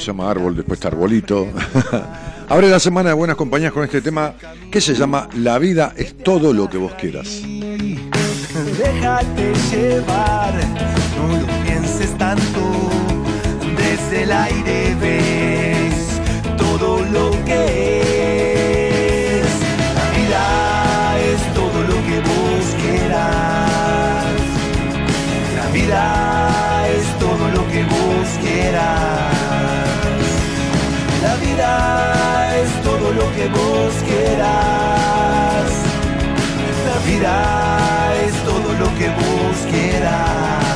Que se llama Árbol, después está Arbolito. Abre la semana de buenas compañías con este tema que se llama La vida es todo lo que vos quieras. Déjate llevar, no lo pienses tanto. Desde el aire ves todo lo que es. La vida es todo lo que vos quieras. La vida es todo lo que vos quieras. Es todo lo que vos quieras. La vida es todo lo que vos quieras.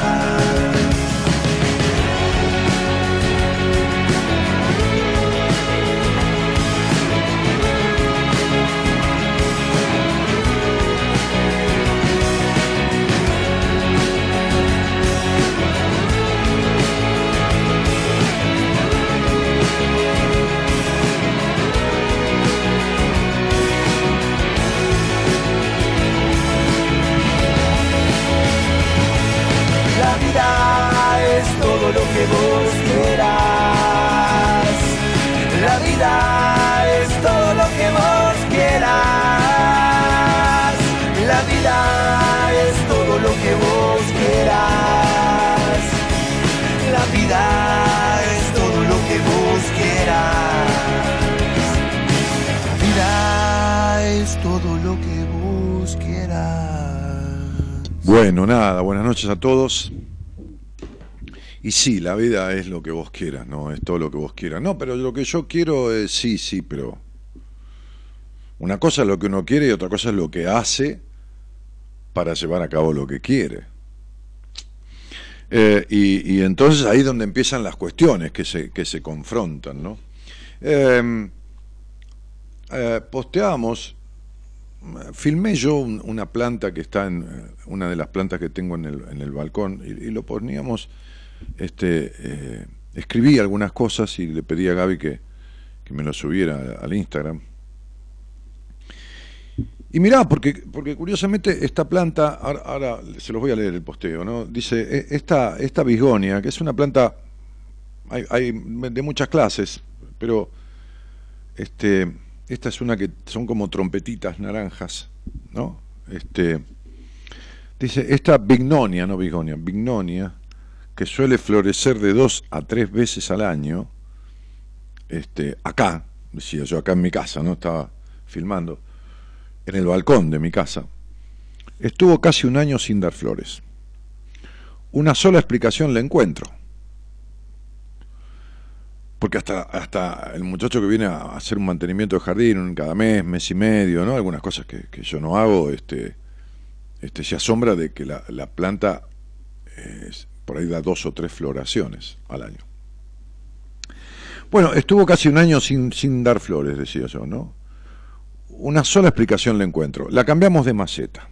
Vida es todo lo que vos quieras. Bueno, nada, buenas noches a todos. Y sí, la vida es lo que vos quieras, ¿no? Es todo lo que vos quieras. No, pero lo que yo quiero es, sí, sí, pero... Una cosa es lo que uno quiere y otra cosa es lo que hace para llevar a cabo lo que quiere. Eh, y, entonces ahí es donde empiezan las cuestiones que se, que se confrontan, ¿no? Eh, eh, posteamos, filmé yo un- una planta que está en una de las plantas que tengo en el, en el balcón y, lo poníamos, este, eh, escribí algunas cosas y le pedí a Gaby que, que me lo subiera al Instagram. Y mirá, porque, porque curiosamente esta planta, ahora, se los voy a leer el posteo, ¿no? Dice, e, esta, esta bisgonia, que es una planta, hay de muchas clases, pero este, esta es una que son como trompetitas naranjas, ¿no? Este, dice, esta bignonia, no bigonia, bignonia, que suele florecer de dos a tres veces al año, este, acá, decía yo, acá en mi casa, ¿no? Estaba filmando en el balcón de mi casa, estuvo casi un año sin dar flores. Una sola explicación le encuentro. Porque hasta, hasta el muchacho que viene a hacer un mantenimiento de jardín cada mes, mes y medio, ¿no? Algunas cosas que, yo no hago, este, este, se asombra de que la, planta por ahí da dos o tres floraciones al año. Bueno, estuvo casi un año sin, sin dar flores, decía yo, ¿no? una sola explicación le encuentro. La cambiamos de maceta.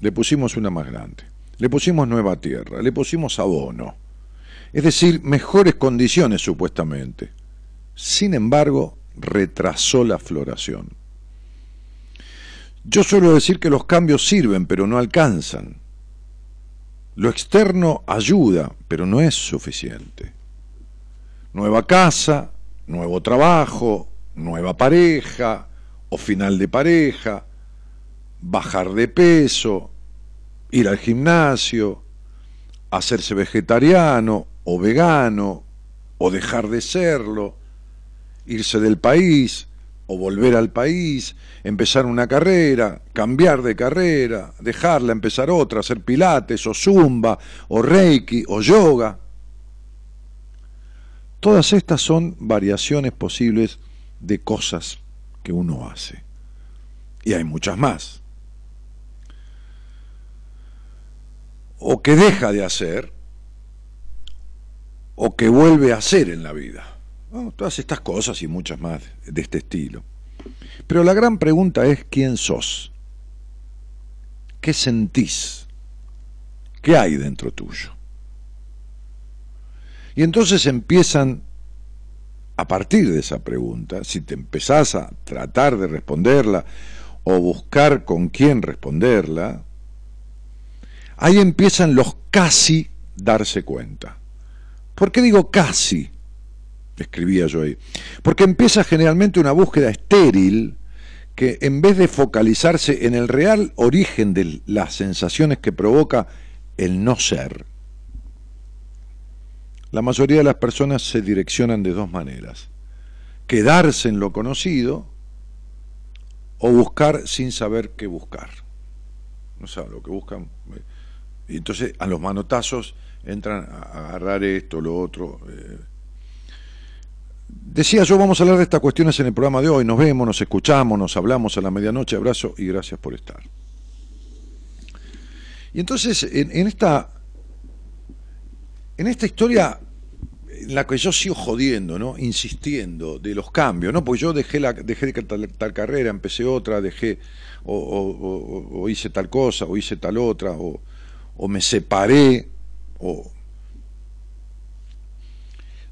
Le pusimos una más grande. Le pusimos nueva tierra. Le pusimos abono. Es decir, mejores condiciones supuestamente. Sin embargo, retrasó la floración. Yo suelo decir que los cambios sirven, pero no alcanzan. Lo externo ayuda, pero no es suficiente. Nueva casa, nuevo trabajo, nueva pareja, o final de pareja, bajar de peso, ir al gimnasio, hacerse vegetariano o vegano, o dejar de serlo, irse del país o volver al país, empezar una carrera, cambiar de carrera, dejarla, empezar otra, hacer pilates o zumba o reiki o yoga. Todas estas son variaciones posibles de cosas que uno hace. Y hay muchas más. O que deja de hacer, o que vuelve a hacer en la vida. Todas estas cosas y muchas más de este estilo. Pero la gran pregunta es quién sos, qué sentís, qué hay dentro tuyo. Y entonces empiezan a partir de esa pregunta, si te empezás a tratar de responderla o buscar con quién responderla, ahí empiezan los casi darse cuenta. ¿Por qué digo casi? Escribía yo ahí. Porque empieza generalmente una búsqueda estéril que en vez de focalizarse en el real origen de las sensaciones que provoca el no ser, la mayoría de las personas se direccionan de dos maneras. Quedarse en lo conocido o buscar sin saber qué buscar. No saben lo que buscan. Y entonces a los manotazos entran a agarrar esto, lo otro. Eh. Decía yo, vamos a hablar de estas cuestiones en el programa de hoy. Nos vemos, nos escuchamos, nos hablamos a la medianoche. Abrazo y gracias por estar. Y entonces, en esta en esta historia en la que yo sigo jodiendo, ¿no? Insistiendo de los cambios, ¿no? Porque yo dejé la, dejé tal, tal carrera, empecé otra, dejé, o, hice tal cosa, o hice tal otra, o, me separé, o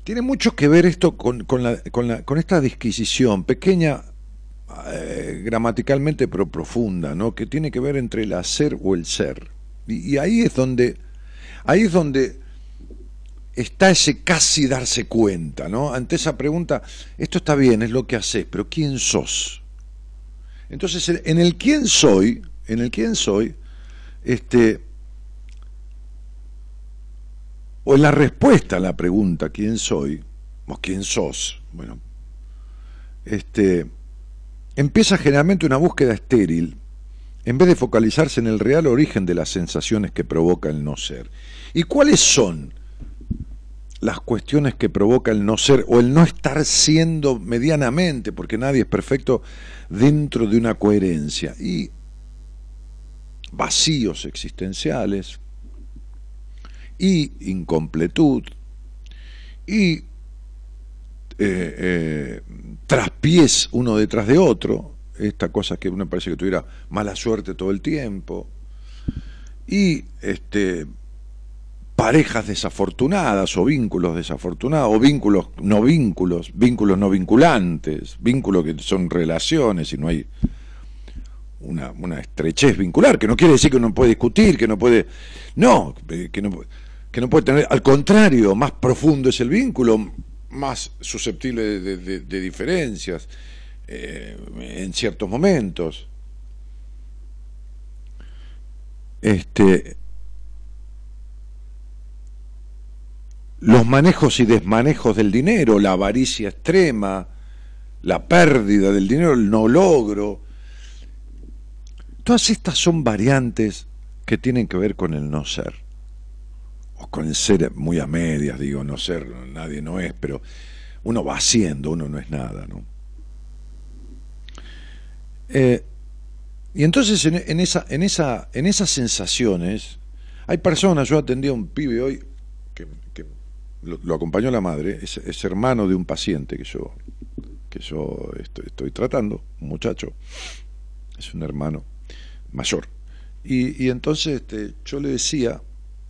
tiene mucho que ver esto con, con, la, con, la, con esta disquisición pequeña, eh, gramaticalmente pero profunda, ¿no? que tiene que ver entre el hacer o el ser. Y, y ahí es donde, ahí es donde está ese casi darse cuenta, ¿no? Ante esa pregunta, esto está bien, es lo que haces, pero ¿quién sos? Entonces, en el quién soy, en el quién soy, este, o en la respuesta a la pregunta quién soy, o quién sos, bueno, este, empieza generalmente una búsqueda estéril, en vez de focalizarse en el real origen de las sensaciones que provoca el no ser. ¿Y cuáles son las cuestiones que provoca el no ser o el no estar siendo medianamente, porque nadie es perfecto, dentro de una coherencia. Y vacíos existenciales, y incompletud, y eh, eh, traspiés uno detrás de otro, esta cosa que uno parece que tuviera mala suerte todo el tiempo, y este parejas desafortunadas o vínculos desafortunados o vínculos no vínculos, vínculos no vinculantes, vínculos que son relaciones y no hay una, una estrechez vincular, que no quiere decir que uno puede discutir, que no puede... No, que no, que no puede tener... Al contrario, más profundo es el vínculo, más susceptible de, diferencias eh, en ciertos momentos. Este, los manejos y desmanejos del dinero, la avaricia extrema, la pérdida del dinero, el no logro. Todas estas son variantes que tienen que ver con el no ser. Con ser muy a medias, digo, no ser, nadie no es, pero uno va haciendo, uno no es nada, ¿no? Eh, y entonces en, esa, en, esa, en esas sensaciones, hay personas, yo atendí a un pibe hoy que lo, acompañó la madre, es, hermano de un paciente que yo, que yo estoy, tratando, un muchacho, es un hermano mayor. Y, entonces este, yo le decía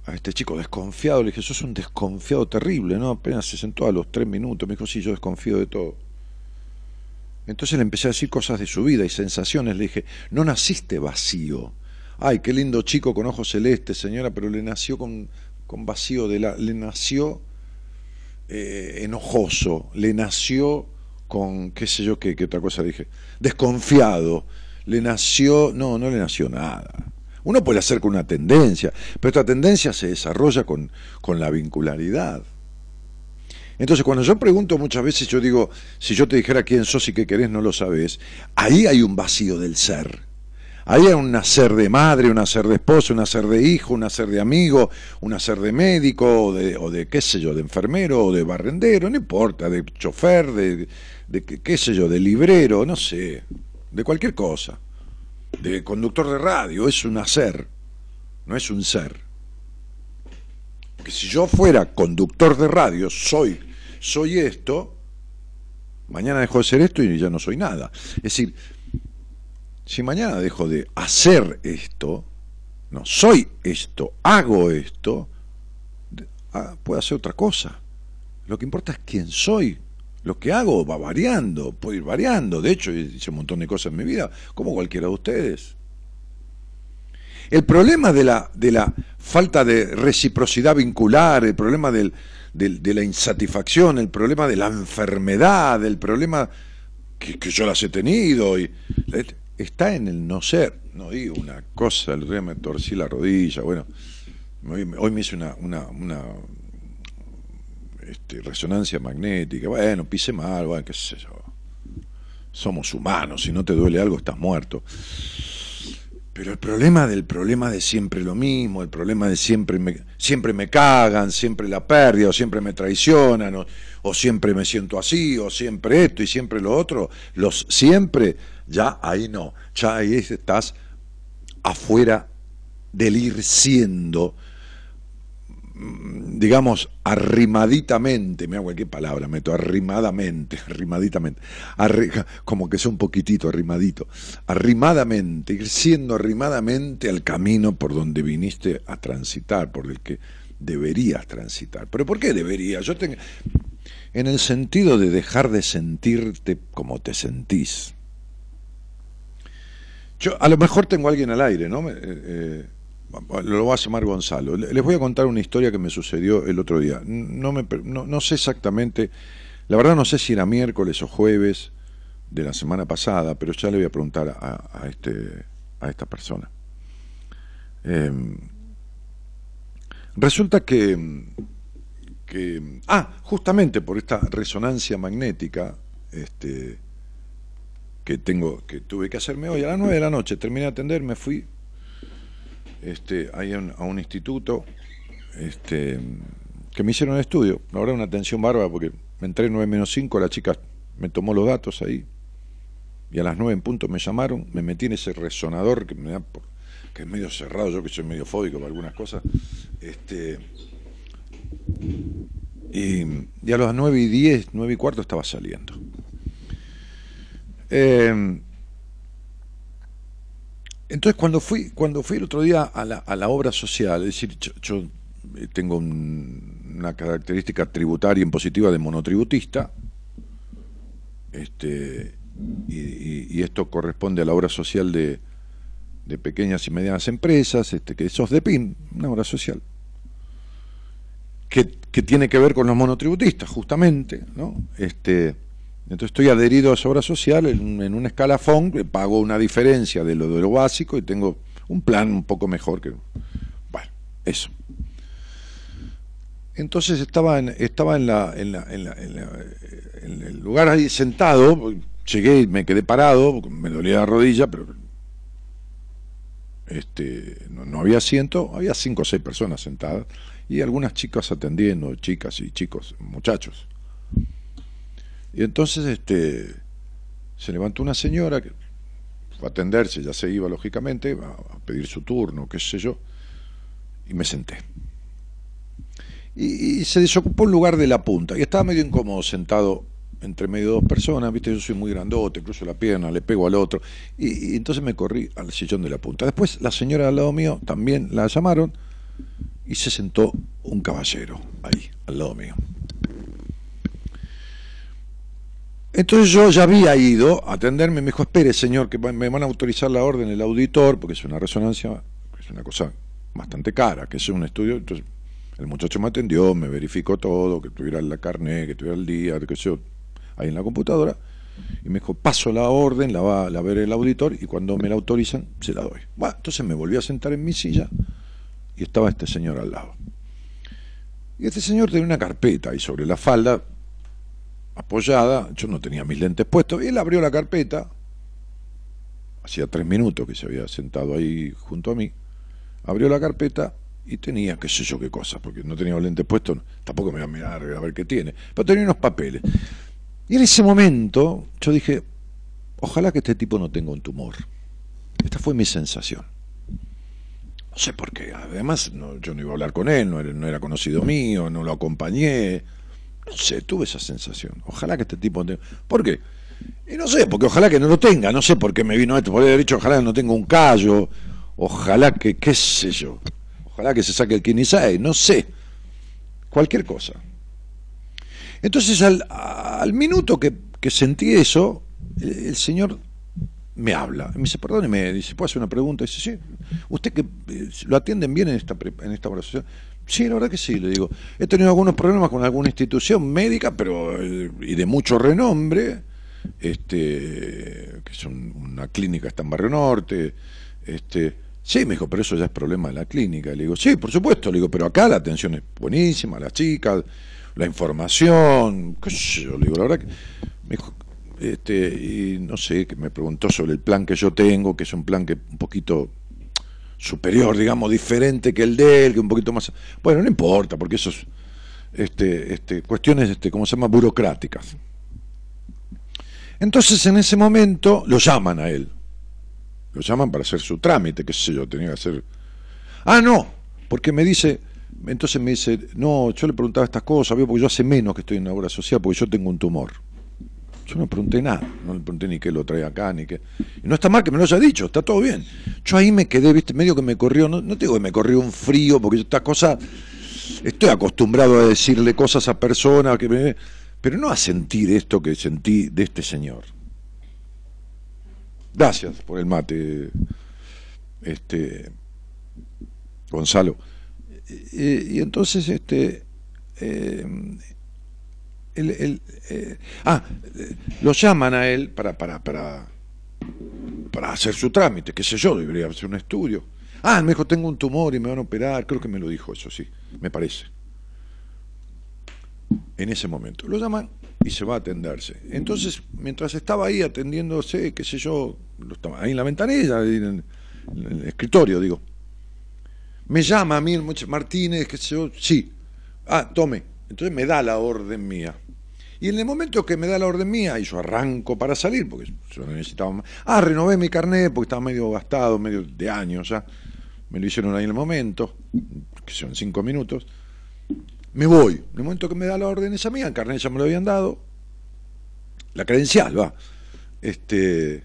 a este chico desconfiado, le dije, sos un desconfiado terrible, ¿no? Apenas se sentó a los tres minutos, me dijo, sí, yo desconfío de todo. Entonces le empecé a decir cosas de su vida y sensaciones, le dije, no naciste vacío. Ay, qué lindo chico con ojos celestes, señora, pero le nació con, con vacío de la... le nació eh, enojoso, le nació con, qué sé yo, qué, qué otra cosa dije, desconfiado, le nació, no, no le nació nada. Uno puede hacer con una tendencia, pero esta tendencia se desarrolla con, con la vincularidad. Entonces, cuando yo pregunto muchas veces, yo digo, si yo te dijera quién sos y qué querés, no lo sabes, ahí hay un vacío del ser. Ahí hay un nacer de madre, un nacer de esposo, un nacer de hijo, un nacer de amigo, un nacer de médico, o de, o de qué sé yo, de enfermero, o de barrendero, no importa, de chofer, de, de qué sé yo, de librero, no sé, de cualquier cosa, de conductor de radio, es un nacer, no es un ser. Porque si yo fuera conductor de radio, soy, soy esto, mañana dejo de ser esto y ya no soy nada. Es decir, si mañana dejo de hacer esto, no soy esto, hago esto, ah, puedo hacer otra cosa. Lo que importa es quién soy. Lo que hago va variando, puedo ir variando. De hecho, hice un montón de cosas en mi vida, como cualquiera de ustedes. El problema de la, de la falta de reciprocidad vincular, el problema del, de la insatisfacción, el problema de la enfermedad, el problema que, yo las he tenido, y, está en el no ser. No digo una cosa, el otro día me torcí la rodilla, bueno, hoy, me hice una, una este, resonancia magnética, bueno, pise mal, bueno, qué sé yo. Somos humanos, si no te duele algo estás muerto. Pero el problema del problema de siempre lo mismo, el problema de siempre me, siempre me cagan, siempre la pérdida, o siempre me traicionan, o, siempre me siento así, o siempre esto y siempre lo otro, los siempre ya ahí no, ya ahí estás afuera del ir siendo, digamos, arrimaditamente, me hago cualquier palabra, meto arrimadamente, arrimaditamente, como que sea un poquitito arrimadito, arrimadamente, ir siendo arrimadamente al camino por donde viniste a transitar, por el que deberías transitar. ¿Pero por qué deberías? Yo tengo, en el sentido de dejar de sentirte como te sentís. Yo a lo mejor tengo a alguien al aire, ¿no? Eh, eh, lo va a llamar Gonzalo. Les voy a contar una historia que me sucedió el otro día. No, me, no, sé exactamente, la verdad no sé si era miércoles o jueves de la semana pasada, pero ya le voy a preguntar a, este, a esta persona. Em, resulta que, que, ah, justamente por esta resonancia magnética, este, que tengo que tuve que hacerme hoy a las 9 de la noche terminé de atender me fui este ahí a un, instituto este que me hicieron el estudio. La verdad una atención bárbara porque me entré 9 menos 5 la chica me tomó los datos ahí y a las 9 en punto me llamaron me metí en ese resonador que me da que es medio cerrado yo que soy medio fóbico para algunas cosas este y, y a las 9 y 10 9 y cuarto estaba saliendo. Eh, entonces cuando fui, cuando fui el otro día a la, a la obra social, es decir, yo, eh, tengo una característica tributaria impositiva de monotributista, este, y, esto corresponde a la obra social de, de pequeñas y medianas empresas, este, que es PIN, una obra social, que, que, tiene que ver con los monotributistas, justamente, ¿no? Este, entonces estoy adherido a esa obra social en, en un escalafón, pago una diferencia de lo de lo básico y tengo un plan un poco mejor que... Bueno, eso. Entonces estaba en, estaba en, la, en, la, en, el lugar ahí sentado, llegué y me quedé parado, me dolía la rodilla, pero este, no, había asiento, había cinco o seis personas sentadas y algunas chicas atendiendo, chicas y chicos, muchachos. Y entonces este, se levantó una señora que fue a atenderse, ya se iba lógicamente, a, pedir su turno, qué sé yo, y me senté y, se desocupó un lugar de la punta y estaba medio incómodo sentado entre medio de dos personas, viste, yo soy muy grandote, cruzo la pierna, le pego al otro, y, entonces me corrí al sillón de la punta. Después la señora al lado mío también la llamaron y se sentó un caballero ahí, al lado mío. Entonces yo ya había ido a atenderme, me dijo, espere señor, que me van a autorizar la orden el auditor, porque es una resonancia, es una cosa bastante cara, que es un estudio, entonces el muchacho me atendió, me verificó todo, que tuviera la carne, que tuviera el día, que sé ahí en la computadora. Y me dijo, paso la orden, la va a ver el auditor y cuando me la autorizan, se la doy. Bueno, entonces me volví a sentar en mi silla y estaba este señor al lado. Y este señor tenía una carpeta ahí sobre la falda, apoyada, yo no tenía mis lentes puestos, y él abrió la carpeta, hacía tres minutos que se había sentado ahí junto a mí, abrió la carpeta y tenía qué sé yo qué cosa, porque no tenía lentes puestos, tampoco me iba a mirar a ver qué tiene, pero tenía unos papeles. Y en ese momento yo dije, ojalá que este tipo no tenga un tumor. Esta fue mi sensación. No sé por qué, además yo no iba a hablar con él, no era, no era conocido mío, no lo acompañé, no sé, tuve esa sensación. Ojalá que este tipo tenga... ¿Por qué? Y no sé, porque ojalá que no lo tenga, no sé por qué me vino esto, podría haber dicho ojalá que no tenga un callo, ojalá que, qué sé yo. Ojalá que se saque el Kinisai, no sé. Cualquier cosa. Entonces, al, minuto que, sentí eso, el, señor me habla. Me dice, perdón, y me dice, ¿puedo hacer una pregunta? dice, sí. ¿Usted que eh, lo atienden bien en esta, en esta? Sí, la verdad que sí, le digo. He tenido algunos problemas con alguna institución médica, pero eh, y de mucho renombre, este, que es una clínica está en Barrio Norte, este, Sí, me dijo, pero eso ya es problema de la clínica. Le digo, sí, por supuesto. Le digo, pero acá la atención es buenísima, las chicas, la información, qué sé yo. Le digo, la verdad que. Me dijo, este, y no sé, que me preguntó sobre el plan que yo tengo, que es un plan que un poquito superior, digamos, diferente que el de él, que un poquito más. Bueno, no importa, porque eso es este, este, cuestiones, este, ¿cómo se llama?, burocráticas. Entonces, en ese momento, lo llaman a él lo llaman para hacer su trámite, qué sé yo, tenía que hacer... Ah, no, porque me dice, entonces me dice, no, yo le preguntaba estas cosas, porque yo hace menos que estoy en la obra social, porque yo tengo un tumor. Yo no pregunté nada, no le pregunté ni qué lo trae acá, ni qué. Y no está mal que me lo haya dicho, está todo bien. Yo ahí me quedé, viste, medio que me corrió, no, no digo que me corrió un frío, porque esta cosa, estoy acostumbrado a decirle cosas a personas, que me, pero no a sentir esto que sentí de este señor. Gracias por el mate, este Gonzalo. Y, entonces, este, eh, eh, ah, lo llaman a él para, para, para, para hacer su trámite, qué sé yo, debería hacer un estudio. Ah, me tengo un tumor y me van a operar, creo que me lo dijo eso, sí, me parece. En ese momento. Lo llaman y se va a atenderse. Entonces, mientras estaba ahí atendiéndose, qué sé yo, ahí en la ventanilla, en, el escritorio, digo, me llama a mí Martínez, qué sé yo, sí, ah, tome. Entonces me da la orden mía. Y en el momento que me da la orden mía, y yo arranco para salir, porque yo necesitaba más. Ah, renové mi carnet porque estaba medio gastado, medio de años ya. Me lo hicieron ahí en el momento, que son cinco minutos me voy. En el momento que me da la orden esa mía, el carnet ya me lo habían dado, la credencial, va. Este,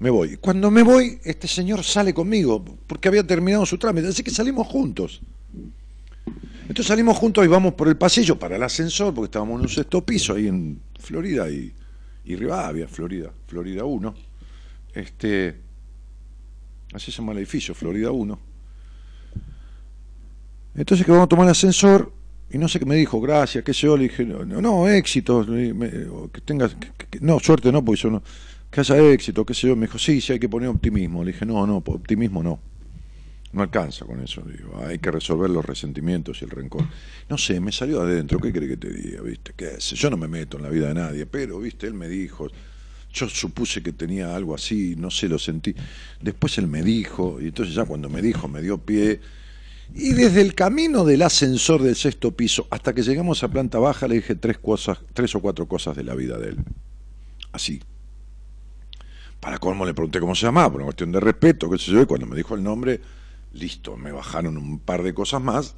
me voy. Cuando me voy, este señor sale conmigo, porque había terminado su trámite, así que salimos juntos. Entonces salimos juntos y vamos por el pasillo para el ascensor, porque estábamos en un sexto piso ahí en Florida y, y Rivadavia, Florida, Florida 1. Este, así se llama el edificio, Florida 1. Entonces que vamos a tomar el ascensor y no sé qué me dijo, gracias, qué sé yo, le dije, no, no éxito, que tengas, no, suerte no, porque yo no, que haya éxito, qué sé yo, me dijo, sí, sí hay que poner optimismo, le dije, no, no, optimismo no, no alcanza con eso, digo, hay que resolver los resentimientos y el rencor. No sé, me salió adentro, ¿qué cree que te diga, viste? ¿Qué sé? Yo no me meto en la vida de nadie, pero, viste, él me dijo, yo supuse que tenía algo así, no sé, lo sentí. Después él me dijo, y entonces ya cuando me dijo, me dio pie, y desde el camino del ascensor del sexto piso hasta que llegamos a planta baja le dije tres cosas, tres o cuatro cosas de la vida de él. Así. Para colmo le pregunté cómo se llamaba, por una cuestión de respeto, qué sé yo, y cuando me dijo el nombre, listo, me bajaron un par de cosas más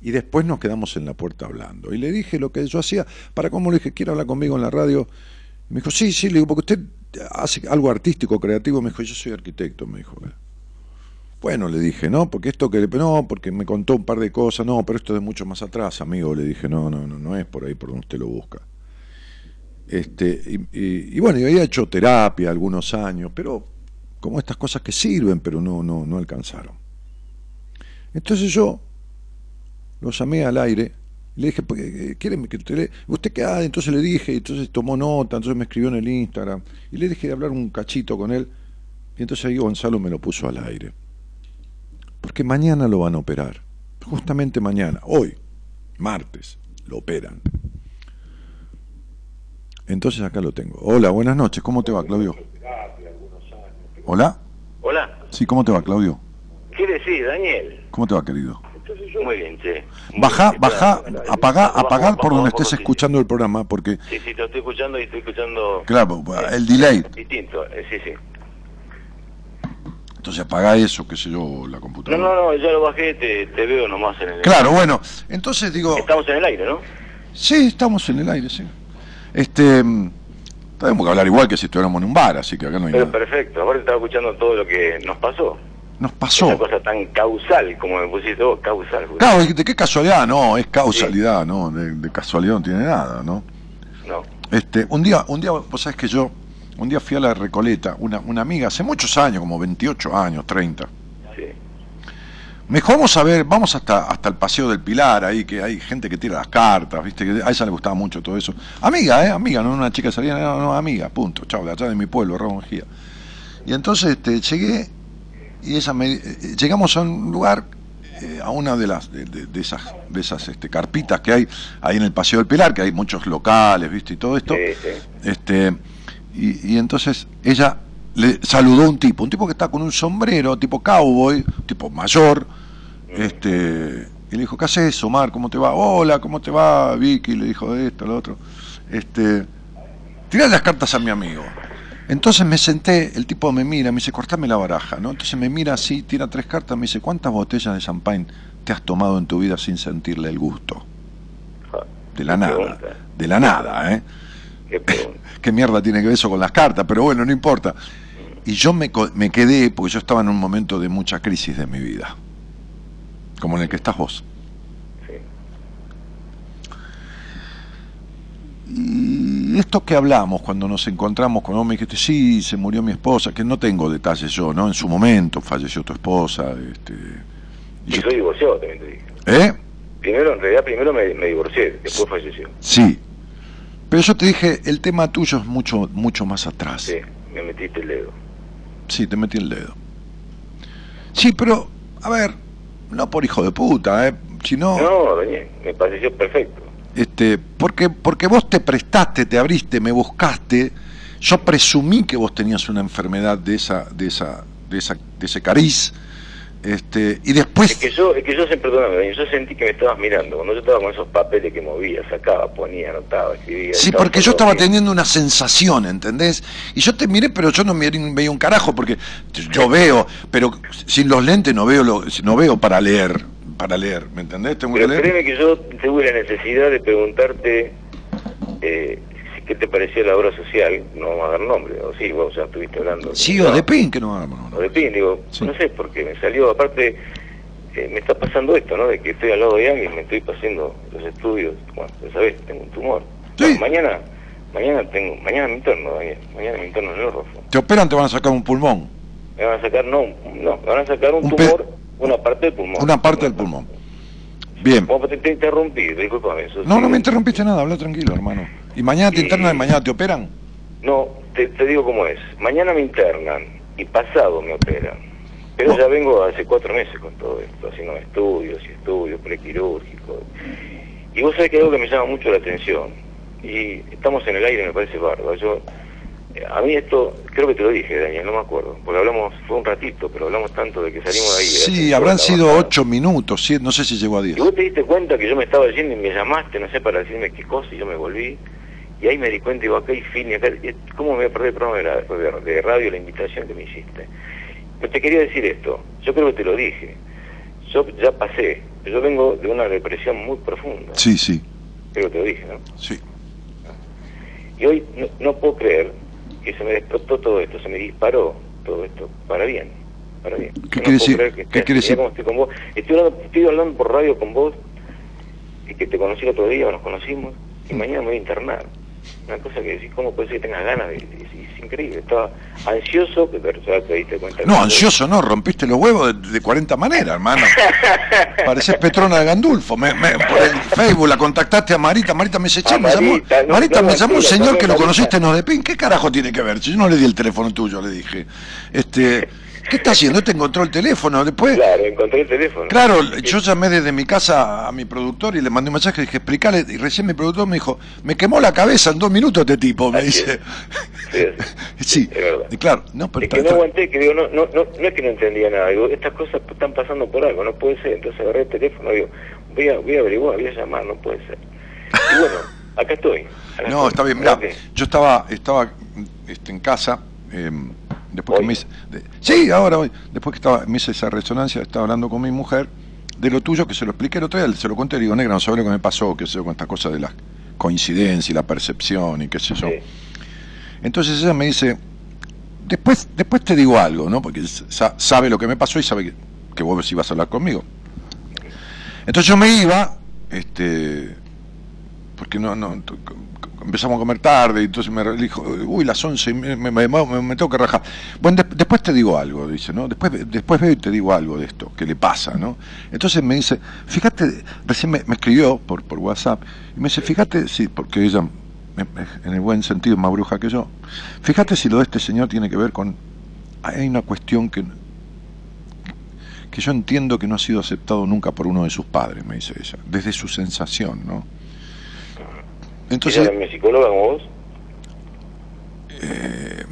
y después nos quedamos en la puerta hablando. Y le dije lo que yo hacía, para cómo le dije, ¿quiere hablar conmigo en la radio? me dijo, sí, sí, le digo, porque usted hace algo artístico, creativo, me dijo, yo soy arquitecto, me dijo. Bueno, le dije, no, porque esto que no, porque me contó un par de cosas, no, pero esto es de mucho más atrás, amigo, le dije, no, no, no, no es por ahí por donde usted lo busca. Este, y, bueno, yo había hecho terapia algunos años, pero como estas cosas que sirven, pero no, no, no alcanzaron. Entonces yo lo llamé al aire, le dije, eh, ¿quiere que usted ¿Usted qué hace? Entonces le dije, y entonces tomó nota, entonces me escribió en el Instagram, y le dije de hablar un cachito con él, y entonces ahí Gonzalo me lo puso al aire porque mañana lo van a operar. Justamente mañana, hoy, martes, lo operan. Entonces acá lo tengo. Hola, buenas noches. ¿Cómo te va, Claudio? Hola. Hola. Sí, ¿cómo te va, Claudio? ¿Qué decís, Daniel? ¿Cómo te va, querido? Muy bien, che. Baja, baja, apaga, apagar por donde estés escuchando el programa, porque... Sí, sí, te estoy escuchando y estoy escuchando... Claro, el delay. Distinto, eh, sí, sí. Entonces apaga eso, qué sé yo, la computadora. No, no, no, ya lo bajé, te, veo nomás en el Claro, bueno, entonces digo... Estamos en el aire, ¿no? Sí, estamos en el aire, sí. Este... Tenemos que hablar igual que si estuviéramos en un bar, así que acá no hay Pero perfecto, ahora estaba escuchando todo lo que nos pasó. Nos pasó. Esa cosa tan causal, como me pusiste vos, causal. Claro, ¿de qué casualidad? No, es causalidad, ¿no? De, de, casualidad no tiene nada, ¿no? No. Este, un día, un día, vos sabés que yo un día fui a la Recoleta, una, una amiga, hace muchos años, como 28 años, 30. Sí. Me dijo, vamos a ver, vamos hasta, hasta el Paseo del Pilar, ahí que hay gente que tira las cartas, ¿viste? Que a ella le gustaba mucho todo eso. Amiga, ¿eh? Amiga, no una chica salía, no, no, amiga, punto, chao, de allá de mi pueblo, Ramón Gía. Y entonces este, llegué y ella me, eh, llegamos a un lugar, eh, a una de las de, de, esas, de esas este, carpitas que hay ahí en el Paseo del Pilar, que hay muchos locales, ¿viste? Y todo esto. Sí, sí. Este, y, entonces ella le saludó a un tipo, un tipo que está con un sombrero, tipo cowboy, tipo mayor, este, y le dijo, ¿qué haces, Omar? ¿Cómo te va? Hola, ¿cómo te va, Vicky? Le dijo esto, lo otro. Este, tirá las cartas a mi amigo. Entonces me senté, el tipo me mira, me dice, cortame la baraja, ¿no? Entonces me mira así, tira tres cartas, me dice, ¿cuántas botellas de champagne te has tomado en tu vida sin sentirle el gusto? De la nada, de la nada, ¿eh? ¿Qué, mierda tiene que ver eso con las cartas? Pero bueno, no importa. Y yo me, me quedé, porque yo estaba en un momento de mucha crisis de mi vida, como en el que estás vos. Y esto que hablamos cuando nos encontramos con vos, me dijiste, sí, se murió mi esposa, que no tengo detalles yo, ¿no? En su momento falleció tu esposa. Este, y yo soy divorciado, también te dije. ¿Eh? Primero, en realidad, primero me, me divorcié, después falleció. Sí, pero yo te dije, el tema tuyo es mucho, mucho más atrás. Sí, me metiste el dedo. Sí, te metí el dedo. Sí, pero, a ver, no por hijo de puta, ¿eh? Sino, no, me pareció perfecto. Este, porque, porque vos te prestaste, te abriste, me buscaste. Yo presumí que vos tenías una enfermedad de esa, de esa, de esa, de ese cariz este, y después... Es que yo, es que yo siempre, perdóname, yo sentí que me estabas mirando, cuando yo estaba con esos papeles que movía, sacaba, ponía, anotaba, escribía... Sí, porque yo estaba teniendo una sensación, ¿entendés? Y yo te miré, pero yo no me veía un carajo, porque yo veo, pero sin los lentes no veo, lo, no veo para leer, para leer, ¿me entendés? Tengo pero créeme que yo tuve la necesidad de preguntarte... Eh, ¿Qué te pareció la obra social? No vamos a dar nombre, o sí, vos ya estuviste hablando. Sí, o de PIN, que no vamos O de PIN, digo, no sé, porque me salió, aparte, eh, me está pasando esto, ¿no? De que estoy al lado de alguien, me estoy pasando los estudios, bueno, ya sabes, tengo un tumor. Sí. Mañana, mañana tengo, mañana me interno, Daniel, mañana me interno en el órfano. Te operan, te van a sacar un pulmón, Me van a sacar, no, no, me van a sacar un, Un tumor, una parte del pulmón. una parte del pulmón. Bien. Te, te interrumpí, discúlpame. eso No, sí. no me interrumpiste nada, habla tranquilo, hermano. ¿Y mañana te Y- internan y mañana te operan? No, te, te digo cómo es. Mañana me internan y pasado me operan. Pero ya vengo hace cuatro meses con todo esto, haciendo estudios y estudios prequirúrgicos. Y vos sabés que algo que me llama mucho la atención. Y estamos en el aire, me parece bárbaro. Yo, a mí esto, creo que te lo dije, Daniel, no me acuerdo. Porque hablamos, fue un ratito, pero hablamos tanto de que salimos de ahí. Sí, habrán sido ocho minutos, no sé si llegó a diez. Y vos te diste cuenta que yo me estaba yendo y me llamaste, no sé, para decirme qué cosa, y yo me volví. Y ahí me di cuenta, digo, acá hay fin, y acá, ¿cómo me voy a perder el programa de, radio, la invitación que me hiciste? Pues te quería decir esto, yo creo que te lo dije. Yo ya pasé, yo vengo de una depresión muy profunda, Sí, sí, creo que te lo dije, ¿no? sí. Y hoy no, no puedo creer que se me despertó todo esto, se me disparó todo esto, para bien, para bien. ¿Qué quiere decir? que ¿Qué quiere decir? estoy con vos. Estoy hablando, estoy hablando por radio con vos, y que te conocí el otro día, nos conocimos, y mañana me voy a internar. Una cosa que decís, ¿cómo puede ser que tengas ganas? Es, es increíble, estaba ansioso, pero ya te diste cuenta. No, ansioso no, rompiste los huevos de, de 40 maneras, hermano. Pareces Petrona de Gandulfo. Me, me- por el Facebook la contactaste a Marita. Marita me dice, che, me llamó, Marita, no, Marita, no, me llamó un señor que lo conociste en Odepin. ¿Qué carajo tiene que ver? Si yo no le di el teléfono tuyo, le dije. Este, ¿Qué está haciendo? Te encontró el teléfono. Después, Claro, encontré el teléfono. Claro, yo llamé desde mi casa a mi productor y le mandé un mensaje y dije, explícale, y recién mi productor me dijo, me quemó la cabeza en dos minutos este tipo, me Así dice. Sí, Sí, es verdad. y claro, no, pero, Es que no aguanté, que digo, no, no, no, no es que no entendía nada, digo, estas cosas están pasando por algo, no puede ser, entonces agarré el teléfono, digo, voy a, voy a averiguar, voy a llamar, no puede ser. Y bueno, acá estoy. acá No, estoy. está bien, mira, yo estaba, estaba este, en casa, eh, después que me hice, de- sí, ahora hoy, después que estaba, me hice esa resonancia, estaba hablando con mi mujer, de lo tuyo, que se lo expliqué el otro día, se lo conté, digo, negra, no sabes lo que me pasó, qué sé yo, con esta cosa de la coincidencia y la percepción y qué sé yo. Sí. Entonces ella me dice, después, después te digo algo, ¿no? Porque sa- sabe lo que me pasó y sabe que, que vos ibas a hablar conmigo. Entonces yo me iba, este, porque no, no, empezamos a comer tarde y entonces me dijo, uy, las 11, y me, me, tengo que rajar. Bueno, de- después te digo algo, dice, ¿no? Después, después veo y te digo algo de esto, que le pasa, ¿no? Entonces me dice, fíjate, recién me, escribió por, por WhatsApp y me dice, fíjate, sí, porque ella, en el buen sentido, es más bruja que yo, fíjate si lo de este señor tiene que ver con, hay una cuestión que que yo entiendo que no ha sido aceptado nunca por uno de sus padres, me dice ella, desde su sensación, ¿no? Entonces, ¿Ella es mi psicóloga como vos? eh,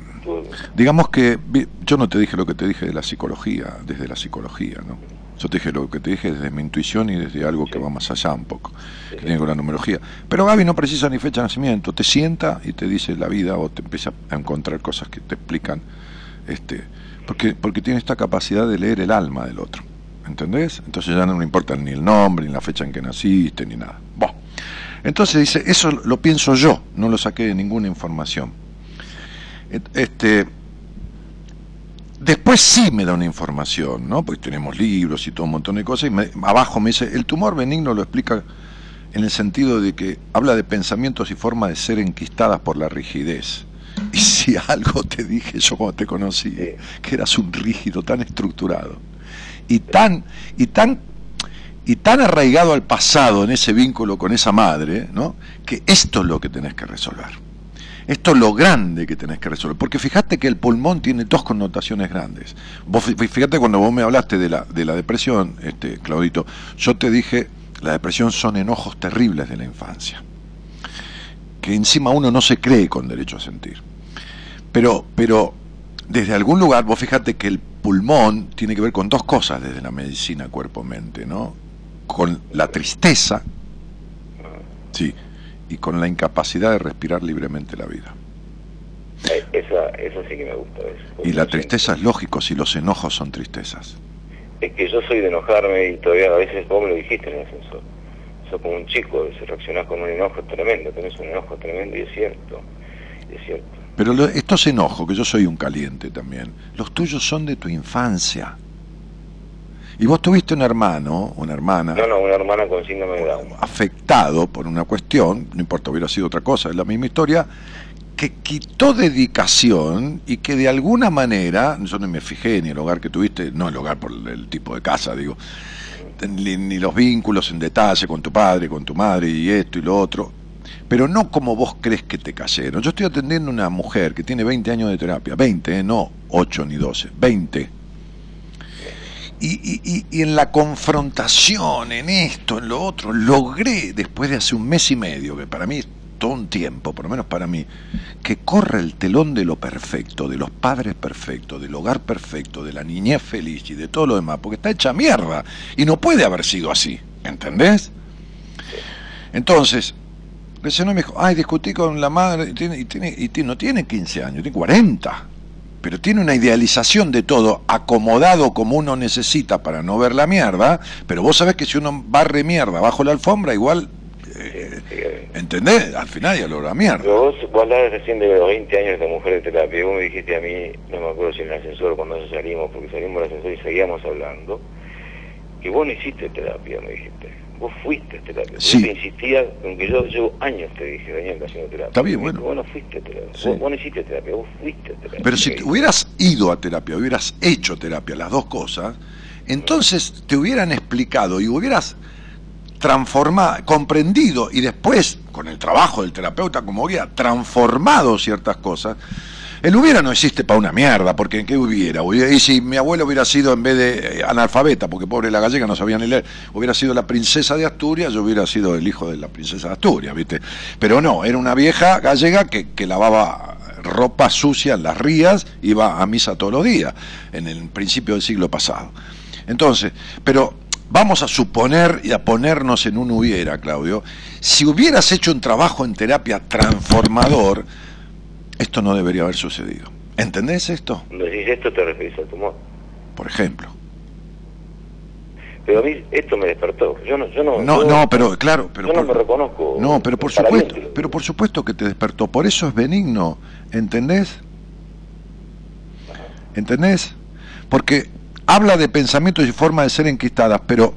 digamos que yo no te dije lo que te dije de la psicología, desde la psicología, ¿no? Yo te dije lo que te dije desde mi intuición y desde algo que va más allá un poco, que tiene con la numerología. Pero Gaby no precisa ni fecha de nacimiento, te sienta y te dice la vida o te empieza a encontrar cosas que te explican, este, porque, porque tiene esta capacidad de leer el alma del otro, ¿entendés? Entonces ya no le importa ni el nombre, ni la fecha en que naciste, ni nada. Buah. Entonces dice, eso lo pienso yo, no lo saqué de ninguna información. Este, después sí me da una información, ¿no? Porque tenemos libros y todo un montón de cosas, y me- abajo me dice, el tumor benigno lo explica en el sentido de que habla de pensamientos y formas de ser enquistadas por la rigidez. Y si algo te dije yo cuando te conocí, que eras un rígido tan estructurado y tan, y tan, y tan arraigado al pasado en ese vínculo con esa madre, ¿no? Que esto es lo que tenés que resolver. Esto es lo grande que tenés que resolver. Porque fíjate que el pulmón tiene dos connotaciones grandes. Vos fí- fíjate cuando vos me hablaste de la, de la depresión, este, Claudito, yo te dije, la depresión son enojos terribles de la infancia. Que encima uno no se cree con derecho a sentir. Pero, pero desde algún lugar, vos fíjate que el pulmón tiene que ver con dos cosas desde la medicina cuerpo-mente, ¿no? Con la tristeza, sí, y con la incapacidad de respirar libremente la vida. eh, Esa, esa sí que me gusta. Porque Y la tristeza es lógico si los enojos son tristezas. Es que yo soy de enojarme y todavía a veces vos me lo dijiste en el ascensor. Sos como un chico, veces reaccionás con un enojo tremendo, tenés un enojo tremendo y es cierto, es cierto. Pero lo- estos enojos, que yo soy un caliente también, los tuyos son de tu infancia. Y vos tuviste un hermano, una hermana, No, no, una hermana con síndrome de Down. afectado por una cuestión, no importa, hubiera sido otra cosa, es la misma historia, que quitó dedicación y que de alguna manera, yo no me fijé ni el hogar que tuviste, no el hogar por el tipo de casa, digo, ni, ni los vínculos en detalle con tu padre, con tu madre y esto y lo otro, pero no como vos crees que te cayeron. Yo estoy atendiendo a una mujer que tiene 20 años de terapia, 20, eh, no 8 ni 12, 20. Y, y- y- en la confrontación, en esto, en lo otro, logré, después de hace un mes y medio, que para mí es todo un tiempo, por lo menos para mí, que corre el telón de lo perfecto, de los padres perfectos, del hogar perfecto, de la niñez feliz y de todo lo demás, porque está hecha mierda y no puede haber sido así, ¿entendés? Entonces, ese no me dijo, ay, discutí con la madre, y, tiene, y, tiene, y tiene- no tiene 15 años, tiene 40, pero tiene una idealización de todo acomodado como uno necesita para no ver la mierda, pero vos sabés que si uno barre mierda bajo la alfombra, igual, eh, ¿entendés? Al final ya logra mierda. Pero vos, vos hablabas recién de los 20 años de mujer de terapia. Vos me dijiste a mí, no me acuerdo si en el ascensor, cuando salimos, porque salimos del ascensor y seguíamos hablando, que vos no hiciste terapia, me dijiste. Vos fuiste a terapia. Sí. Vos te insistías, aunque yo llevo años te dije, Daniel, haciendo terapia. Está bien, bueno. Vos no fuiste a terapia. Sí. Vos, vos no hiciste terapia, vos fuiste a terapia. Pero si te hubieras ido a terapia, hubieras hecho terapia, las dos cosas, entonces te hubieran explicado y hubieras transformado, comprendido y después, con el trabajo del terapeuta como guía, transformado ciertas cosas. El hubiera no existe para una mierda, porque ¿en qué hubiera? Y si mi abuelo hubiera sido, en vez de eh, analfabeta, porque pobre la gallega no sabía ni leer, hubiera sido la princesa de Asturias, yo hubiera sido el hijo de la princesa de Asturias, ¿viste? Pero no, era una vieja gallega que, que lavaba ropa sucia en las rías, iba a misa todos los días, en el principio del siglo pasado. Entonces, pero vamos a suponer y a ponernos en un hubiera, Claudio, si hubieras hecho un trabajo en terapia transformador, esto no debería haber sucedido. ¿Entendés esto? Cuando decís esto te referís al tumor. Por ejemplo. Pero a mí esto me despertó. Yo no, yo no, No, yo- no, pero claro, pero yo no me reconozco. No, pero por supuesto, bien, pero por supuesto que te despertó. Por eso es benigno, ¿entendés? ¿Entendés? Porque habla de pensamientos y formas de ser enquistadas, pero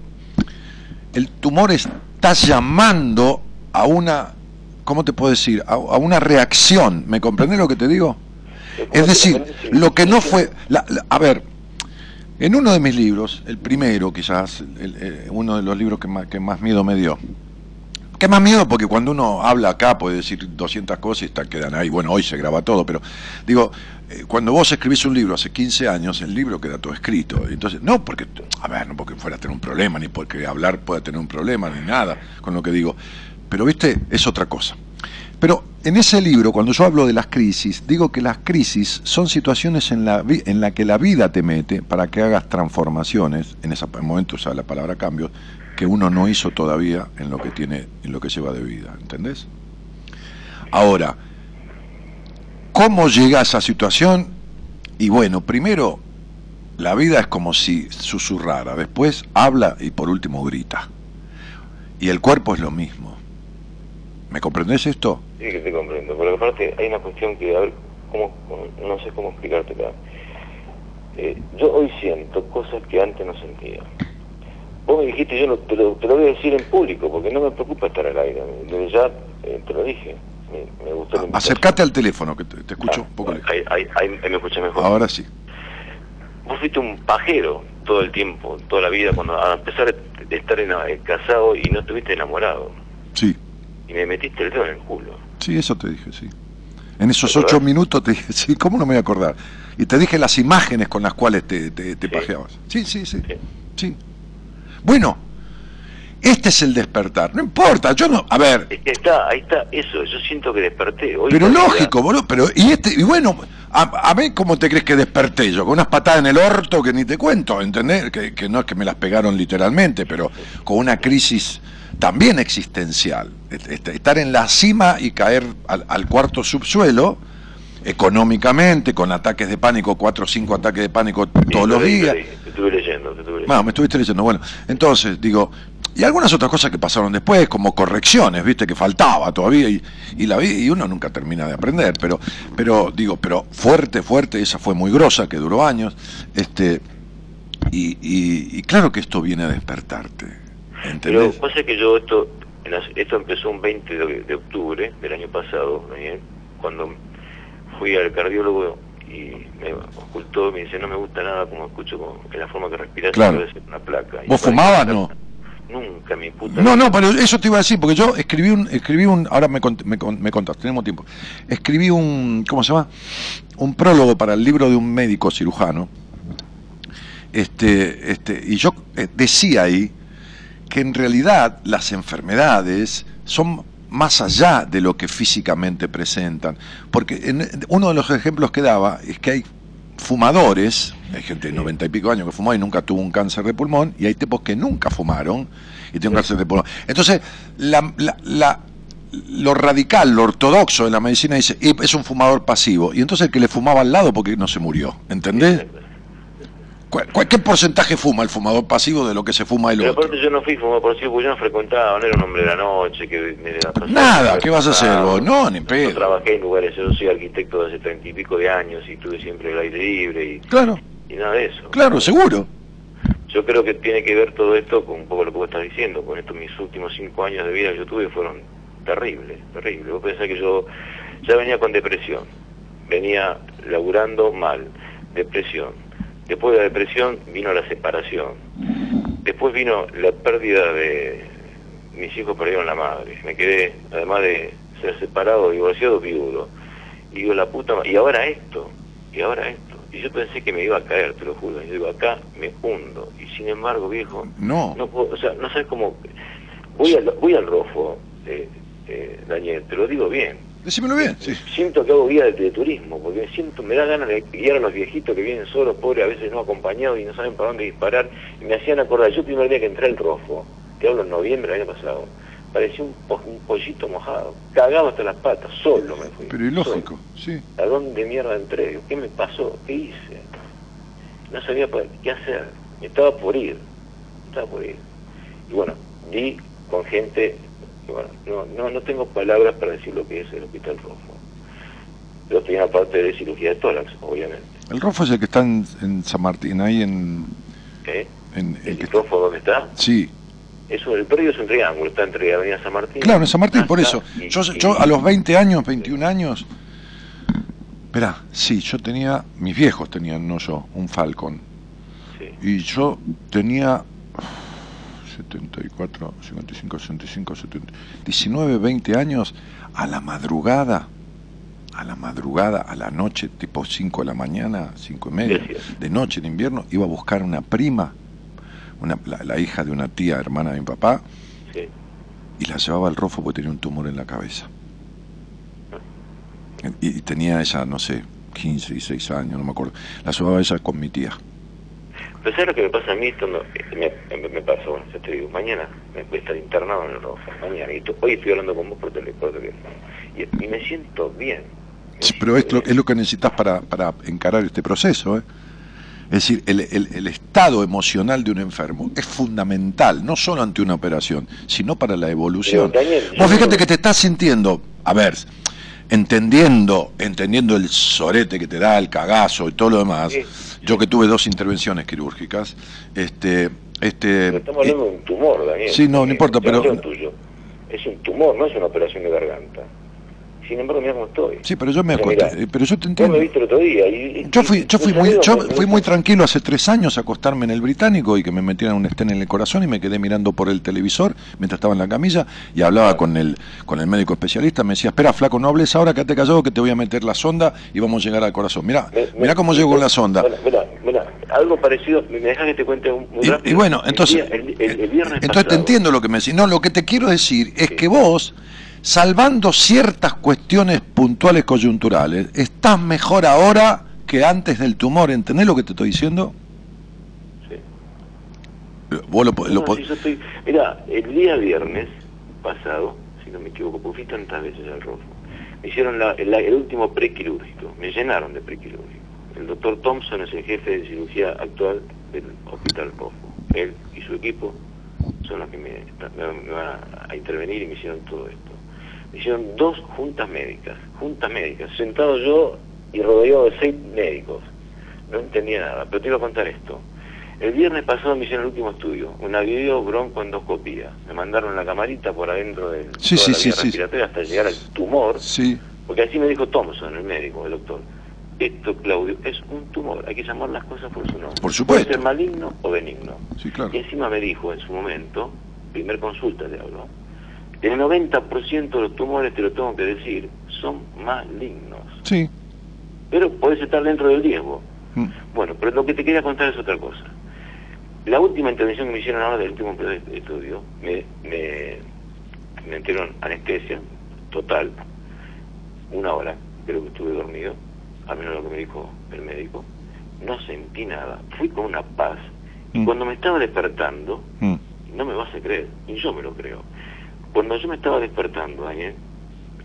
el tumor está llamando a una, ¿cómo te puedo decir? A, a una reacción. ¿Me comprendés lo que te digo? Es decir, lo que no fue, la- la- a ver, en uno de mis libros, el primero quizás, el- eh, uno de los libros que más, que más miedo me dio, que más miedo porque cuando uno habla acá puede decir 200 cosas y está, quedan ahí, bueno, hoy se graba todo, pero digo, eh, cuando vos escribís un libro hace 15 años, el libro queda todo escrito, entonces, no porque, a ver, no porque fuera a tener un problema, ni porque hablar pueda tener un problema, ni nada con lo que digo, pero viste, es otra cosa. Pero en ese libro, cuando yo hablo de las crisis, digo que las crisis son situaciones en la, en la que la vida te mete para que hagas transformaciones, en ese momento usa la palabra cambio, que uno no hizo todavía en lo que tiene, en lo que lleva de vida, ¿entendés? Ahora, ¿cómo llega a esa situación? Y bueno, primero, la vida es como si susurrara, después habla y por último grita. Y el cuerpo es lo mismo. ¿Me comprendés esto? Sí que te comprendo, pero aparte hay una cuestión que, a ver, cómo, no sé cómo explicártela. Eh, yo hoy siento cosas que antes no sentía. Vos me dijiste, yo no, te, lo, te lo voy a decir en público, porque no me preocupa estar al aire. Desde ya eh, te lo dije. Me, me gustó. Acércate al teléfono, que te, te escucho Ah, un poco lejos. ahí, ahí, ahí- ahí me escuchas mejor. Ahora sí. Vos fuiste un pajero todo el tiempo, toda la vida, cuando a pesar de estar en- casado y no estuviste enamorado. Sí, Y me metiste el dedo en el culo. sí, eso te dije, sí. En esos ocho minutos te dije, sí, ¿cómo no me voy a acordar? Y te dije las imágenes con las cuales te, te, te Sí. pajeabas. Sí, sí, sí, Sí. sí. Bueno, este es el despertar. No importa, yo no. A ver, Es que está, ahí está, eso, yo siento que desperté. Hoy pero lógico, boludo. Pero, y este, y bueno, a, a ver cómo te crees que desperté yo, con unas patadas en el orto que ni te cuento, ¿entendés? Que, que no es que me las pegaron literalmente, pero con una crisis también existencial. Est- est- Estar en la cima y caer al, al cuarto subsuelo, económicamente, con ataques de pánico, cuatro o cinco ataques de pánico todos los días. te leí, Te estuve leyendo, te estuve leyendo. Bueno, me estuviste leyendo. Bueno, entonces, digo, y algunas otras cosas que pasaron después, como correcciones, viste, que faltaba todavía, y, y la vi- y uno nunca termina de aprender, pero, pero, digo, pero fuerte, fuerte, esa fue muy grosa, que duró años, este, Y, y- y claro que esto viene a despertarte. Pero ¿Entendés? pasa que yo esto, esto empezó un 20 de, de octubre del año pasado, Daniel, cuando fui al cardiólogo y me ocultó, me dice, no me gusta nada como escucho con, en la forma que respiras, Claro. debe ser una placa. ¿Vos fumabas? No. Nunca, mi puta. No, no, pero eso te iba a decir, porque yo escribí un, escribí un, ahora me, cont- me, me contás, tenemos tiempo. Escribí un, ¿cómo se llama? Un prólogo para el libro de un médico cirujano. Este, este, y yo eh, decía ahí que en realidad las enfermedades son más allá de lo que físicamente presentan. Porque en- uno de los ejemplos que daba es que hay fumadores, hay gente de noventa y pico años que fumó y nunca tuvo un cáncer de pulmón, y hay tipos que nunca fumaron y tienen cáncer de pulmón. Entonces, la, la- la- lo radical, lo ortodoxo de la medicina dice, "Y es un fumador pasivo, y entonces el que le fumaba al lado porque no se murió, ¿entendés? ¿Cuál- cuál- ¿Qué porcentaje fuma el fumador pasivo de lo que se fuma el Pero otro? aparte yo no fui fumador sí, porque yo no frecuentaba, no era un hombre de la noche, que me Nada, ¿qué vas a hacer vos? No, ni Yo pedo. trabajé en lugares, yo soy arquitecto de hace treinta y pico de años y tuve siempre el aire libre y, Claro, y nada de eso. claro, seguro. Yo creo que tiene que ver todo esto con un poco lo que vos estás diciendo, con estos mis últimos cinco años de vida que yo tuve fueron terribles, terribles. Vos pensás que yo ya venía con depresión, venía laburando mal, depresión. Después de la depresión vino la separación. Después vino la pérdida de... Mis hijos perdieron la madre. Me quedé, además de ser separado, divorciado, viudo. Y digo, la puta... ma- Y ahora esto, y ahora esto. Y yo pensé que me iba a caer, te lo juro. Y digo, acá me hundo. Y sin embargo, viejo, No. no puedo, o sea, no sabes cómo... Voy al, voy al rofo, eh, eh, Daniel, te lo digo bien. Decímelo bien, sí. Siento que hago guía de, de turismo, porque siento, me da ganas de guiar a los viejitos que vienen solos, pobres, a veces no acompañados y no saben para dónde disparar. Y me hacían acordar, yo el primer día que entré al Rofo, te hablo en noviembre del año pasado, parecía un, po- un pollito mojado, cagado hasta las patas, solo me fui. Pero ilógico, sí. ¿A dónde mierda entré? ¿Qué me pasó? ¿Qué hice? No sabía qué hacer. Me estaba por ir. Estaba por ir. Y bueno, di con gente, bueno, no, no, no tengo palabras para decir lo que es el Hospital Rojo. Yo tenía una parte de cirugía de tórax, obviamente. El Rofo es el que está en, en San Martín, ahí en... ¿eh? en- el ¿El Rofo dónde está? sí, Eso, el predio es un triángulo, está entre Avenida San Martín. claro, en San Martín, por hasta- eso. y- Yo, y- yo a los 20 años, 21 años... Esperá, sí, yo tenía... Mis viejos tenían, no yo, un Falcon. sí. Y yo tenía... uf, 74, 55, 65, 70, 19, 20 años, a la madrugada, a la madrugada, a la noche, tipo 5 de la mañana, 5 y media, de noche en invierno, iba a buscar una prima, una, la, la hija de una tía, hermana de mi papá, sí. y la llevaba al rofo porque tenía un tumor en la cabeza. Y, y tenía ella, no sé, 15, 16 años, no me acuerdo. La llevaba ella con mi tía. Pero ¿sabes lo que me pasa a mí? Esto no- me, me, me bueno, ya te digo, mañana me voy a estar internado en el Rojo, mañana. Y tú- hoy estoy hablando con vos por teléfono. Y, y me siento bien. Me Sí, pero es lo, es lo que necesitas para, para encarar este proceso. ¿eh? Es decir, el, el- el estado emocional de un enfermo es fundamental, no solo ante una operación, sino para la evolución. Daniel, Vos fíjate que te estás sintiendo, a ver, entendiendo, entendiendo el sorete que te da, el cagazo y todo lo demás. Sí. Yo que tuve dos intervenciones quirúrgicas, este, este, Pero estamos hablando de un tumor, Daniel. Sí, no, no importa, pero-. Es un tumor, no es una operación de garganta. Sin embargo, mira cómo estoy. sí, pero yo me acosté, mirá, eh, pero yo te entiendo. me viste el otro día. Y, Yo fui, yo fui muy, yo me- fui me- muy tranquilo hace tres años a acostarme en el británico y que me metieran un estén en el corazón y me quedé mirando por el televisor mientras estaba en la camilla y hablaba con el, con el médico especialista, me decía, espera flaco, no hables ahora, quédate callado que te voy a meter la sonda y vamos a llegar al corazón. Mirá, me- me- mirá cómo llego con la sonda. Mirá, mirá, algo parecido, me dejas que te cuente un- muy Y, rápido. y bueno, El entonces, día- el, el- el viernes entonces te entiendo lo que me decís. No, lo que te quiero decir es Sí. que vos, salvando ciertas cuestiones puntuales coyunturales, estás mejor ahora que antes del tumor. ¿Entendés lo que te estoy diciendo? Sí. Vos lo, lo yo estoy... Mirá, el día viernes pasado, si no me equivoco, porque fui tantas veces al Rofo, me hicieron la- el, el último prequirúrgico, me llenaron de prequirúrgico. El doctor Thompson es el jefe de cirugía actual del Hospital Rofo. Él y su equipo son los que me, me- me van a, a intervenir y me hicieron todo esto. Me hicieron dos juntas médicas, juntas médicas, sentado yo y rodeado de seis médicos. No entendía nada, pero te iba a contar esto. El viernes pasado me hicieron el último estudio, una video broncoendoscopía. Me mandaron la camarita por adentro del Sí, toda sí, la sí, respiratoria hasta llegar al tumor, Sí, porque así me dijo Thompson, el médico, el doctor. Esto, Claudio, es un tumor, hay que llamar las cosas por su nombre. Por supuesto. Puede ser maligno o benigno. sí, claro. Y encima me dijo en su momento, primer consulta te hablo, el 90% de los tumores, te lo tengo que decir, son malignos. Sí. Pero podés estar dentro del riesgo. Mm. Bueno, pero lo que te quería contar es otra cosa. La última intervención que me hicieron ahora del último periodo de estudio, me, me, me metieron anestesia total, una hora, creo que estuve dormido, a menos lo que me dijo el médico, no sentí nada, fui con una paz, y Mm. cuando me estaba despertando, Mm. no me vas a creer, y yo me lo creo, cuando yo me estaba despertando, Daniel,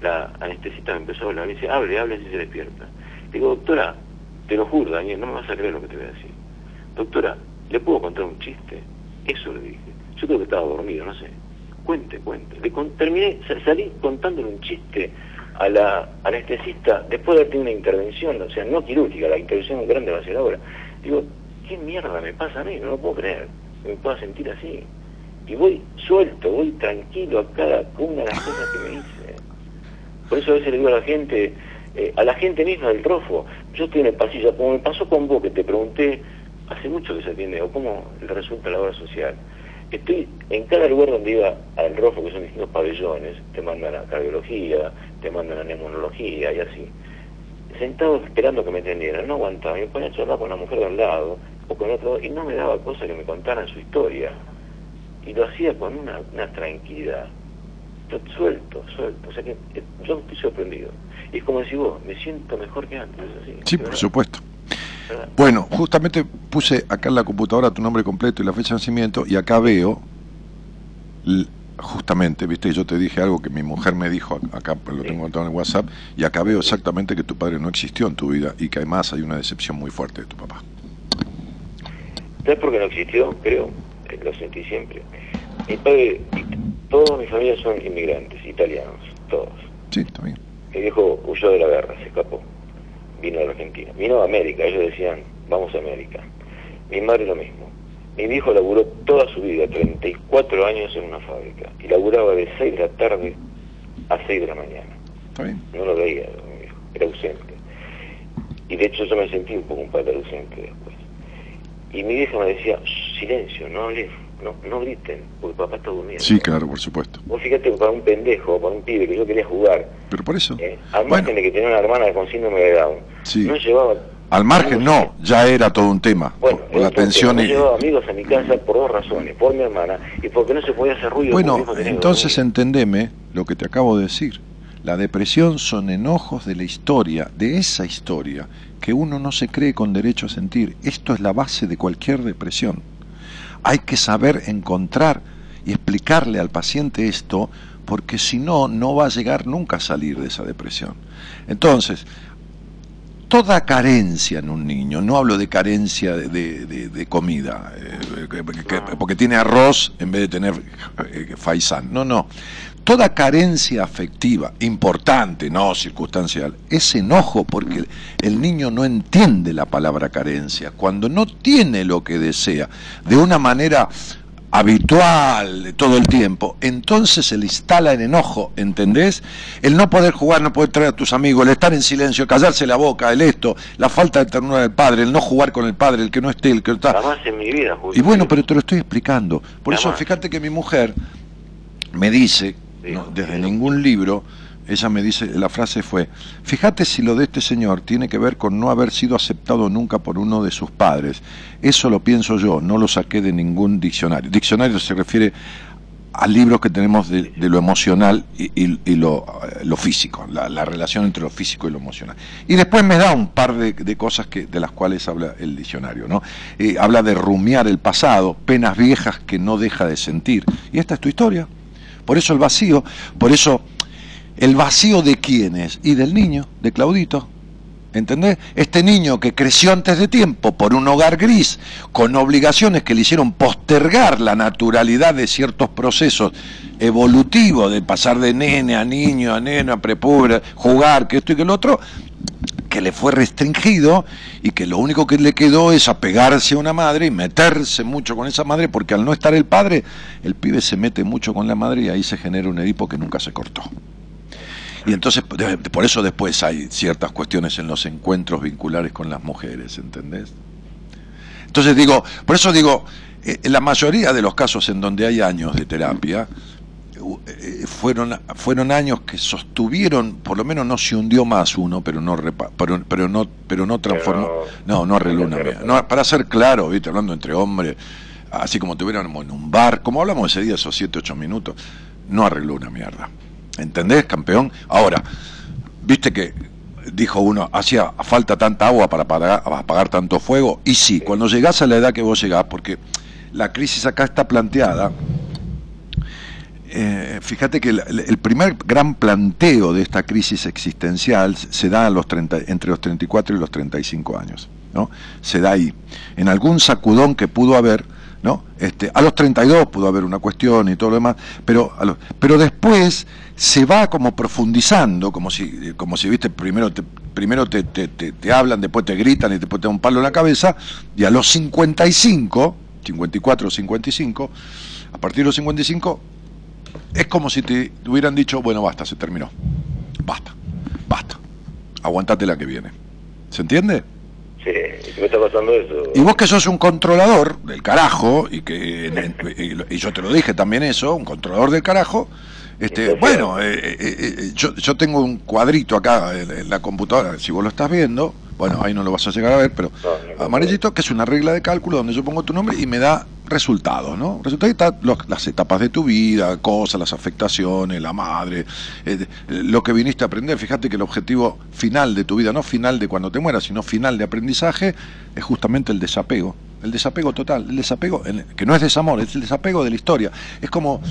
la anestesista me empezó a hablar, me dice, hable, hable si se despierta. Digo, doctora, te lo juro, Daniel, no me vas a creer lo que te voy a decir. Doctora, ¿le puedo contar un chiste? Eso le dije. Yo creo que estaba dormido, no sé. Cuente, cuente. Le con- terminé, sa- salí contándole un chiste a la anestesista después de tenido una intervención, o sea, no quirúrgica, la intervención grande va a ser. Digo, ¿qué mierda me pasa a mí? No lo puedo creer. Me pueda sentir así. Y voy suelto, voy tranquilo a cada una de las cosas que me hice. Por eso a veces le digo a la gente, eh, a la gente misma del rofo, yo estoy en el pasillo, como me pasó con vos, que te pregunté hace mucho que se atiende, o cómo le resulta la obra social. Estoy en cada lugar donde iba al rofo, que son distintos pabellones, te mandan a cardiología, te mandan a neumonología y así. Sentado esperando que me atendieran, no aguantaba, me ponía a charlar con la mujer de al lado, o con otro, y no me daba cosa que me contaran su historia. Y lo hacía con una, una tranquilidad suelto, suelto. O sea que eh, yo estoy sorprendido. Y es como decir vos, me siento mejor que antes. es así, Sí, por supuesto. verdad. Bueno, justamente puse acá en la computadora tu nombre completo y la fecha de nacimiento y acá veo, justamente, viste, yo te dije algo que mi mujer me dijo, acá lo tengo anotado en el WhatsApp, y acá veo exactamente que tu padre no existió en tu vida y que además hay una decepción muy fuerte de tu papá. ¿Sabes por qué no existió? Creo, lo sentí siempre. Mi padre, y toda mi familia son inmigrantes, italianos, todos. Sí, está bien. Mi viejo huyó de la guerra, se escapó. Vino a la Argentina. Vino a América, ellos decían, vamos a América. Mi madre lo mismo. Mi viejo laburó toda su vida, 34 años en una fábrica. Y laburaba de 6 de la tarde a 6 de la mañana. Está bien. No lo veía, mi viejo, era ausente. Y de hecho yo me sentí un poco un padre ausente después. Y mi vieja me decía, "Shh, silencio, no hables, no, no griten, porque papá está durmiendo. Sí, claro, por supuesto. Vos fíjate para un pendejo, para un pibe que yo quería jugar, Pero por eso, eh, al bueno, margen de que tenía una hermana con síndrome de Down, Sí. no llevaba... al margen no, ya era todo un tema. Bueno, por, la tensión no y... llevaba amigos a mi casa por dos razones, por mi hermana y porque no se podía hacer ruido. Bueno, entonces entendeme lo que te acabo de decir. La depresión son enojos de la historia, de esa historia, que uno no se cree con derecho a sentir. Esto es la base de cualquier depresión. Hay que saber encontrar y explicarle al paciente esto, porque si no, no va a llegar nunca a salir de esa depresión. Entonces, toda carencia en un niño, no hablo de carencia de, de- comida, eh, que- porque tiene arroz en vez de tener eh, faisán, no, no. Toda carencia afectiva, importante, no circunstancial, es enojo porque el, niño no entiende la palabra carencia. Cuando no tiene lo que desea, de una manera habitual de todo el tiempo, entonces se le instala el enojo, ¿entendés? El no poder jugar, no poder traer a tus amigos, el estar en silencio, callarse la boca, el esto, la falta de ternura del padre, el no jugar con el padre, el que no esté, el que no está. Jamás en mi vida, Julio. Y bueno, pero te lo estoy explicando. Por eso, fíjate que mi mujer me dice, desde ningún libro, ella me dice, la frase fue, fíjate si lo de este señor tiene que ver con no haber sido aceptado nunca por uno de sus padres. Eso lo pienso yo, no lo saqué de ningún diccionario. Diccionario se refiere a libros que tenemos de, lo emocional y, eh, lo físico, la, la relación entre lo físico y lo emocional. Y después me da un par de, de cosas que, de las cuales habla el diccionario. ¿no? Eh, habla de rumiar el pasado, penas viejas que no deja de sentir. Y esta es tu historia. Por eso el vacío, por eso el vacío de quién es? Y del niño, de Claudito. ¿Entendés? Este niño que creció antes de tiempo por un hogar gris, con obligaciones que le hicieron postergar la naturalidad de ciertos procesos evolutivos, de pasar de nene a niño, a nena, a prepuber, jugar, que esto y que lo otro, que le fue restringido y que lo único que le quedó es apegarse a una madre y meterse mucho con esa madre, porque al no estar el padre, el pibe se mete mucho con la madre y ahí se genera un Edipo que nunca se cortó. Y entonces, por eso después hay ciertas cuestiones en los encuentros vinculares con las mujeres, ¿entendés? Entonces digo, por eso digo, eh, la mayoría de los casos en donde hay años de terapia, fueron fueron años que sostuvieron por lo menos no se hundió más uno pero no pero, pero no pero no transformó no no arregló una no, para ser claro viste hablando entre hombres así como tuviéramos en un bar como hablamos ese día esos 7 8 minutos no arregló una mierda. ¿entendés campeón? ahora viste que dijo uno hacía falta tanta agua para apagar, apagar tanto fuego y sí. cuando llegás a la edad que vos llegás porque la crisis acá está planteada eh, fíjate que el, primer gran planteo de esta crisis existencial se da a los 30, entre los 34 y los 35 años. ¿no? Se da ahí. En algún sacudón que pudo haber, ¿no? Este, a los 32 pudo haber una cuestión y todo lo demás, pero, pero después se va como profundizando, como si, como si viste, primero te, primero te, te, te, hablan, después te gritan y después te dan un palo en la cabeza, y a los 55, 54 o 55, a partir de los 55 es como si te hubieran dicho, bueno, basta, se terminó. Basta, basta. Aguantate la que viene. ¿Se entiende? Sí, ¿y me está pasando eso? Y vos que sos un controlador del carajo, y que y yo te lo dije también eso, un controlador del carajo, este, bueno, eh, eh, eh, yo, yo tengo un cuadrito acá en, la computadora, si vos lo estás viendo, bueno, ahí no lo vas a llegar a ver, pero amarillito, que es una regla de cálculo donde yo pongo tu nombre y me da resultados, ¿no? Resultados están las etapas de tu vida, cosas, las afectaciones, la madre, eh, lo que viniste a aprender. Fíjate que el objetivo final de tu vida, no final de cuando te mueras, sino final de aprendizaje, es justamente el desapego. El desapego total, el desapego, que no es desamor, es el desapego de la historia. Es como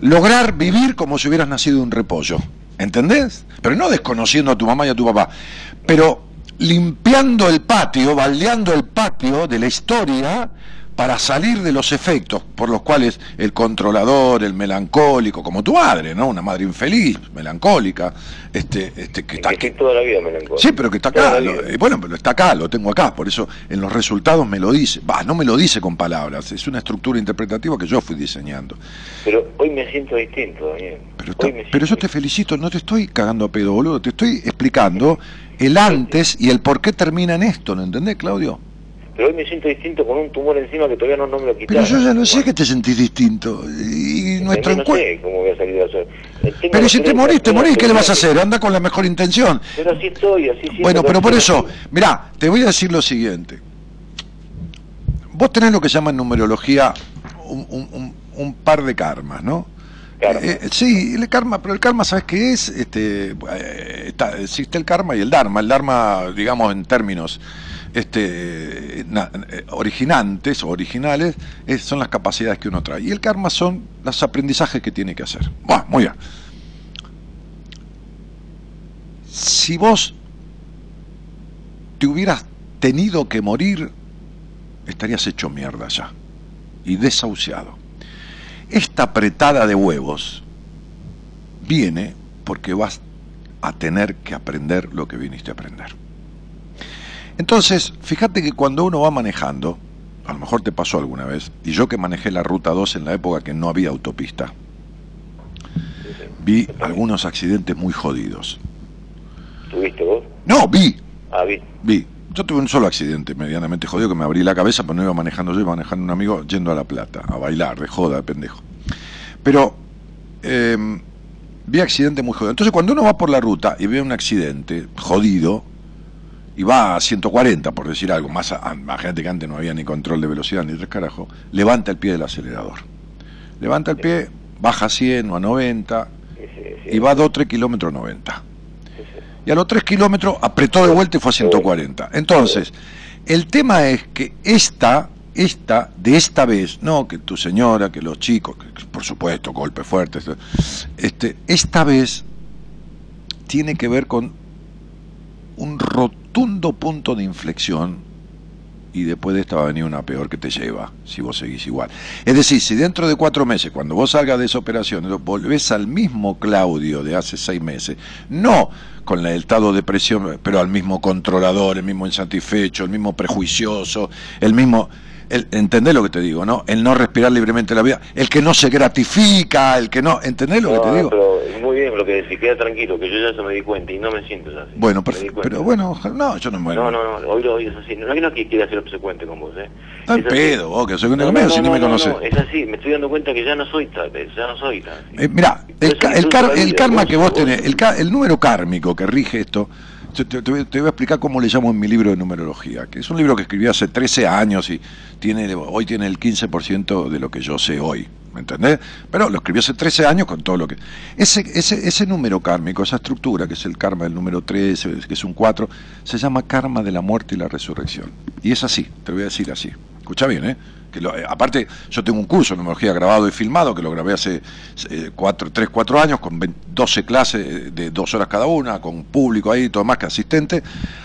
lograr vivir como si hubieras nacido un repollo. ¿Entendés? Pero no desconociendo a tu mamá y a tu papá. Pero limpiando el patio, baldeando el patio de la historia para salir de los efectos por los cuales el controlador, el melancólico, como tu madre, ¿no? Una madre infeliz, melancólica, este, este que está aquí. toda la vida melancólica. Sí, pero que está acá. Eh, bueno, pero está acá, lo tengo acá, por eso en los resultados me lo dice. Va, no me lo dice con palabras, es una estructura interpretativa que yo fui diseñando. Pero hoy me siento distinto, Daniel. Pero, pero yo te felicito, no te estoy cagando a pedo, boludo, te estoy explicando el antes y el por qué termina en esto, ¿no entendés, Claudio? Pero hoy me siento distinto con un tumor encima que todavía no, no me lo quitaron. Pero yo ya no sé que te sentís distinto. Y nuestro no sé cómo voy a salir de eso. Pero si te morís, te morís, ¿qué le vas a hacer? Anda con la mejor intención. Pero así estoy, así siento. Bueno, pero por eso, mirá, te voy a decir lo siguiente. Vos tenés lo que se llama en numerología un, un, un, par de karmas, ¿no? Eh, eh, sí, el karma, pero el karma, ¿sabes qué es? Este, eh, está, existe el karma y el dharma. El dharma, digamos, en términos este, eh, originantes o originales son las capacidades que uno trae. Y el karma son los aprendizajes que tiene que hacer. Bueno, muy bien. Si vos te hubieras tenido que morir, estarías hecho mierda ya. Y desahuciado. Esta apretada de huevos viene porque vas a tener que aprender lo que viniste a aprender. Entonces, fíjate que cuando uno va manejando, a lo mejor te pasó alguna vez, y yo que manejé la ruta 2 en la época que no había autopista, vi algunos accidentes muy jodidos. ¿Tuviste vos? No, vi. Ah, vi. Vi. Yo tuve un solo accidente medianamente jodido que me abrí la cabeza, pero no iba manejando yo, iba manejando un amigo yendo a La Plata, a bailar, de joda, de pendejo. Pero em, vi accidentes muy jodidos. Entonces, cuando uno va por la ruta y ve un accidente jodido, y va a 140, por decir algo, más imagínate que antes no había ni control de velocidad ni tres carajos, levanta el pie del acelerador. Levanta el pie, baja a 100 o a 90 y va a 2 3 kilómetros 90. Y a los 3 kilómetros apretó de vuelta y fue a 140. Entonces, el tema es que esta, esta, de esta vez, no que tu señora, que los chicos, que por supuesto, golpes fuertes, este, esta vez tiene que ver con un rotundo punto de inflexión y después de esta va a venir una peor que te lleva, si vos seguís igual. Es decir, si dentro de cuatro meses, cuando vos salgas de esa operación, volvés al mismo Claudio de hace seis meses, no con el estado de presión, pero al mismo controlador, el mismo insatisfecho, el mismo prejuicioso, el mismo el, ¿entendés lo que te digo, no? El no respirar libremente la vida, el que no se gratifica, el que no, ¿entendés lo que te digo? Pero lo que decís, queda tranquilo, que yo ya se me di cuenta y no me siento así. Bueno, pero bueno, no, yo no me No, no, no, hoy lo es así. No hay no que quiera ser obsecuente con vos, ¿eh? No pedo, vos, que soy no, si ni me conoces. No, es así, me estoy dando cuenta que ya no soy tal, ya no soy tal. Eh, mira, el, el, el, karma que vos tenés, el, el número kármico que rige esto, te, voy, a explicar cómo le llamo en mi libro de numerología, que es un libro que escribí hace 13 años y tiene hoy tiene el 15% de lo que yo sé hoy, ¿me entendés? Pero lo escribí hace 13 años con todo lo que... Ese, ese, ese número kármico, esa estructura, que es el karma del número 3, que es un 4, se llama karma de la muerte y la resurrección. Y es así, te voy a decir así. Escucha bien, ¿eh? Eh, aparte, yo tengo un curso de numerología grabado y filmado que lo grabé hace 4, 3, 4 años con 12 clases de dos horas cada una, con público ahí, todo más que asistente.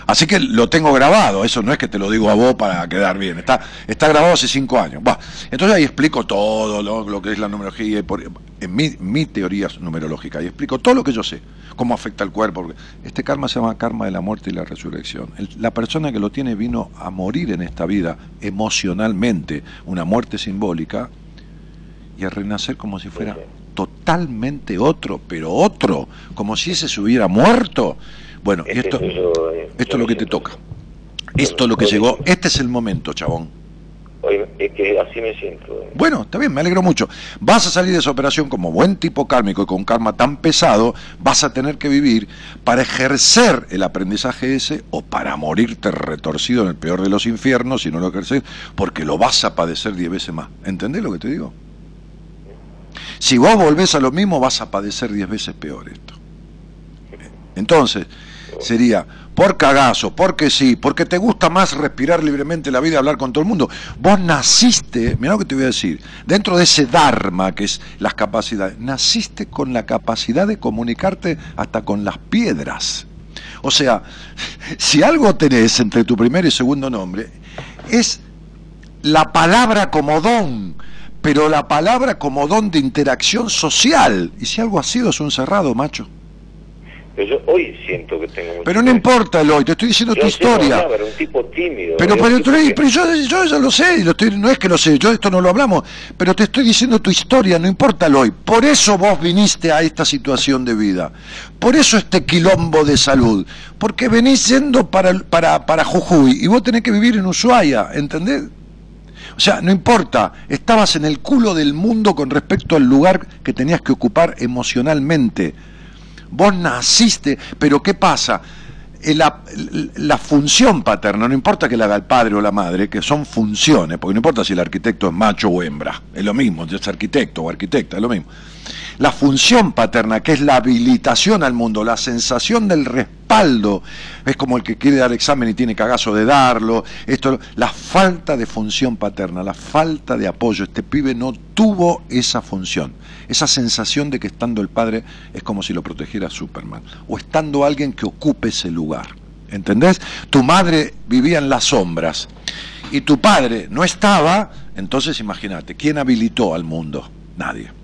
Así que lo tengo grabado, eso no es que te lo digo a vos para quedar bien, está, está grabado hace 5 años. entonces ahí explico todo lo, que es la numerología, en mi, mi teoría numerológica, y explico todo lo que yo sé, cómo afecta al cuerpo. Este karma se llama karma de la muerte y la resurrección. la persona que lo tiene vino a morir en esta vida emocionalmente una muerte simbólica, y a renacer como si fuera totalmente otro, pero otro, como si ese se hubiera muerto. Bueno, esto, esto es lo que te toca. Esto es lo que llegó. Este es el momento, chabón así me siento. Bueno, está bien, me alegro mucho. Vas a salir de esa operación como buen tipo kármico y con karma tan pesado, vas a tener que vivir para ejercer el aprendizaje ese o para morirte retorcido en el peor de los infiernos si no lo ejerces, porque lo vas a padecer diez veces más. ¿Entendés lo que te digo? Si vos volvés a lo mismo, vas a padecer diez veces peor esto. Entonces, sería por cagazo, porque sí, porque te gusta más respirar libremente la vida y hablar con todo el mundo. Vos naciste, mira lo que te voy a decir, dentro de ese Dharma que es las capacidades, naciste con la capacidad de comunicarte hasta con las piedras. O sea, si algo tenés entre tu primer y segundo nombre, es la palabra como don, pero la palabra como don de interacción social. Y si algo ha sido, es un cerrado, macho. Pero yo hoy siento que tengo... Pero no importa el hoy, te estoy diciendo tu historia. pero un tipo tímido. Pero, pero, yo, yo, ya lo sé, lo estoy, no es que lo sé, yo esto no lo hablamos, pero te estoy diciendo tu historia, no importa el hoy. Por eso vos viniste a esta situación de vida. Por eso este quilombo de salud. Porque venís yendo para, para, para Jujuy y vos tenés que vivir en Ushuaia, ¿entendés? O sea, no importa, estabas en el culo del mundo con respecto al lugar que tenías que ocupar emocionalmente. Vos naciste, pero ¿qué pasa? Eh, la, función paterna, no importa que la haga el padre o la madre, que son funciones, porque no importa si el arquitecto es macho o hembra, es lo mismo, es arquitecto o arquitecta, es lo mismo la función paterna, que es la habilitación al mundo, la sensación del respaldo, es como el que quiere dar examen y tiene cagazo de darlo, esto, la falta de función paterna, la falta de apoyo, este pibe no tuvo esa función, esa sensación de que estando el padre es como si lo protegiera Superman, o estando alguien que ocupe ese lugar. ¿Entendés? Tu madre vivía en las sombras y tu padre no estaba, entonces imagínate, ¿quién habilitó al mundo? Nadie.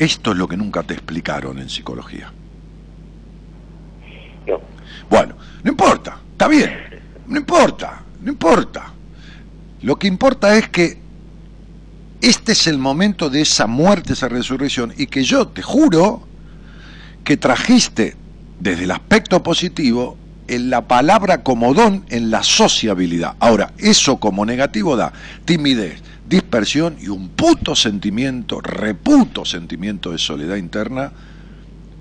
Esto es lo que nunca te explicaron en psicología. No. Bueno, no importa, está bien, no importa, no importa. Lo que importa es que este es el momento de esa muerte, esa resurrección, y que yo te juro que trajiste desde el aspecto positivo en la palabra como don en la sociabilidad. Ahora, eso como negativo da timidez, dispersión y un puto sentimiento, reputo sentimiento de soledad interna,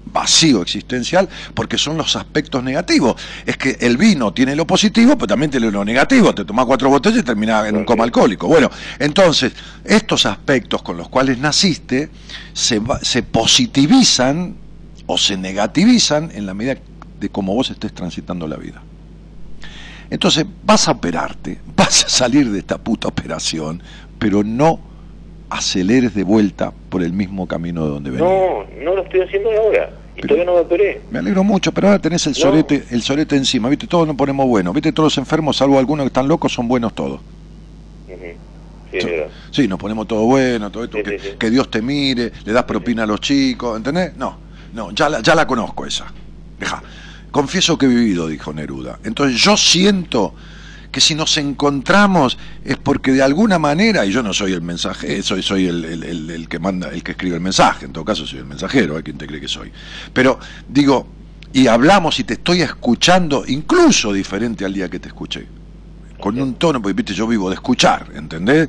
vacío existencial, porque son los aspectos negativos. Es que el vino tiene lo positivo, pero también tiene lo negativo. Te tomas cuatro botellas y terminas en un coma alcohólico. Bueno, entonces, estos aspectos con los cuales naciste se, se positivizan o se negativizan en la medida de cómo vos estés transitando la vida. Entonces vas a operarte, vas a salir de esta puta operación, pero no aceleres de vuelta por el mismo camino de donde venís. No, no lo estoy haciendo ahora. Y todavía no me operé. Me alegro mucho, pero ahora tenés el No. solete, el solete encima, ¿viste? Todos nos ponemos buenos, ¿viste? Todos los enfermos, salvo algunos que están locos, son buenos todos. Ujú. Sí, es verdad. Sí, nos ponemos todo bueno, todo esto, Sí, que, sí, sí. que Dios te mire, le das propina a los chicos, ¿entendés? No, no, ya la, ya la conozco esa. Deja. Confieso que he vivido, dijo Neruda. Entonces yo siento que si nos encontramos es porque de alguna manera, y yo no soy el mensaje, soy, soy el, el- el- el que manda, el que escribe el mensaje, en todo caso soy el mensajero, hay quien te cree que soy. Pero digo, y hablamos y te estoy escuchando, incluso diferente al día que te escuché con un tono, porque viste, yo vivo de escuchar, ¿entendés?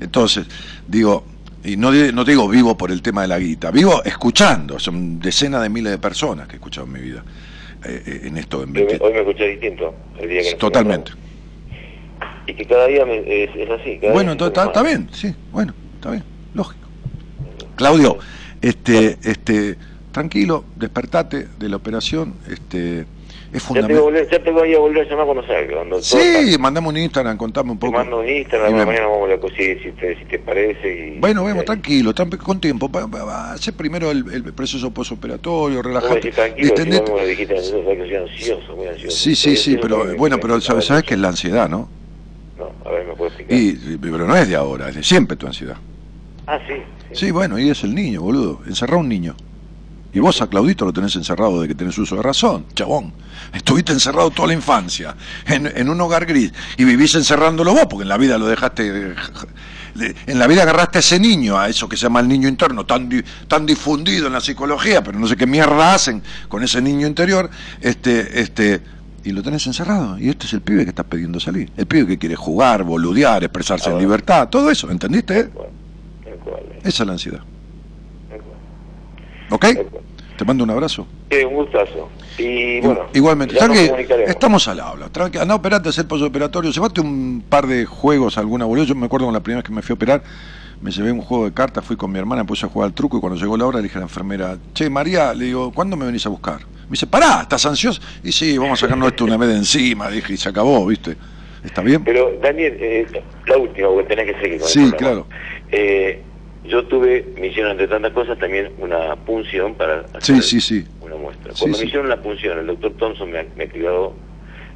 Entonces, digo, y no, no digo vivo por el tema de la guita, vivo escuchando, son decenas de miles de personas que he escuchado en mi vida, eh, eh, en esto, en Hoy me, 20 hoy me escuché distinto. El día que Totalmente. Y que cada día me- es, es así. cada Bueno, está, bien, sí, bueno, está bien, lógico. Claudio, este, este, tranquilo, despertate de la operación, este, es te, fundamental. ya te voy a volver a llamar cuando salga. Cuando Sí, mandame un Instagram, contame un Te poco. mando un Y Instagram, mañana vamos a la cosilla si te, si te parece. Y, Bueno, vemos, y- tranquilo, tran- con tiempo. Hace primero el, el proceso posoperatorio, Vos relajate. tranquilo, si distendete. me lo dijiste, ansioso, muy ansioso. Sí, sí, sí, pero bueno, pero sabes que es la ansiedad, ¿no? No, a ver, ¿me puedo explicar? Y, pero no es de ahora, es de siempre tu ansiedad. Ah, sí. Sí, bueno, y es el niño, boludo. Encerrá un niño. Y vos a Claudito lo tenés encerrado de que tenés uso de razón, chabón. Estuviste encerrado toda la infancia, en, en un hogar gris, y vivís encerrándolo vos, porque en la vida lo dejaste... En la vida agarraste a ese niño, a eso que se llama el niño interno, tan, tan difundido en la psicología, pero no sé qué mierda hacen con ese niño interior, este, este, y lo tenés encerrado. Y este es el pibe que está pidiendo salir. El pibe que quiere jugar, boludear, expresarse en Ah. libertad, todo eso, ¿entendiste? Eh, Esa es la ansiedad. ¿Ok? Te mando un abrazo. Sí, un gustazo. Y bueno, Igualmente, ya. Estamos al habla. Tranqui, Andá a operarte, hacer posoperatorio. Llevate un par de juegos, alguna boludo. Yo me acuerdo con la primera vez que me fui a operar, me llevé un juego de cartas, fui con mi hermana, me puse a jugar al truco y cuando llegó la hora le dije a la enfermera, che, María, le digo, ¿cuándo me venís a buscar? Me dice, pará, ¿estás ansioso? Y sí, vamos a sacarnos esto una vez de encima, dije, y se acabó, ¿viste? ¿Está bien? Pero, Daniel, eh, la última, porque tenés que seguir con el Sí, programa. claro. Eh, yo tuve, me hicieron entre tantas cosas también una punción para Sí, hacer sí, sí. una muestra. Sí, Cuando sí. me hicieron la punción, el doctor Thompson me, me aclaró,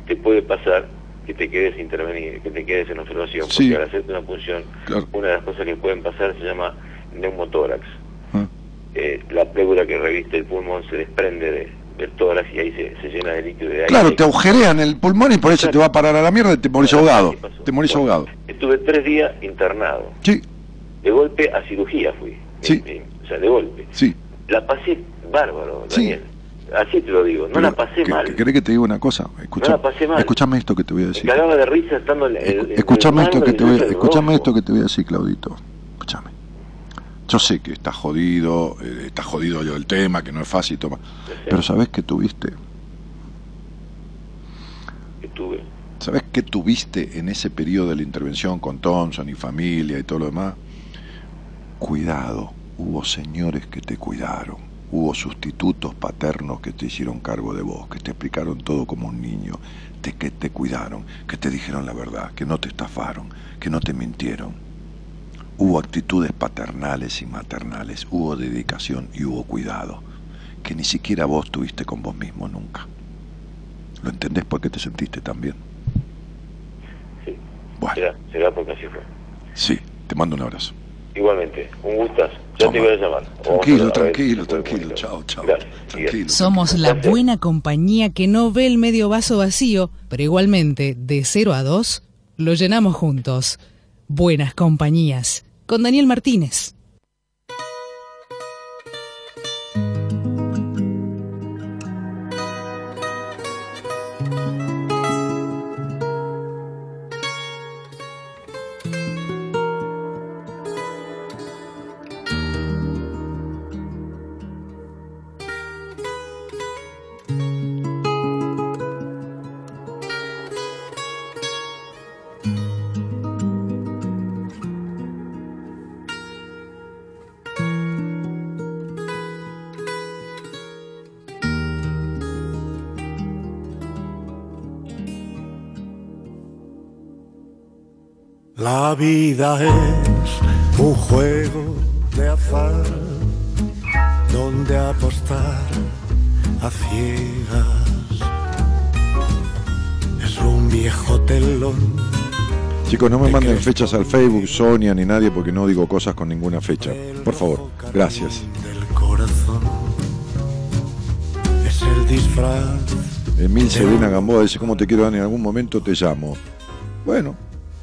te puede pasar que te quedes intervenir, que te quedes en observación, porque Sí. al hacerte una punción, Claro. una de las cosas que pueden pasar se llama neumotórax. Ah, Eh, la pleura que reviste el pulmón se desprende de- y ahí se, se llena de líquido de aire. Claro, te agujerean el pulmón y por eso te va a parar a la mierda y te morís ahogado. Te morís Bueno, ahogado. Estuve tres días internado. Sí, De golpe a cirugía fui. Sí. O sea, de golpe. sí. La pasé bárbaro, Sí. Daniel. Así te lo digo. No Pero, la pasé ¿que- mal. que- ¿Querés que te diga una cosa? Escucha, No la pasé mal. Escuchame esto que te voy a Me decir. cagaba de risa estando en el. Escuchame esto que te voy, escuchame esto que te voy a decir, Claudito. Escuchame. Yo sé que está jodido, eh, está jodido yo el tema, que no es fácil tomar. Pero ¿sabés qué tuviste? Tuve. ¿Sabés qué tuviste en ese periodo de la intervención con Thompson y familia y todo lo demás? Cuidado, hubo señores que te cuidaron, hubo sustitutos paternos que te hicieron cargo de vos, que te explicaron todo como un niño, te, que te cuidaron, que te dijeron la verdad, que no te estafaron, que no te mintieron. Hubo actitudes paternales y maternales, hubo dedicación y hubo cuidado, que ni siquiera vos tuviste con vos mismo nunca. ¿Lo entendés por qué te sentiste tan bien? Sí. Bueno, Será, será porque así fue. sí, te mando un abrazo. Igualmente, un gustazo. Ya Toma. te voy a llamar. A Tranquilo, tranquilo, tranquilo. Chao, chao. Tranquilo. Somos la buena compañía que no ve el medio vaso vacío, pero igualmente, de 0 a 2, lo llenamos juntos. Buenas compañías. Con Daniel Martínez. La vida es un juego de azar donde apostar a ciegas. Es un viejo telón. Chicos, no me manden fechas al Facebook, Sonia ni nadie, porque no digo cosas con ninguna fecha. Por favor, gracias. Del corazón. Es el disfraz. Emil Selena Gamboa dice, ¿cómo te quiero, Dani? En algún momento te llamo. Bueno,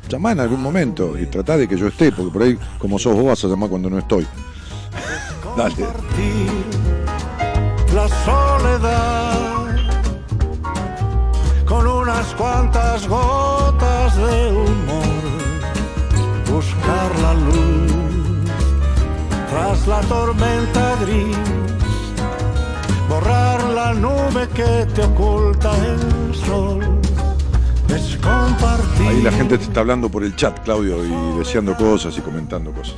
llamá en algún momento y tratá de que yo esté, porque por ahí, como sos vos, vas a llamar cuando no estoy. Dale. la soledad con unas cuantas gotas de humor, buscar la luz tras la tormenta gris, borrar la nube que te oculta el sol. Compartir Ahí la gente te está hablando por el chat, Claudio, y deseando cosas y comentando cosas.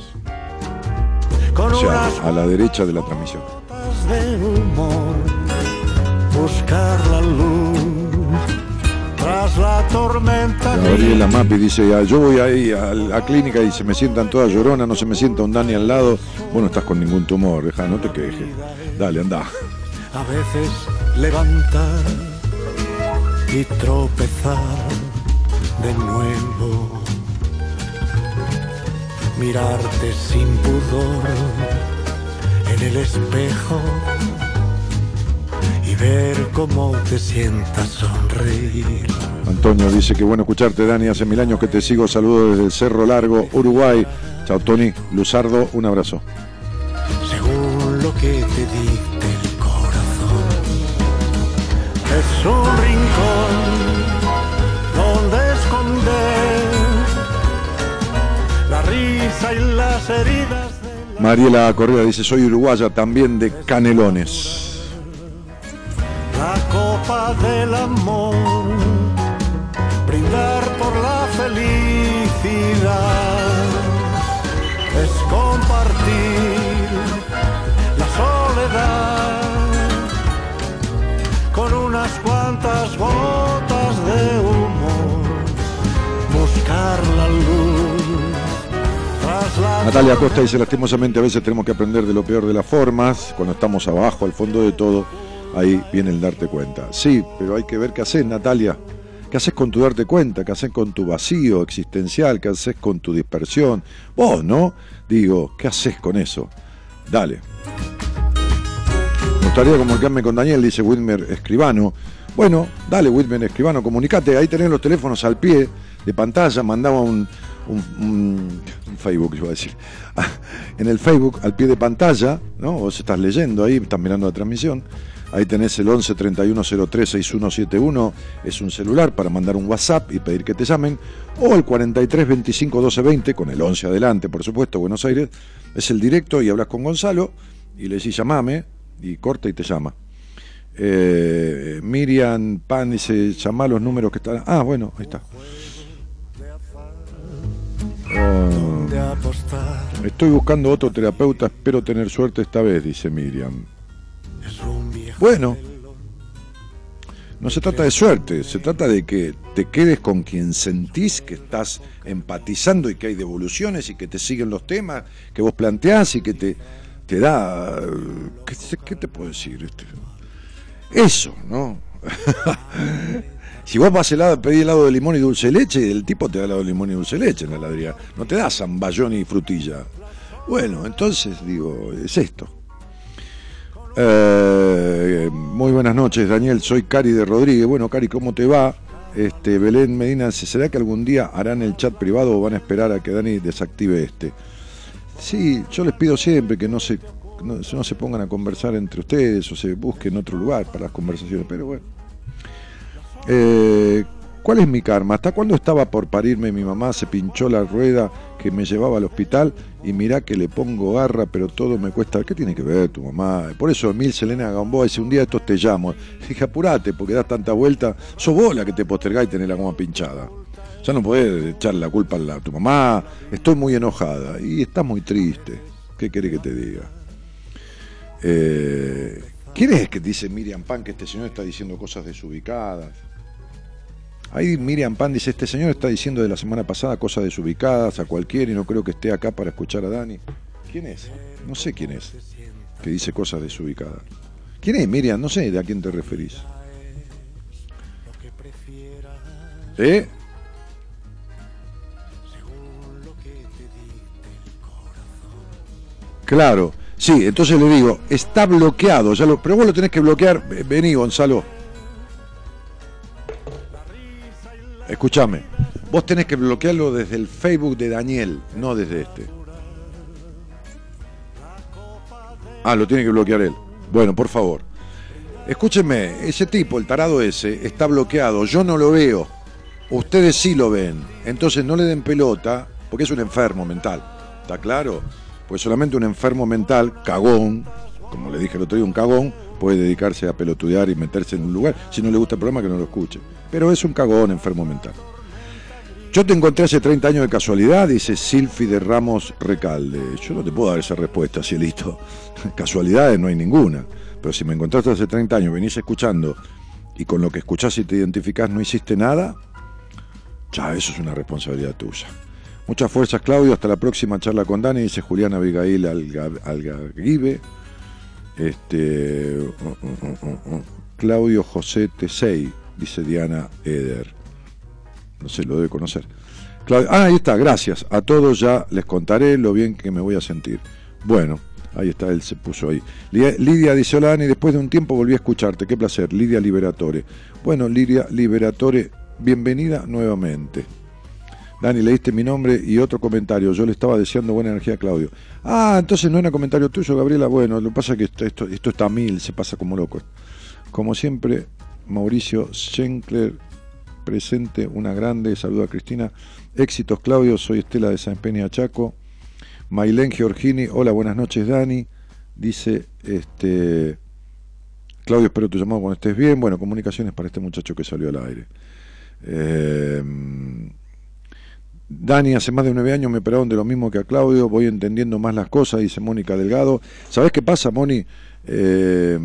O sea, a la derecha de la transmisión. gotas de humor, buscar la luz tras la tormenta Gabriela gris. Mapi dice, "Ah, yo voy ahí a la clínica y se me sientan todas lloronas, no se me sienta un Dani al lado. Vos no estás con ningún tumor, deja, no te quejes. Dale, anda. A veces levantar y tropezar de nuevo. Mirarte sin pudor en el espejo y ver cómo te sientas sonreír. Antonio dice que bueno escucharte, Dani. Hace mil años que te sigo. Saludos desde el Cerro Largo, Uruguay. Chao, Tony. Luzardo, un abrazo. según lo que te dicte el corazón. Es un Mariela Correa dice, soy uruguaya también de Canelones. Natalia Costa dice, lastimosamente a veces tenemos que aprender de lo peor de las formas, cuando estamos abajo, al fondo de todo, ahí viene el darte cuenta. Sí, pero hay que ver qué haces, Natalia. ¿Qué haces con tu darte cuenta? ¿Qué haces con tu vacío existencial? ¿Qué haces con tu dispersión? Vos, ¿no? Digo, ¿qué haces con eso? Dale. Me gustaría comunicarme con Daniel, dice Wilmer Escribano. Bueno, dale, Wilmer Escribano, comunicate. Ahí tenés los teléfonos al pie de pantalla. Mandaba un, un, Facebook, iba a decir. En el Facebook, al pie de pantalla, ¿no? Vos estás leyendo ahí, estás mirando la transmisión. Ahí tenés el 11 31 03 6171, es un celular para mandar un WhatsApp y pedir que te llamen. O el 43 25 12 20, con el 11 adelante, por supuesto, Buenos Aires. Es el directo y hablas con Gonzalo y le decís llamame y corta y te llama. Eh, Miriam Pan dice, llama los números que están. Ah, bueno, ahí está. Estoy buscando otro terapeuta, espero tener suerte esta vez, dice Miriam. Bueno, no se trata de suerte, se trata de que te quedes con quien sentís que estás empatizando y que hay devoluciones y que te siguen los temas que vos planteás y que te, te da... ¿Qué, qué te puedo decir? Este, Eso, ¿no? si vos vas helado, pedís helado de limón y dulce de leche, el tipo te da helado de limón y dulce leche en la heladería. No te da zamballón y frutilla. Bueno, entonces digo, es esto. Eh, muy buenas noches, Daniel. Soy Cari de Rodríguez. Bueno, Cari, ¿cómo te va? Este, Belén Medina, ¿será que algún día harán el chat privado o van a esperar a que Dani desactive este? Sí, yo les pido siempre que no se, no, no se pongan a conversar entre ustedes o se busquen otro lugar para las conversaciones, pero bueno. Eh, ¿Cuál es mi karma? ¿Hasta cuándo estaba por parirme mi mamá? Se pinchó la rueda que me llevaba al hospital y mirá que le pongo garra, pero todo me cuesta. ¿Qué tiene que ver tu mamá? Por eso Emil Selena Gamboa dice, un día estos te llamo. Dije, apurate, porque das tanta vuelta. Sos vos la que te postergás y tenés la goma pinchada. Ya no podés echar la culpa a, la- tu mamá. Estoy muy enojada y estás muy triste. ¿Qué querés que te diga? Eh, ¿Quién es que dice Miriam Pan que este señor está diciendo cosas desubicadas? Ahí Miriam Pan dice, este señor está diciendo de la semana pasada cosas desubicadas a cualquiera y no creo que esté acá para escuchar a Dani. ¿Quién es? No sé quién es que dice cosas desubicadas. ¿Quién es Miriam? No sé de a quién te referís. ¿Eh? Claro, sí, entonces le digo, está bloqueado, pero vos lo tenés que bloquear. Ve- Vení, Gonzalo. Escúchame, vos tenés que bloquearlo desde el Facebook de Daniel, no desde este. Ah, lo tiene que bloquear él. Bueno, por favor. Escúchenme, ese tipo, el tarado ese, está bloqueado. Yo no lo veo. Ustedes sí lo ven. Entonces no le den pelota, porque es un enfermo mental. ¿Está claro? Pues solamente un enfermo mental, cagón, como le dije el otro día, un cagón, puede dedicarse a pelotudear y meterse en un lugar. Si no le gusta el programa, que no lo escuche. Pero es un cagón, enfermo mental. Yo te encontré hace 30 años de casualidad, dice Silfi de Ramos Recalde. Yo no te puedo dar esa respuesta, cielito. Casualidades no hay ninguna. Pero si me encontraste hace 30 años, venís escuchando y con lo que escuchás y te identificás no hiciste nada, ya eso es una responsabilidad tuya. Muchas fuerzas, Claudio. Hasta la próxima charla con Dani, dice Julián Abigail Alga- Algagive. Este. Claudio José Tesei, dice Diana Eder. No sé, lo debe conocer. Claudio- ah, ahí está, gracias. A todos ya les contaré lo bien que me voy a sentir. Bueno, ahí está, él se puso ahí. Lidia, dice, hola Dani, después de un tiempo volví a escucharte. Qué placer, Lidia Liberatore. Bueno, Lidia Liberatore, bienvenida nuevamente. Dani, leíste mi nombre y otro comentario. Yo le estaba deseando buena energía a Claudio. Ah, entonces no era comentario tuyo, Gabriela. Bueno, lo que pasa es que esto, está a mil, se pasa como loco. Como siempre, Mauricio Schenkler presente, una grande. Saludo a Cristina. Éxitos, Claudio. Soy Estela de San Peña Chaco. Mailén Georgini. Hola, buenas noches, Dani. Dice este. Claudio, espero tu llamado cuando estés bien. Bueno, comunicaciones para este muchacho que salió al aire. Eh, Dani, hace más de nueve años me operaron de lo mismo que a Claudio, voy entendiendo más las cosas, dice Mónica Delgado. ¿Sabés qué pasa, Moni? Eh,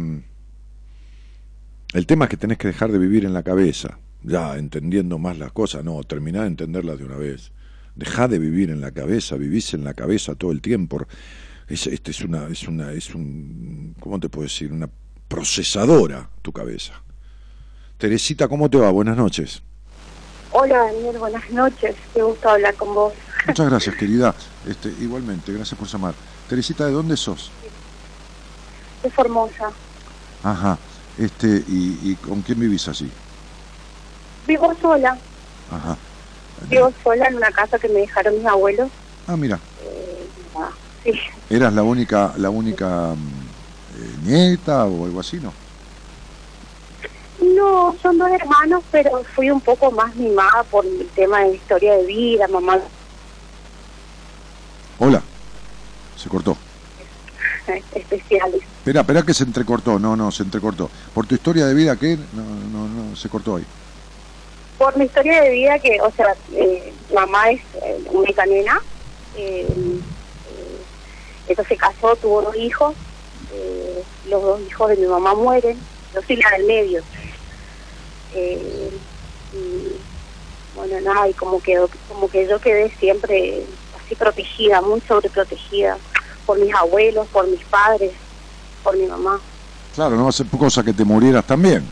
el tema es que tenés que dejar de vivir en la cabeza, ya entendiendo más las cosas, no, terminá de entenderlas de una vez. Dejá de vivir en la cabeza, vivís en la cabeza todo el tiempo. Es, este es una, es una, es un, ¿cómo te puedo decir? Una procesadora tu cabeza. Teresita, ¿cómo te va? Buenas noches. Hola Daniel, buenas noches. Qué gusto hablar con vos. Muchas gracias, querida. Este, igualmente, gracias por llamar. Teresita, ¿de dónde sos? De Formosa. Ajá. Este, y, y con quién vivís así? Vivo sola. Ajá. Vivo sola en una casa que me dejaron mis abuelos. Ah, mira, Eh, ah, sí. eras la única, la única mm, eh, nieta o algo así, ¿no? No, son dos hermanos, pero fui un poco más mimada por el tema de historia de vida, mamá Hola. Se cortó. especiales. Espera, espera que se entrecortó. No, no, se entrecortó. Por tu historia de vida, ¿qué? No, no, no, se cortó ahí. Por mi historia de vida, que, o sea, eh, mamá es eh, única nena. Eh, eh, ella se casó, tuvo dos hijos. eh, los dos hijos de mi mamá mueren. Yo soy la del medio. Eh, y bueno, nada, y como, quedó, como que yo quedé siempre así protegida, muy sobreprotegida por mis abuelos, por mis padres, por mi mamá. Claro, no va a ser cosa que te murieras también.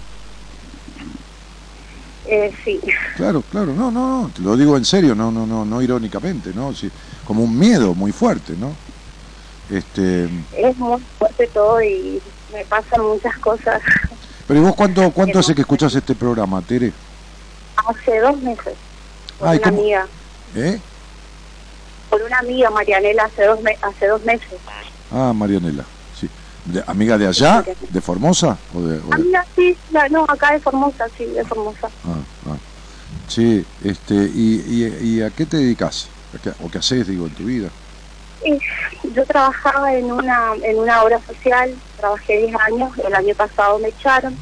Eh, sí. Claro, claro, no, no, no, te lo digo en serio, no, no, no, no irónicamente, ¿no? Sí, como un miedo muy fuerte, ¿no? Este, es muy fuerte todo y me pasan muchas cosas. Pero ¿y vos cuánto, cuánto hace que escuchás este programa, Tere? Hace dos meses, por Ay, una ¿cómo? amiga, ¿Eh? por una amiga, Marianela, hace dos, me- hace dos meses. Ah, Marianela, sí. De- ¿Amiga de allá? ¿De Formosa? ¿O de, o de- Amiga, sí, no, acá de Formosa, sí, de Formosa. Ah, ah. Sí, este, y, y, y a qué te dedicas? ¿A qué- ¿O qué haces, digo, en tu vida? Yo trabajaba en una en una obra social, trabajé 10 años, el año pasado me echaron.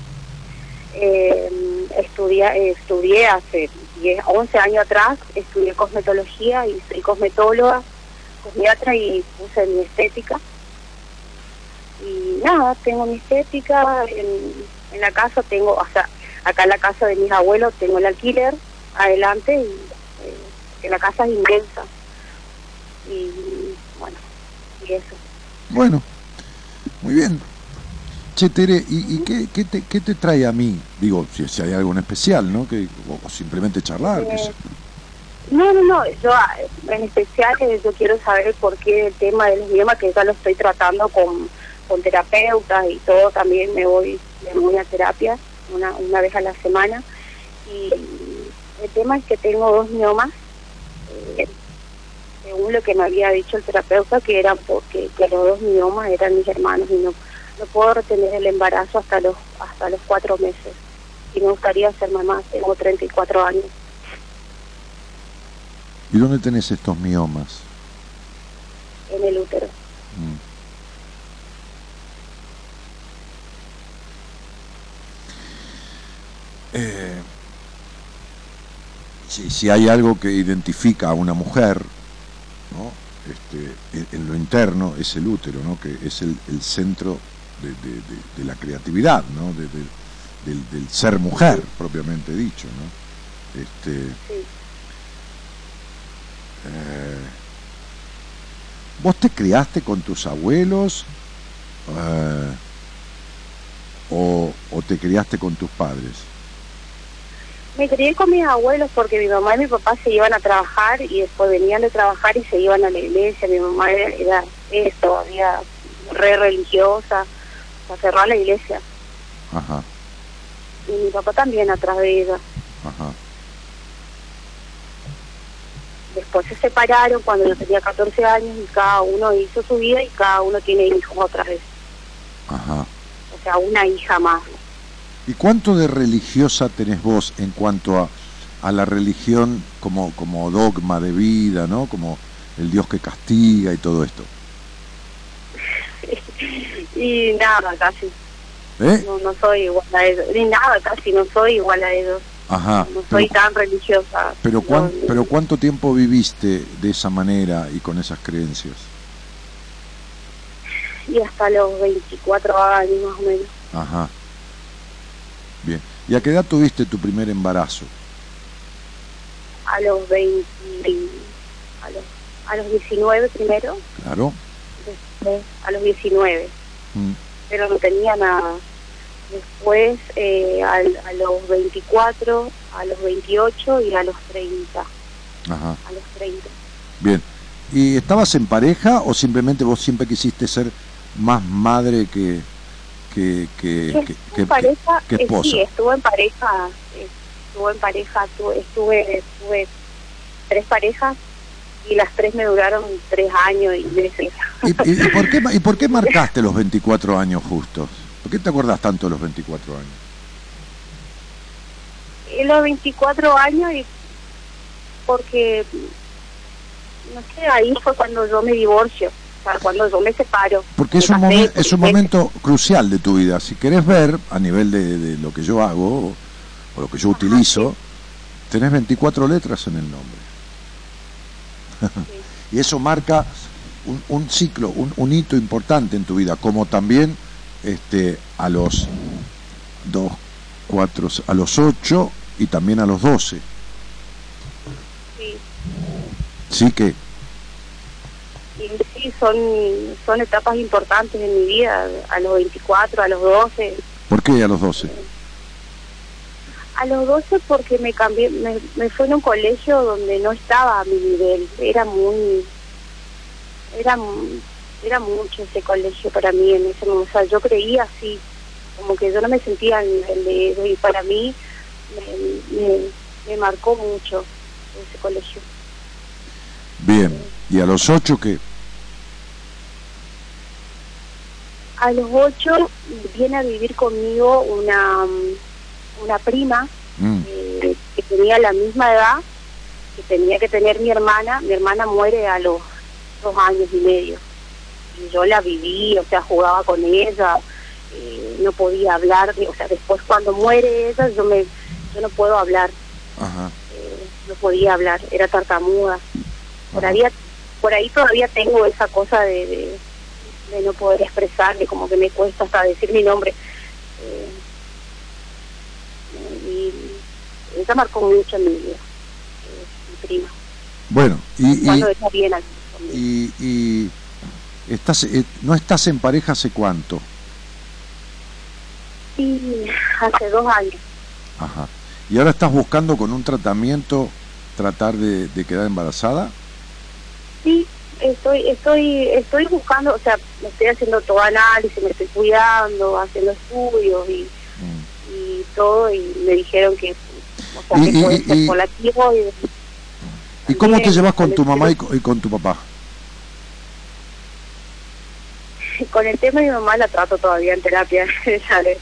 Eh, estudié, estudié hace 10, 11 años atrás, estudié cosmetología y soy cosmetóloga, cosmiatra y puse mi estética. Y nada, tengo mi estética, en, la casa tengo, o sea, acá en la casa de mis abuelos tengo el alquiler adelante y eh, la casa es inmensa. Y y eso. Bueno, muy bien. Che, Tere, ¿y, y qué, qué te, qué te trae a mí? Digo, si, si hay algo en especial, ¿no? Que, o, o simplemente charlar. yo. No, no, no, yo ah, en especial eh, yo quiero saber el porqué del tema de los idiomas que ya lo estoy tratando con, con terapeutas y todo, también me voy, me voy a terapia una, una vez a la semana y el tema es que tengo dos miomas, eh, según lo que me había dicho el terapeuta, que eran porque que los dos miomas eran mis hermanos y no, no puedo retener el embarazo hasta los hasta los cuatro meses y me gustaría ser mamá, tengo 34 años. ¿Y dónde tenés estos miomas? en el útero. Mm. Eh, si, si hay algo que identifica a una mujer, ¿no? este, en, lo interno es el útero, ¿no? que es el, el centro de, de- de- de la creatividad, ¿no? de- de- del, del ser mujer, propiamente dicho. ¿no? Este, Sí. eh, ¿Vos te criaste con tus abuelos eh, o, o te criaste con tus padres? Me crié con mis abuelos porque mi mamá y mi papá se iban a trabajar y después venían de trabajar y se iban a la iglesia. Mi mamá era, era es todavía re religiosa, se aferró a la iglesia. Ajá, Y mi papá también atrás de ella. ajá. Después se separaron cuando yo tenía 14 años y cada uno hizo su vida y cada uno tiene hijos otra vez. Ajá. O sea, una hija más. ¿Y cuánto de religiosa tenés vos en cuanto a, a la religión como, como dogma de vida, ¿no? Como el Dios que castiga y todo esto. Y nada, casi. ¿Eh? No, no soy igual a ellos. Ni nada, casi no soy igual a ellos. Ajá. No soy Pero, tan religiosa. pero, No, cuán- pero ¿cuánto tiempo viviste de esa manera y con esas creencias? Y hasta los 24 años más o menos. Ajá. Bien. ¿Y a qué edad tuviste tu primer embarazo? A los 20. A los, a los 19 primero. Claro. Después a los 19. Mm, Pero no tenía nada. Después eh, al- a los 24, a los 28 y a los 30. Ajá. A los 30. Bien. ¿Y estabas en pareja o simplemente vos siempre quisiste ser más madre que que que, que, pareja, que eh, esposa? sí, estuve en pareja, eh, estuve en pareja, tu- estuve, estuve tres parejas y las tres me duraron tres años y meses. ¿Y, y- y por qué, ¿Y por qué marcaste los 24 años justos? ¿Por qué te acordás tanto de los 24 años? En los 24 años y porque, no sé, ahí fue cuando yo me divorcio, cuando yo me separo. Porque es Me un, momen- es un momento crucial de tu vida. Si querés ver a nivel de, de lo que yo hago o, o lo que yo utilizo, tenés 24 letras en el nombre. y eso marca un, un ciclo, un, un hito importante en tu vida, como también este, a los dos, cuatro, a los 8 y también a los 12. Sí, Sí que, sí, son, son etapas importantes en mi vida, a los 24, a los 12. ¿por qué a los 12? A los 12 porque me cambié, me, me fui en un colegio donde no estaba a mi nivel, era muy, era, era mucho ese colegio para mí en ese momento, o sea, yo creía así, como que yo no me sentía al nivel de ellos y para mí me, me, me marcó mucho ese colegio. Bien. ¿Y a los 8 qué? A los 8 viene a vivir conmigo una, mm, una prima Mm, eh, que tenía la misma edad que tenía que tener mi hermana. Mi hermana muere a los dos años y medio. Y yo la viví, o sea, jugaba con ella, eh, no podía hablar. O sea, después cuando muere ella, yo, me, yo no puedo hablar, Ajá. eh, no podía hablar, era tartamuda. Por ahí, por ahí todavía tengo esa cosa de, de, de no poder expresarme, como que me cuesta hasta decir mi nombre. Eh, y ella marcó mucho en mi vida, eh, mi prima. Bueno, y, y, aquí estás, eh, no estás en pareja hace cuánto? Sí, hace dos años. Ajá. ¿Y ahora estás buscando con un tratamiento tratar de, de quedar embarazada? Sí, estoy, estoy, estoy buscando, o sea, me estoy haciendo todo análisis, me estoy cuidando, haciendo estudios y, Mm. y todo, y me dijeron que, o sea, Y- que y- puede ser y- por la tiroides. ¿Y cómo te llevas con tu mamá y con tu papá? Con el tema de mi mamá la trato todavía en terapia, ella es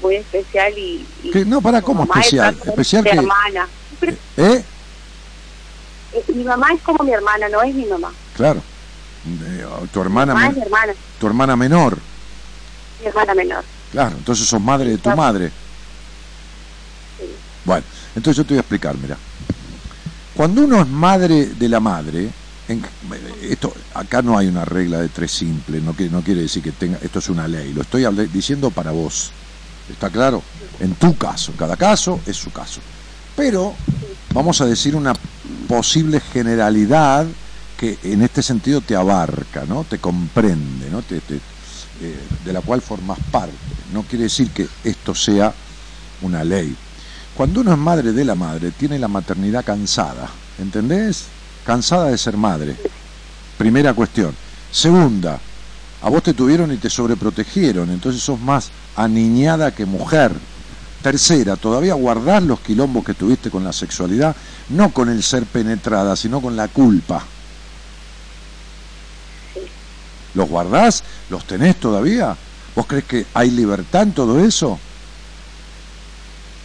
muy especial y... y. No, pará, mi ¿cómo especial? Especial que- hermana. ¿Eh? eh, mi mamá es como mi hermana, no es mi mamá. Claro. Tu hermana, Mi es mi hermana, tu hermana menor. mi hermana menor. Claro, entonces sos madre de tu madre. Sí. Bueno, entonces yo te voy a explicar, mira. Cuando uno es madre de la madre, en- esto acá no hay una regla de tres simple, no quiere, no quiere decir que tenga, esto es una ley, lo estoy diciendo para vos. ¿Está claro? En tu caso, cada caso es su caso. Pero vamos a decir una posible generalidad que en este sentido te abarca, ¿no? Te comprende, ¿no? Te- eh, de la cual formas parte. No quiere decir que esto sea una ley. Cuando uno es madre de la madre, tiene la maternidad cansada, ¿entendés? Cansada de ser madre. Primera cuestión. Segunda, a vos te tuvieron y te sobreprotegieron, entonces sos más aniñada que mujer. Tercera, todavía guardás los quilombos que tuviste con la sexualidad, no con el ser penetrada, sino con la culpa. ¿Los guardás? ¿Los tenés todavía? ¿Vos crees que hay libertad en todo eso?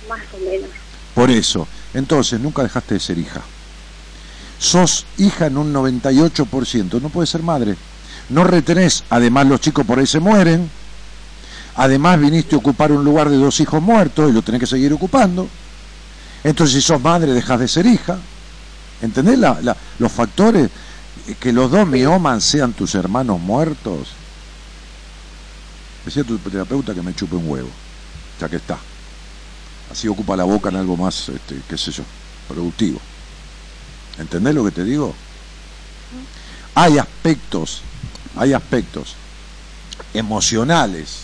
Más o menos. Por eso, entonces nunca dejaste de ser hija. Sos hija en un 98%, no puedes ser madre. No retenés, además los chicos por ahí se mueren, además viniste a ocupar un lugar de dos hijos muertos y lo tenés que seguir ocupando. Entonces si sos madre dejas de ser hija. ¿Entendés la- la- los factores? Que los dos miomas sean tus hermanos muertos. Decía tu terapeuta que me chupe un huevo, ya que está así ocupa la boca en algo más, este, qué sé yo, productivo. ¿Entendés lo que te digo? Hay aspectos, hay aspectos emocionales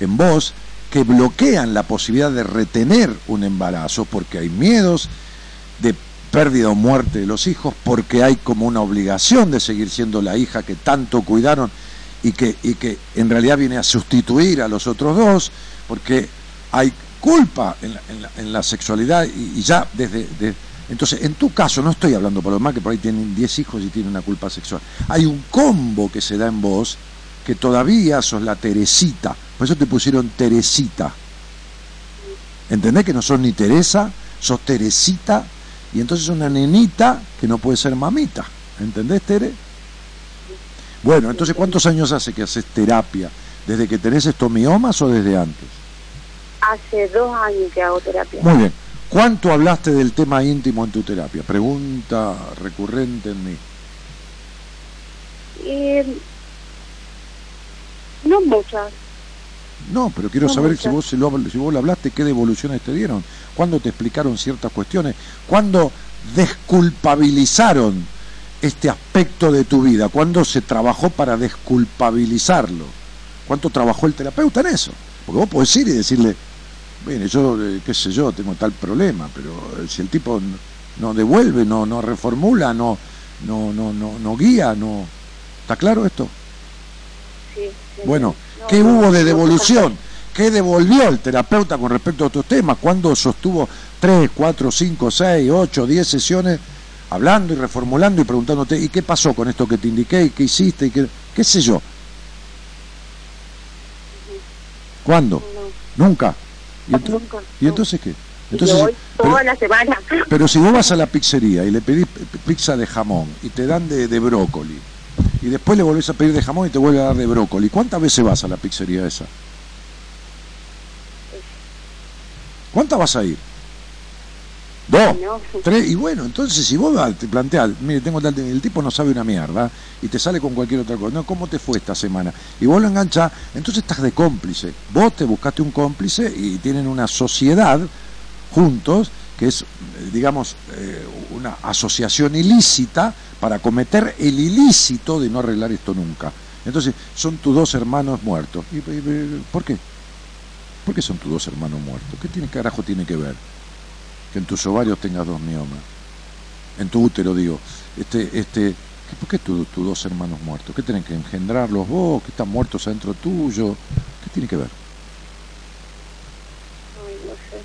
en vos que bloquean la posibilidad de retener un embarazo porque hay miedos de pérdida o muerte de los hijos, porque hay como una obligación de seguir siendo la hija que tanto cuidaron y que, y que en realidad viene a sustituir a los otros dos, porque hay culpa en la, en la- sexualidad y, ya desde... de- entonces, en tu caso, no estoy hablando por los demás que por ahí tienen 10 hijos y tienen una culpa sexual. Hay un combo que se da en vos que todavía sos la Teresita. Por eso te pusieron Teresita. ¿Entendés que no sos ni Teresa? Sos Teresita y entonces una nenita que no puede ser mamita. ¿Entendés, Tere? Bueno, entonces, ¿cuántos años hace que haces terapia? ¿Desde que tenés estos miomas o desde antes? Hace dos años que hago terapia. Muy bien. ¿Cuánto hablaste del tema íntimo en tu terapia? Pregunta recurrente en mí. Eh, no muchas. No, pero quiero No saber muchas. si vos, si, lo, si vos lo hablaste, qué devoluciones te dieron, cuándo te explicaron ciertas cuestiones, cuándo desculpabilizaron este aspecto de tu vida, cuándo se trabajó para desculpabilizarlo, cuánto trabajó el terapeuta en eso. Porque vos podés ir y decirle, Mire, yo, eh, qué sé yo, tengo tal problema, pero eh, si el tipo no devuelve, no, no reformula, no, no, no, no, no guía, no. ¿Está claro esto? Sí, sí, Bueno, no, ¿qué hubo de devolución? ¿Qué devolvió el terapeuta con respecto a otros temas? ¿Cuándo sostuvo 3, 4, 5, 6, 8, 10 sesiones hablando y reformulando y preguntándote, ¿y qué pasó con esto que te indiqué? ¿Y qué hiciste? ¿Y qué, qué sé yo? ¿Cuándo? no, Nunca. ¿Y, ento- nunca, ¿y entonces qué? Entonces, voy pero- toda la semana. pero si vos vas a la pizzería y le pedís pizza de jamón y te dan de, de brócoli, y después le volvés a pedir de jamón y te vuelve a dar de brócoli, ¿cuántas veces vas a la pizzería esa? ¿Cuántas vas a ir? Dos, No. tres, y bueno, entonces si vos te planteas, mire, tengo tal, el tipo no sabe una mierda, y te sale con cualquier otra cosa, no, ¿cómo te fue esta semana? Y vos lo enganchás, entonces estás de cómplice, vos te buscaste un cómplice y tienen una sociedad juntos, que es, eh, digamos, eh, una asociación ilícita para cometer el ilícito de no arreglar esto nunca. Entonces, son tus dos hermanos muertos. ¿Y, y- y- por qué? ¿Por qué son tus dos hermanos muertos? ¿Qué tiene, carajo tiene que ver? Que en tus ovarios tengas dos miomas. En tu útero, digo. Este, este, ¿Por qué tus dos hermanos muertos? ¿Qué tienen que engendrarlos vos? ¿Que están muertos adentro tuyo? ¿Qué tiene que ver? Ay, no sé.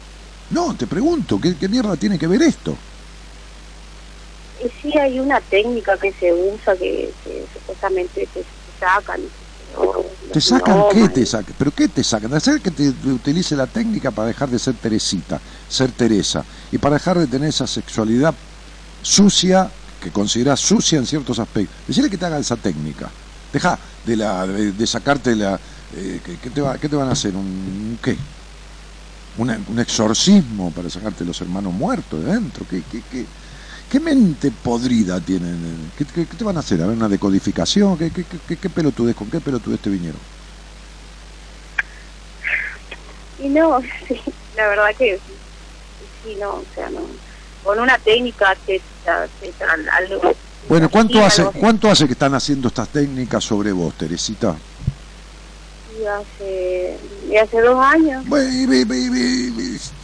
No, te pregunto, ¿qué, qué mierda tiene que ver esto? Y sí hay una técnica que se usa que, que supuestamente te, sacan. no, ¿Te sacan qué? ¿Te sacan? ¿Pero qué te sacan? Hacer que te utilice la técnica para dejar de ser Teresita, ser Teresa, y para dejar de tener esa sexualidad sucia, que consideras sucia en ciertos aspectos. Decirle que te haga esa técnica. Deja de, la, de, de sacarte la... eh, ¿qué, qué te va- qué te van a hacer? ¿Un qué? Una- un exorcismo para sacarte los hermanos muertos de dentro. ¿Qué, qué, qué, qué mente podrida tienen? ¿Qué, qué, qué te van a hacer? ¿A ver una decodificación? ¿Qué, qué, qué, qué pelotudez? ¿Con qué pelotudez te vinieron? Y no, sí, la verdad que sí, no, o sea, no. Con una técnica que algo. Bueno, ¿cuánto hace. ¿cuánto hace que están haciendo estas técnicas sobre vos, Teresita? Y hace, y hace dos años. Bueno, y- y-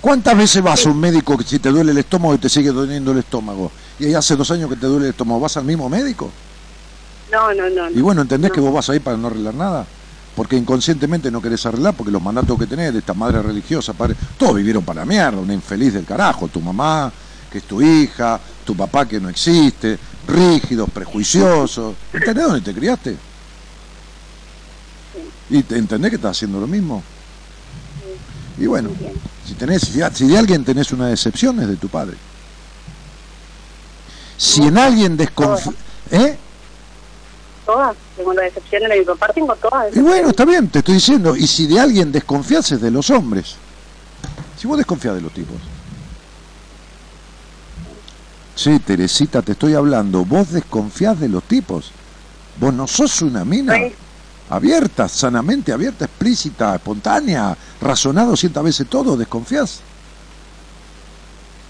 ¿Cuántas veces vas a un médico que si te duele el estómago y te sigue doliendo el estómago? Y ahí hace dos años que te duele el estómago, ¿vas al mismo médico? No, no, no. Y bueno, ¿entendés no. que vos vas ahí para no arreglar nada? Porque inconscientemente no querés arreglar, porque los mandatos que tenés de esta madre religiosa, padre, todos vivieron para la mierda, una infeliz del carajo, tu mamá, que es tu hija, tu papá que no existe, rígidos, prejuiciosos. ¿Entendés dónde te criaste? ¿Y te entendés que estás haciendo lo mismo? Y bueno, si tenés, si, de alguien tenés una decepción es de tu padre. Si en alguien desconfía... ¿Eh? Todas. Tengo las decepciones de mi papá, tengo todas. Y bueno, está bien, te estoy diciendo. Y si de alguien desconfías es de los hombres. Si vos desconfías de los tipos. Sí, Teresita, te estoy hablando. Vos desconfías de los tipos. Vos no sos una mina Sí. Abierta, sanamente abierta, explícita, espontánea, razonado cientas veces todo. ¿Desconfías?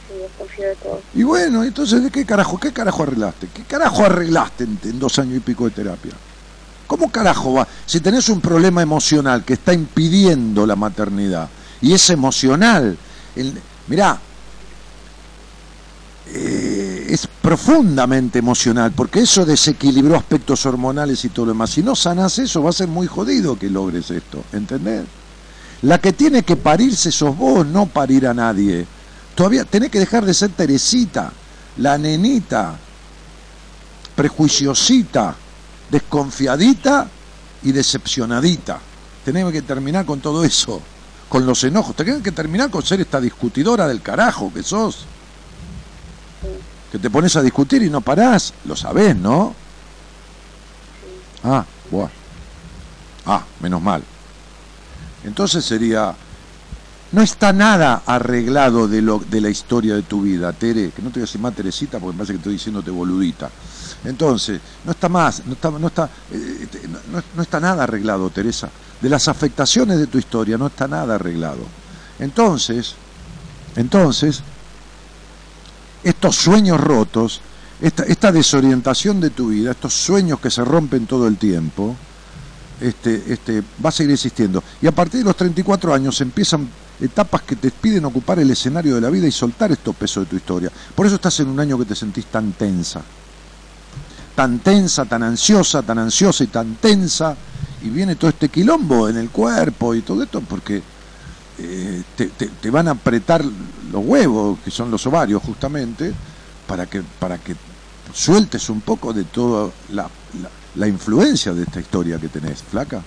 Sí, desconfío de todo. Y bueno, entonces, ¿de qué carajo, qué carajo arreglaste? ¿Qué carajo arreglaste en, en dos años y pico de terapia? ¿Cómo carajo va? Si tenés un problema emocional que está impidiendo la maternidad, y es emocional, el, mirá, eh, es profundamente emocional, porque eso desequilibró aspectos hormonales y todo lo demás. Si no sanás eso, va a ser muy jodido que logres esto, ¿entendés? La que tiene que parirse sos vos, no parir a nadie. Todavía tenés que dejar de ser Teresita, la nenita, prejuiciosita, desconfiadita y decepcionadita. Tenés que terminar con todo eso, con los enojos. Tenés que terminar con ser esta discutidora del carajo que sos. Que te pones a discutir y no parás. Lo sabés, ¿no? Ah, bueno. Ah, menos mal. Entonces sería, no está nada arreglado de, lo, de la historia de tu vida, Tere, que no te voy a decir más Teresita porque me parece que estoy diciéndote boludita. Entonces, no está más, no está, no está, eh, no- no está nada arreglado, Teresa. De las afectaciones de tu historia no está nada arreglado. Entonces, entonces, estos sueños rotos, esta, desorientación de tu vida, estos sueños que se rompen todo el tiempo, este, este, va a seguir existiendo. Y a partir de los 34 años empiezan etapas que te piden ocupar el escenario de la vida y soltar estos pesos de tu historia. Por eso estás en un año que te sentís tan tensa. Tan tensa, tan ansiosa, tan ansiosa y tan tensa. Y viene todo este quilombo en el cuerpo y todo esto porque eh, te, te- te van a apretar los huevos, que son los ovarios justamente, para que, para que sueltes un poco de toda la, la- la influencia de esta historia que tenés, flaca.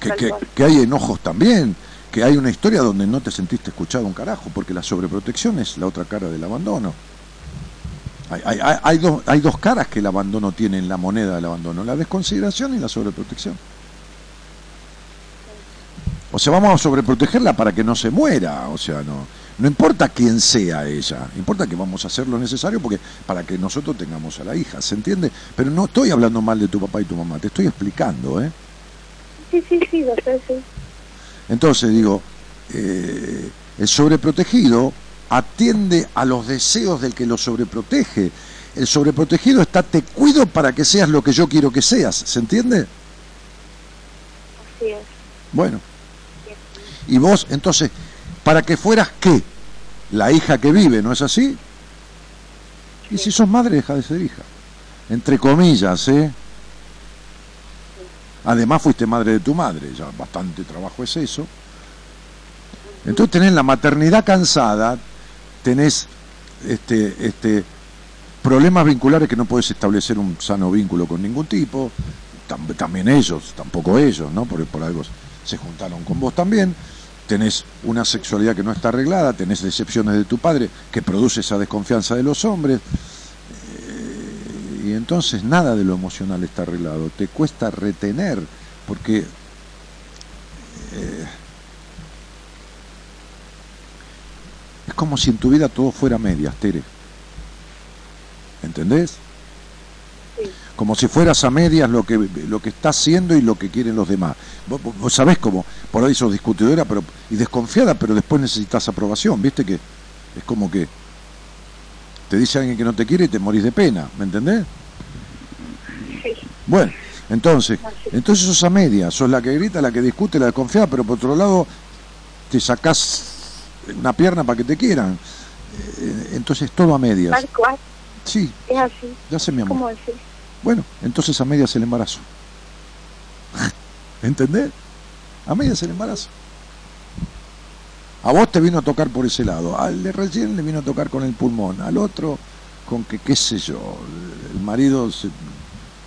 Que, que- que hay enojos también, que hay una historia donde no te sentiste escuchado un carajo, porque la sobreprotección es la otra cara del abandono. Hay, hay- hay- hay dos, hay dos caras que el abandono tiene en la moneda del abandono, la desconsideración y la sobreprotección. O sea, vamos a sobreprotegerla para que no se muera, o sea, no, no importa quién sea ella, importa que vamos a hacer lo necesario porque para que nosotros tengamos a la hija, ¿se entiende? Pero no estoy hablando mal de tu papá y tu mamá, te estoy explicando, ¿eh? Sí, sí, sí, lo sé, sí. Entonces digo, eh, el sobreprotegido atiende a los deseos del que lo sobreprotege. El sobreprotegido está te cuido para que seas lo que yo quiero que seas, ¿se entiende? Así es. Bueno. Y vos, entonces, para que fueras qué? La hija que vive, ¿no es así? Y si sos madre, deja de ser hija. Entre comillas, ¿eh? Además fuiste madre de tu madre, ya bastante trabajo es eso. Entonces tenés la maternidad cansada, tenés este, este, problemas vinculares que no puedes establecer un sano vínculo con ningún tipo, Tam- también ellos, tampoco ellos, ¿no? Porque por algo se juntaron con vos también. Tenés una sexualidad que no está arreglada, tenés decepciones de tu padre que produce esa desconfianza de los hombres. Eh, y entonces nada de lo emocional está arreglado. Te cuesta retener, porque eh, es como si en tu vida todo fuera medias, Tere. ¿Entendés? Como si fueras a medias lo que, lo que estás haciendo y lo que quieren los demás. Vos, vos- sabés cómo, por ahí sos discutidora pero, y desconfiada, pero después necesitas aprobación, ¿viste? Que es como que te dice alguien que no te quiere y te morís de pena, ¿me entendés? Sí. Bueno, entonces, entonces sos a medias, sos la que grita, la que discute, la desconfiada, pero por otro lado te sacás una pierna para que te quieran. Eh, Entonces todo a medias. Tal cual, Sí, es así. ya sé mi amor. ¿Cómo? Bueno, entonces a medias el embarazo. ¿Entendés? A medias el embarazo. A vos te vino a tocar por ese lado, al de recién le vino a tocar con el pulmón, al otro con que, qué sé yo, el marido se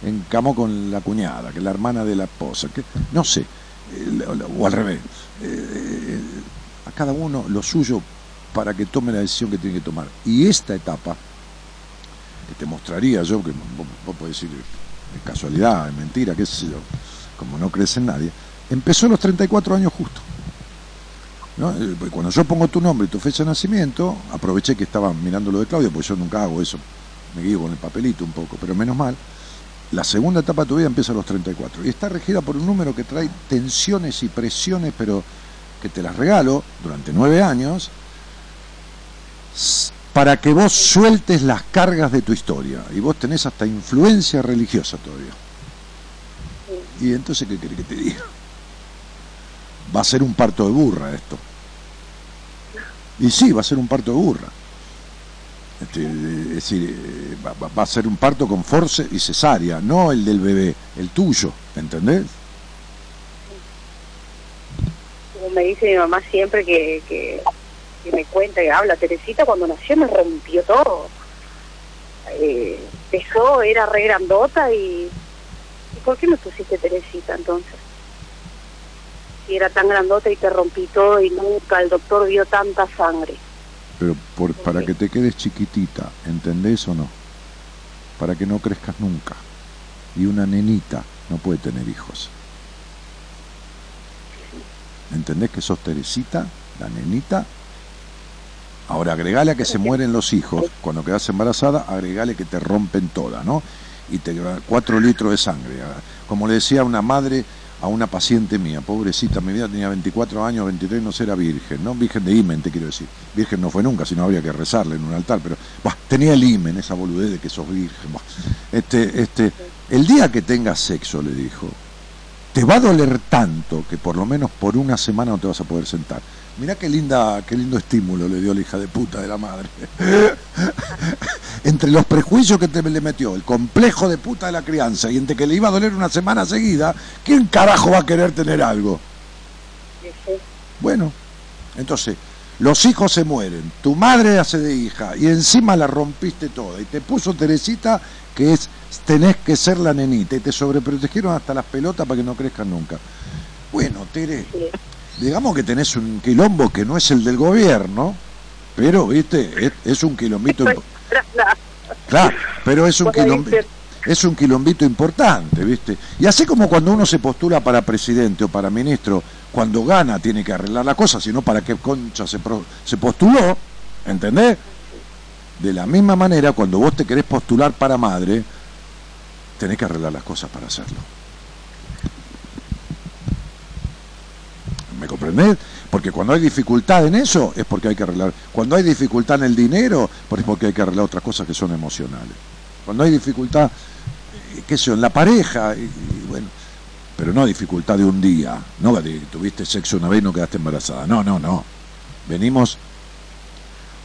encamó con la cuñada, que la hermana de la esposa, que no sé, eh, o al revés. Eh, a cada uno lo suyo para que tome la decisión que tiene que tomar. Y esta etapa, que te mostraría yo, que vos, vos podés decir es casualidad, es mentira, qué sé yo, como no crees en nadie, empezó a los 34 años justo. Eh, porque Cuando yo pongo tu nombre y tu fecha de nacimiento, aproveché que estaba mirando lo de Claudio, porque yo nunca hago eso, me guío con el papelito un poco, pero menos mal. La segunda etapa de tu vida empieza a los 34 y está regida por un número que trae tensiones y presiones, pero que te las regalo durante nueve años, para que vos sueltes las cargas de tu historia. Y vos tenés hasta influencia religiosa todavía. Y entonces, ¿qué querés que te diga? Va a ser un parto de burra esto. Y sí, va a ser un parto de burra. Este, es decir, eh, va, va- va a ser un parto con force y cesárea, no el del bebé, el tuyo, ¿entendés? Como me dice mi mamá siempre que, que, que me cuenta, que habla, Teresita cuando nació me rompió todo. Eh, empezó, era re grandota y... ¿y ¿Por qué me pusiste Teresita entonces? Si era tan grandota y te rompí todo y nunca el doctor vio tanta sangre. Pero por, para que te quedes chiquitita, ¿entendés o no? Para que no crezcas nunca. Y una nenita no puede tener hijos. ¿Entendés que sos Teresita, la nenita? Ahora agregale a que se mueren los hijos. Cuando quedas embarazada, agregale que te rompen toda, ¿no? Y te cuatro litros de sangre. Ah, Como le decía una madre a una paciente mía, pobrecita, mi vida tenía 24 años, 23, no era virgen, ¿no? Virgen de imen, te quiero decir. Virgen no fue nunca, sino habría que rezarle en un altar, pero tenía el imen, esa boludez de que sos virgen. Este, este, el día que tengas sexo, le dijo, te va a doler tanto que por lo menos por una semana no te vas a poder sentar. Mirá qué linda, qué lindo estímulo le dio la hija de puta de la madre. entre los prejuicios que te le metió, el complejo de puta de la crianza y entre que le iba a doler una semana seguida, ¿quién carajo va a querer tener algo? Bueno, entonces, los hijos se mueren, tu madre hace de hija y encima la rompiste toda y te puso Teresita que es tenés que ser la nenita y te sobreprotegieron hasta las pelotas para que no crezcan nunca. Bueno, Tere, digamos que tenés un quilombo que no es el del gobierno, pero, viste, es, es un quilombito... Claro, pero es un, Por ahí quilombi- se- es un quilombito importante, ¿viste? Y así como cuando uno se postula para presidente o para ministro, cuando gana tiene que arreglar la cosa, sino para qué concha se, pro- se postuló, ¿entendés? De la misma manera, cuando vos te querés postular para madre, tenés que arreglar las cosas para hacerlo. ¿Me comprendés? Porque cuando hay dificultad en eso es porque hay que arreglar. Cuando hay dificultad en el dinero, es porque hay que arreglar otras cosas que son emocionales. Cuando hay dificultad, eh, qué sé yo, en la pareja, y, bueno. Pero no dificultad de un día, no de tuviste sexo una vez y no quedaste embarazada. No, no, no. Venimos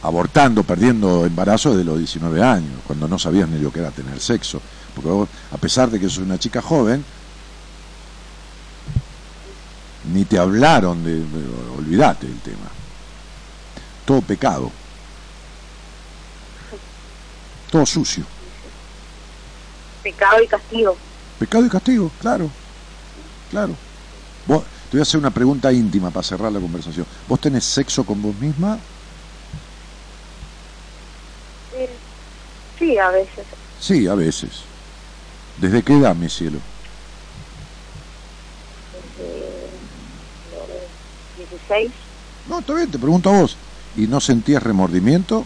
abortando, perdiendo embarazo desde los 19 años, cuando no sabías ni lo que era tener sexo. Porque vos, a pesar de que sos una chica joven, ni te hablaron de, olvídate del tema. Todo pecado. Todo sucio. Pecado y castigo. Pecado y castigo, claro. Claro. Vos, te voy a hacer una pregunta íntima para cerrar la conversación. ¿Vos tenés sexo con vos misma? Eh, sí, a veces. Sí, a veces. ¿Desde qué edad, mi cielo? 2006. No, está bien, te pregunto a vos. ¿Y no sentías remordimiento?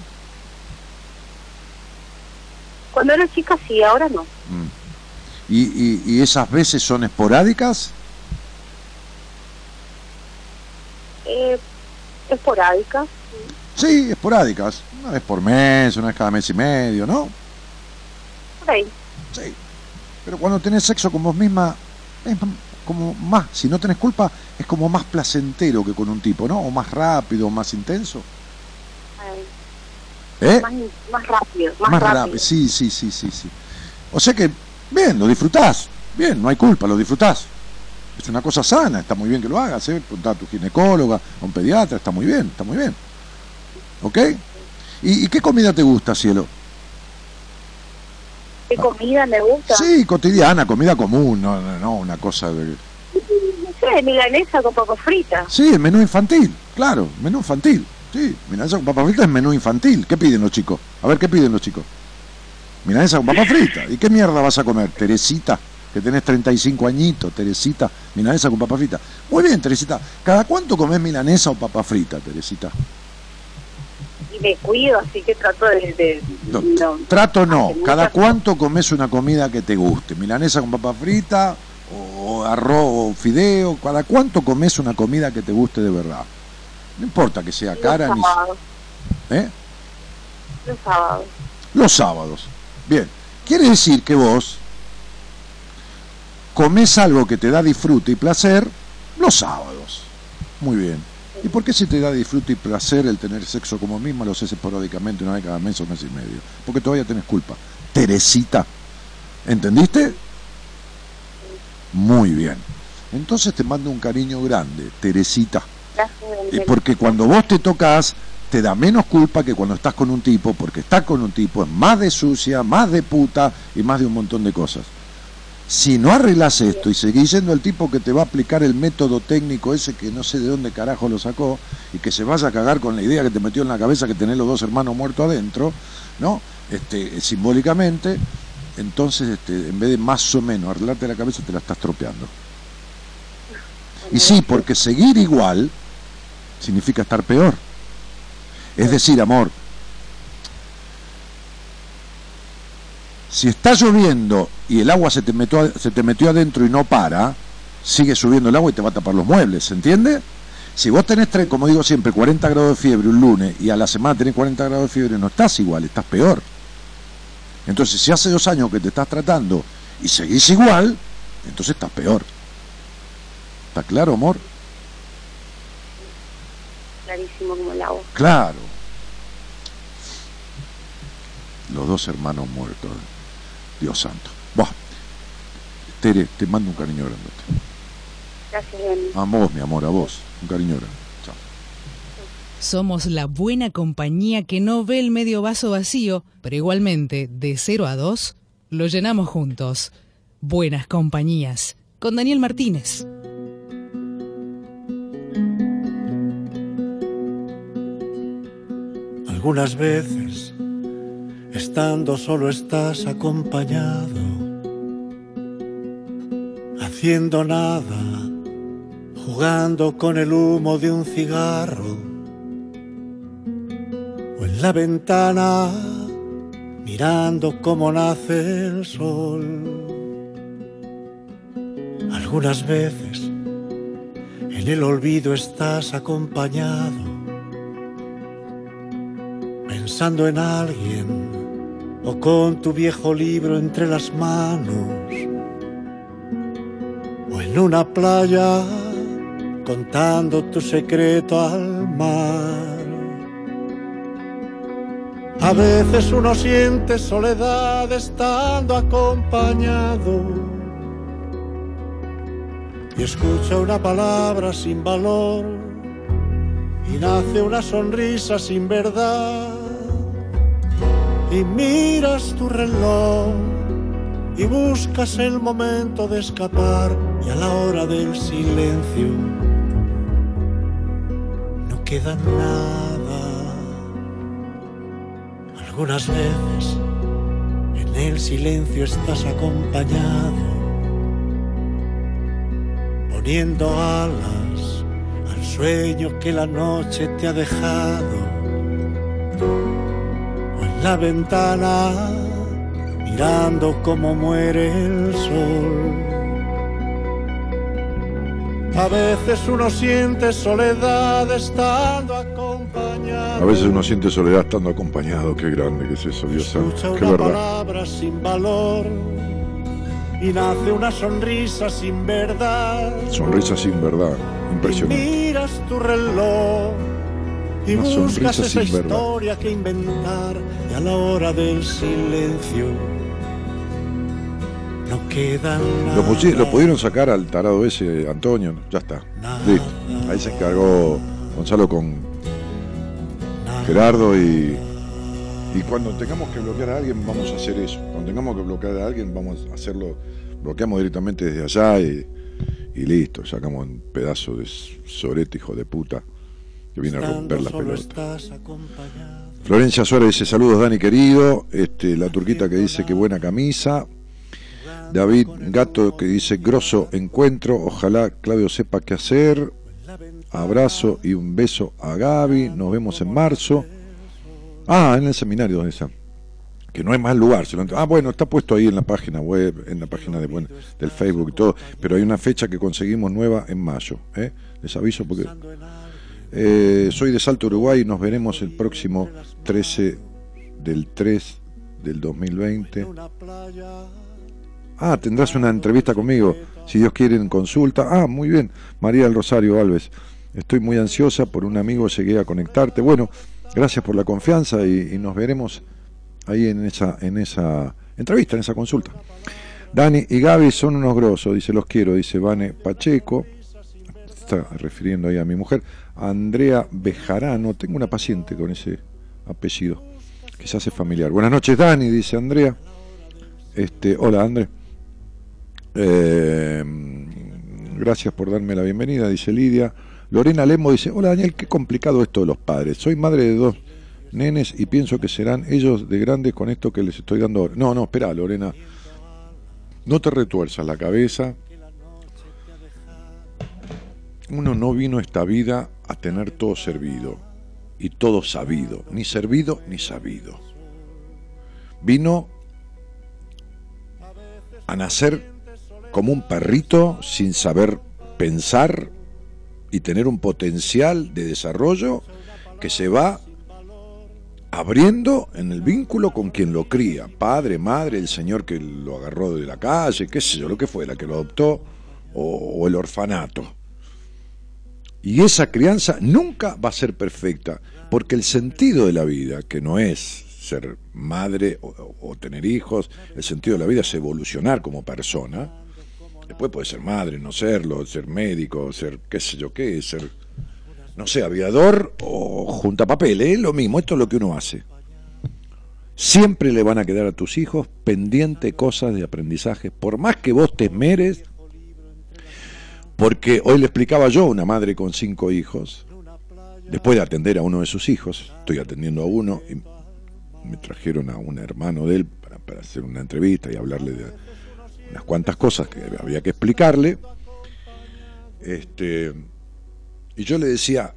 Cuando era chica sí, ahora no. Mm. ¿Y, y, esas veces son esporádicas? Eh, esporádicas. Sí, esporádicas. Una vez por mes, una vez cada mes y medio, ¿no? Por. Sí. Pero cuando tenés sexo con vos misma, es como más, si no tenés culpa, es como más placentero que con un tipo, ¿no? O más rápido, o más intenso. eh, más, más rápido. Más, Más rápido. rápido. Sí, sí, sí, sí, sí. O sea que, bien, lo disfrutás. Bien, no hay culpa, lo disfrutás. Es una cosa sana, está muy bien que lo hagas, ¿eh? A tu ginecóloga, a un pediatra, está muy bien, está muy bien. ¿Ok? ¿Y, y qué comida te gusta, cielo? ¿Qué comida me gusta? Sí, cotidiana, comida común, no, no, no, una cosa de... No sé, milanesa con papas fritas. Sí, el menú infantil, claro, menú infantil. Sí, milanesa con papas fritas es menú infantil. ¿Qué piden los chicos? A ver, ¿qué piden los chicos? Milanesa con papas fritas. ¿Y qué mierda vas a comer? Teresita, que tenés 35 añitos, Teresita, milanesa con papas fritas. Muy bien, Teresita. ¿Cada cuánto comés milanesa o papa frita, Teresita? Y me cuido, así que trato de... de- No, no, Trato no. ¿Cada cuánto comes una comida que te guste? ¿Milanesa con papa frita o arroz o fideo? ¿Cada cuánto comes una comida que te guste de verdad? No importa que sea cara los ni... sábados. ¿Eh? Los sábados. Los sábados. Bien. Quiere decir que vos comes algo que te da disfrute y placer los sábados. Muy bien. ¿Y por qué si te da disfrute y placer el tener sexo como mismo lo haces esporádicamente una vez cada mes o mes y medio? Porque todavía tenés culpa. Teresita. ¿Entendiste? Muy bien. Entonces te mando un cariño grande, Teresita. Gracias, porque cuando vos te tocas, te da menos culpa que cuando estás con un tipo, porque estar con un tipo es más de sucia, más de puta y más de un montón de cosas. Si no arreglas esto y seguís yendo al tipo que te va a aplicar el método técnico ese que no sé de dónde carajo lo sacó y que se vaya a cagar con la idea que te metió en la cabeza que tenés los dos hermanos muertos adentro, ¿no? Este, simbólicamente, entonces este, en vez de más o menos arreglarte la cabeza te la estás tropeando. Y sí, porque seguir igual significa estar peor. Es decir, amor, si está lloviendo y el agua se te, metió, se te metió adentro y no para, sigue subiendo el agua y te va a tapar los muebles, ¿se entiende? Si vos tenés, como digo siempre, 40 grados de fiebre un lunes y a la semana tenés 40 grados de fiebre, no estás igual, estás peor. Entonces, si hace dos años que te estás tratando y seguís igual, entonces estás peor. ¿Está claro, amor? Clarísimo como el agua. Claro. Los dos hermanos muertos. Dios santo. Buah. Tere, te mando un cariño grande. Gracias. A vos, mi amor, a vos. Un cariño grande. Chao. Somos la buena compañía que no ve el medio vaso vacío, pero igualmente, de 0 a 2, lo llenamos juntos. Buenas compañías. Con Daniel Martínez. Algunas veces, estando solo estás acompañado, haciendo nada, jugando con el humo de un cigarro, o en la ventana, mirando cómo nace el sol. Algunas veces, en el olvido estás acompañado pensando en alguien o con tu viejo libro entre las manos o en una playa contando tu secreto al mar. A veces uno siente soledad estando acompañado y escucha una palabra sin valor y nace una sonrisa sin verdad y miras tu reloj y buscas el momento de escapar y a la hora del silencio no queda nada. Algunas veces en el silencio estás acompañado, poniendo alas al sueño que la noche te ha dejado. La ventana mirando cómo muere el sol. A veces uno siente soledad estando acompañado. A veces uno siente soledad estando acompañado. Qué grande que es eso, Dios santo. Escucha Qué una verdad. palabra sin valor y nace una sonrisa sin verdad. Sonrisa sin verdad. Y Impresionante. miras tu reloj y Una buscas esa historia que inventar y a la hora del silencio no queda nada. Lo, lo pudieron sacar al tarado ese, Antonio. Ya está. Listo. Ahí se encargó Gonzalo con Gerardo y. Y cuando tengamos que bloquear a alguien, vamos a hacer eso. Cuando tengamos que bloquear a alguien, vamos a hacerlo. Bloqueamos directamente desde allá y, y listo. Sacamos un pedazo de sorete, hijo de puta, que viene a romper las pelotas. Florencia Suárez dice saludos Dani querido, este, la turquita que dice que buena camisa, David Gato que dice grosso encuentro, ojalá Claudio sepa qué hacer, abrazo y un beso a Gaby, nos vemos en marzo. Ah, en el seminario esa, que no hay más lugar. ah, bueno, está puesto ahí en la página web, en la página de, bueno, del Facebook y todo, pero hay una fecha que conseguimos nueva en mayo. ¿eh? Les aviso porque eh, soy de Salto, Uruguay nos veremos el próximo 13 del 3 del 2020. Una playa Ah, tendrás una entrevista conmigo, si Dios quiere, en consulta. Ah, muy bien, María del Rosario Alves. Estoy muy ansiosa, por un amigo llegué a conectarte. Bueno, gracias por la confianza y, y nos veremos ahí en esa, en esa entrevista, en esa consulta. Dani y Gaby son unos grosos, dice, los quiero, dice Vane Pacheco. Refiriendo ahí a mi mujer. Andrea Bejarano, tengo una paciente con ese apellido, que se hace familiar. Buenas noches, Dani, dice Andrea. Este, hola, André. Eh, gracias por darme la bienvenida, dice Lidia. Lorena Lemo dice, hola Daniel, qué complicado esto de los padres. Soy madre de dos nenes y pienso que serán ellos de grandes con esto que les estoy dando ahora. No, no, espera, Lorena. No te retuerzas la cabeza. Uno no vino esta vida a tener todo servido y todo sabido, ni servido ni sabido. Vino a nacer como un perrito sin saber pensar y tener un potencial de desarrollo que se va abriendo en el vínculo con quien lo cría, padre, madre, el señor que lo agarró de la calle, qué sé yo, lo que fuera, que lo adoptó, o el orfanato. Y esa crianza nunca va a ser perfecta, porque el sentido de la vida, que no es ser madre o, tener hijos, el sentido de la vida es evolucionar como persona. Después puede ser madre, no serlo, ser médico, ser qué sé yo qué, ser, no sé, aviador o junta papel, ¿eh? lo mismo, esto es lo que uno hace. Siempre le van a quedar a tus hijos pendiente cosas de aprendizaje, por más que vos te esmeres, porque hoy le explicaba yo a una madre con cinco hijos, después de atender a uno de sus hijos, estoy atendiendo a uno y me trajeron a un hermano de él para, hacer una entrevista y hablarle de unas cuantas cosas que había que explicarle. Este, y yo le decía,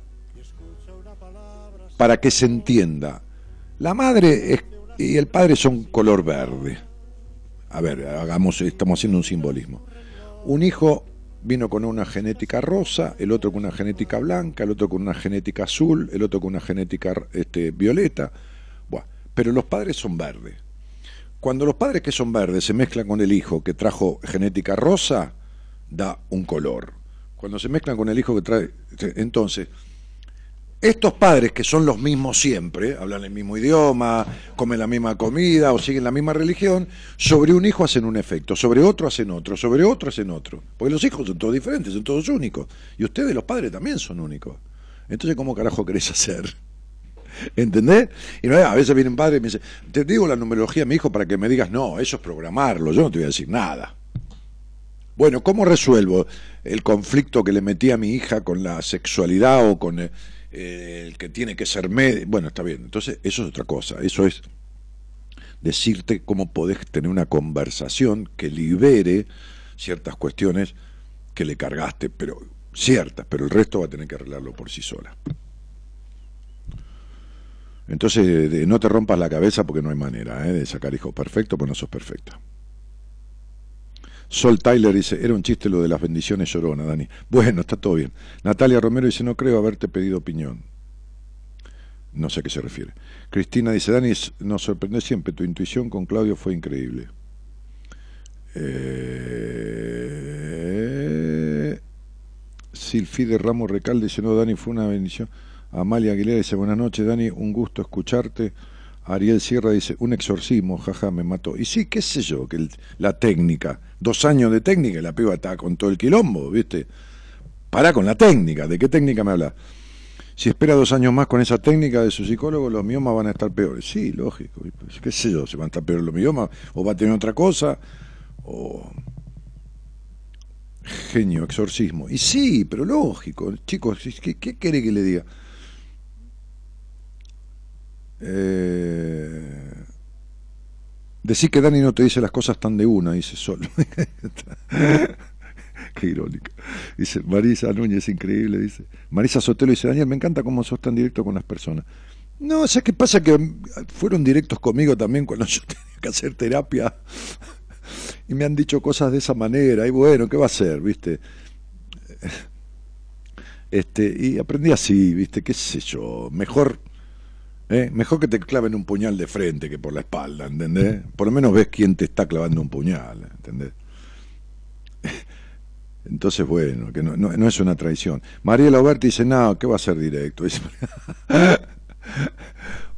para que se entienda, la madre es- y el padre son color verde. A ver, hagamos, estamos haciendo un simbolismo. Un hijo vino con una genética rosa, el otro con una genética blanca, el otro con una genética azul, el otro con una genética este, violeta. Buah, pero los padres son verdes. Cuando los padres que son verdes se mezclan con el hijo que trajo genética rosa, da un color. Cuando se mezclan con el hijo que trae, entonces, estos padres que son los mismos siempre, hablan el mismo idioma, comen la misma comida o siguen la misma religión, sobre un hijo hacen un efecto, sobre otro hacen otro, sobre otro hacen otro. Porque los hijos son todos diferentes, son todos únicos. Y ustedes, los padres, también son únicos. Entonces, ¿cómo carajo querés hacer? ¿Entendés? Y a veces vienen padres y me dicen, te digo la numerología de mi hijo para que me digas, no, eso es programarlo, yo no te voy a decir nada. Bueno, ¿cómo resuelvo el conflicto que le metí a mi hija con la sexualidad o con... El que tiene que ser medio. Bueno, está bien. Entonces, eso es otra cosa. Eso es decirte cómo podés tener una conversación que libere ciertas cuestiones que le cargaste, pero ciertas, pero el resto va a tener que arreglarlo por sí sola. Entonces, no te rompas la cabeza porque no hay manera ¿eh? de sacar hijos perfectos, pues no sos perfecto. Sol Tyler dice, era un chiste lo de las bendiciones llorona, Dani. Bueno, está todo bien. Natalia Romero dice, no creo haberte pedido opinión. No sé a qué se refiere. Cristina dice, Dani, nos sorprende siempre, tu intuición con Claudio fue increíble. Eh... Silfide Ramos Recalde dice, no, Dani, fue una bendición. Amalia Aguilera dice, buenas noches, Dani, un gusto escucharte. Ariel Sierra dice, un exorcismo, jaja, me mató. Y sí, qué sé yo, que la técnica, dos años de técnica y la piba está con todo el quilombo, ¿viste? Pará con la técnica, ¿de qué técnica me habla? Si espera dos años más con esa técnica de su psicólogo, los miomas van a estar peores. Sí, lógico, qué sé yo, se van a estar peores los miomas, o va a tener otra cosa, o... Genio, exorcismo. Y sí, pero lógico, chicos, ¿qué, qué quiere que le diga? Eh, decir que Dani no te dice las cosas tan de una, dice solo. Qué irónica. Dice Marisa Núñez, increíble, dice. Marisa Sotelo dice, Daniel, me encanta cómo sos tan directo con las personas. No, ¿sabes qué pasa? Que fueron directos conmigo también cuando yo tenía que hacer terapia y me han dicho cosas de esa manera y bueno, ¿qué va a ser? ¿Viste? Este, y aprendí así, ¿viste? ¿Qué sé yo? Mejor ¿Eh? Mejor que te claven un puñal de frente que por la espalda, ¿entendés? Por lo menos ves quién te está clavando un puñal, ¿entendés? Entonces, bueno, que no, es una traición. Mariela Oberti dice, no, ¿qué va a ser directo?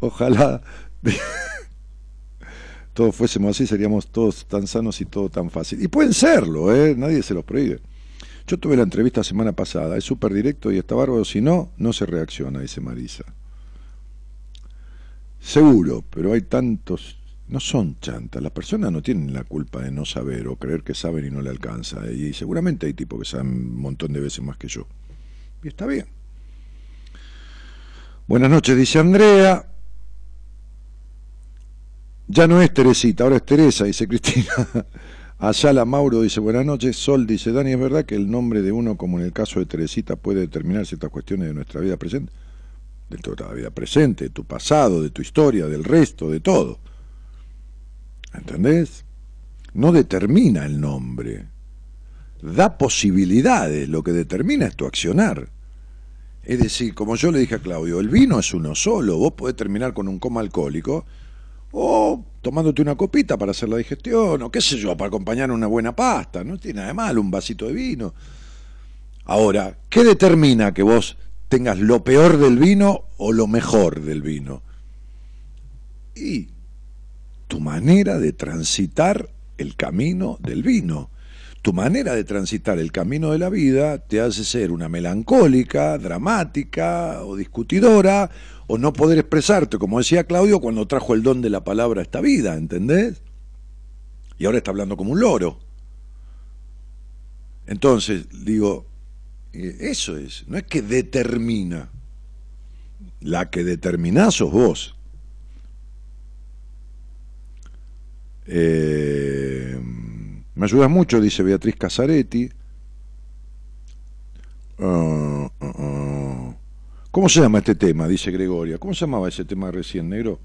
Ojalá todos fuésemos así, seríamos todos tan sanos y todo tan fácil. Y pueden serlo, ¿eh? nadie se los prohíbe. Yo tuve la entrevista semana pasada, es súper directo y está bárbaro, si no, no se reacciona, dice Marisa. Seguro, pero hay tantos, no son chantas, las personas no tienen la culpa de no saber o creer que saben y no le alcanza. Y seguramente hay tipos que saben un montón de veces más que yo. Y está bien. Buenas noches, dice Andrea. Ya no es Teresita, ahora es Teresa, dice Cristina. Ayala Mauro dice buenas noches. Sol dice, Dani, ¿es verdad que el nombre de uno, como en el caso de Teresita, puede determinar ciertas cuestiones de nuestra vida presente? De la vida presente, de tu pasado, de tu historia, del resto, de todo. ¿Entendés? No determina el nombre, da posibilidades, lo que determina es tu accionar. Es decir, como yo le dije a Claudio, el vino es uno solo, vos podés terminar con un coma alcohólico o tomándote una copita para hacer la digestión, o qué sé yo, para acompañar una buena pasta, no tiene nada de malo un vasito de vino. Ahora, ¿qué determina que vos tengas lo peor del vino o lo mejor del vino. Y tu manera de transitar el camino del vino. Tu manera de transitar el camino de la vida te hace ser una melancólica, dramática o discutidora, o no poder expresarte, como decía Claudio, cuando trajo el don de la palabra a esta vida, ¿entendés? Y ahora está hablando como un loro. Entonces, digo, eso es, no es que determina. La que determina sos vos. Eh, me ayudas mucho, dice Beatriz Casaretti. Ah, ah, ah. ¿Cómo se llama este tema? Dice Gregoria. ¿Cómo se llamaba ese tema recién, negro?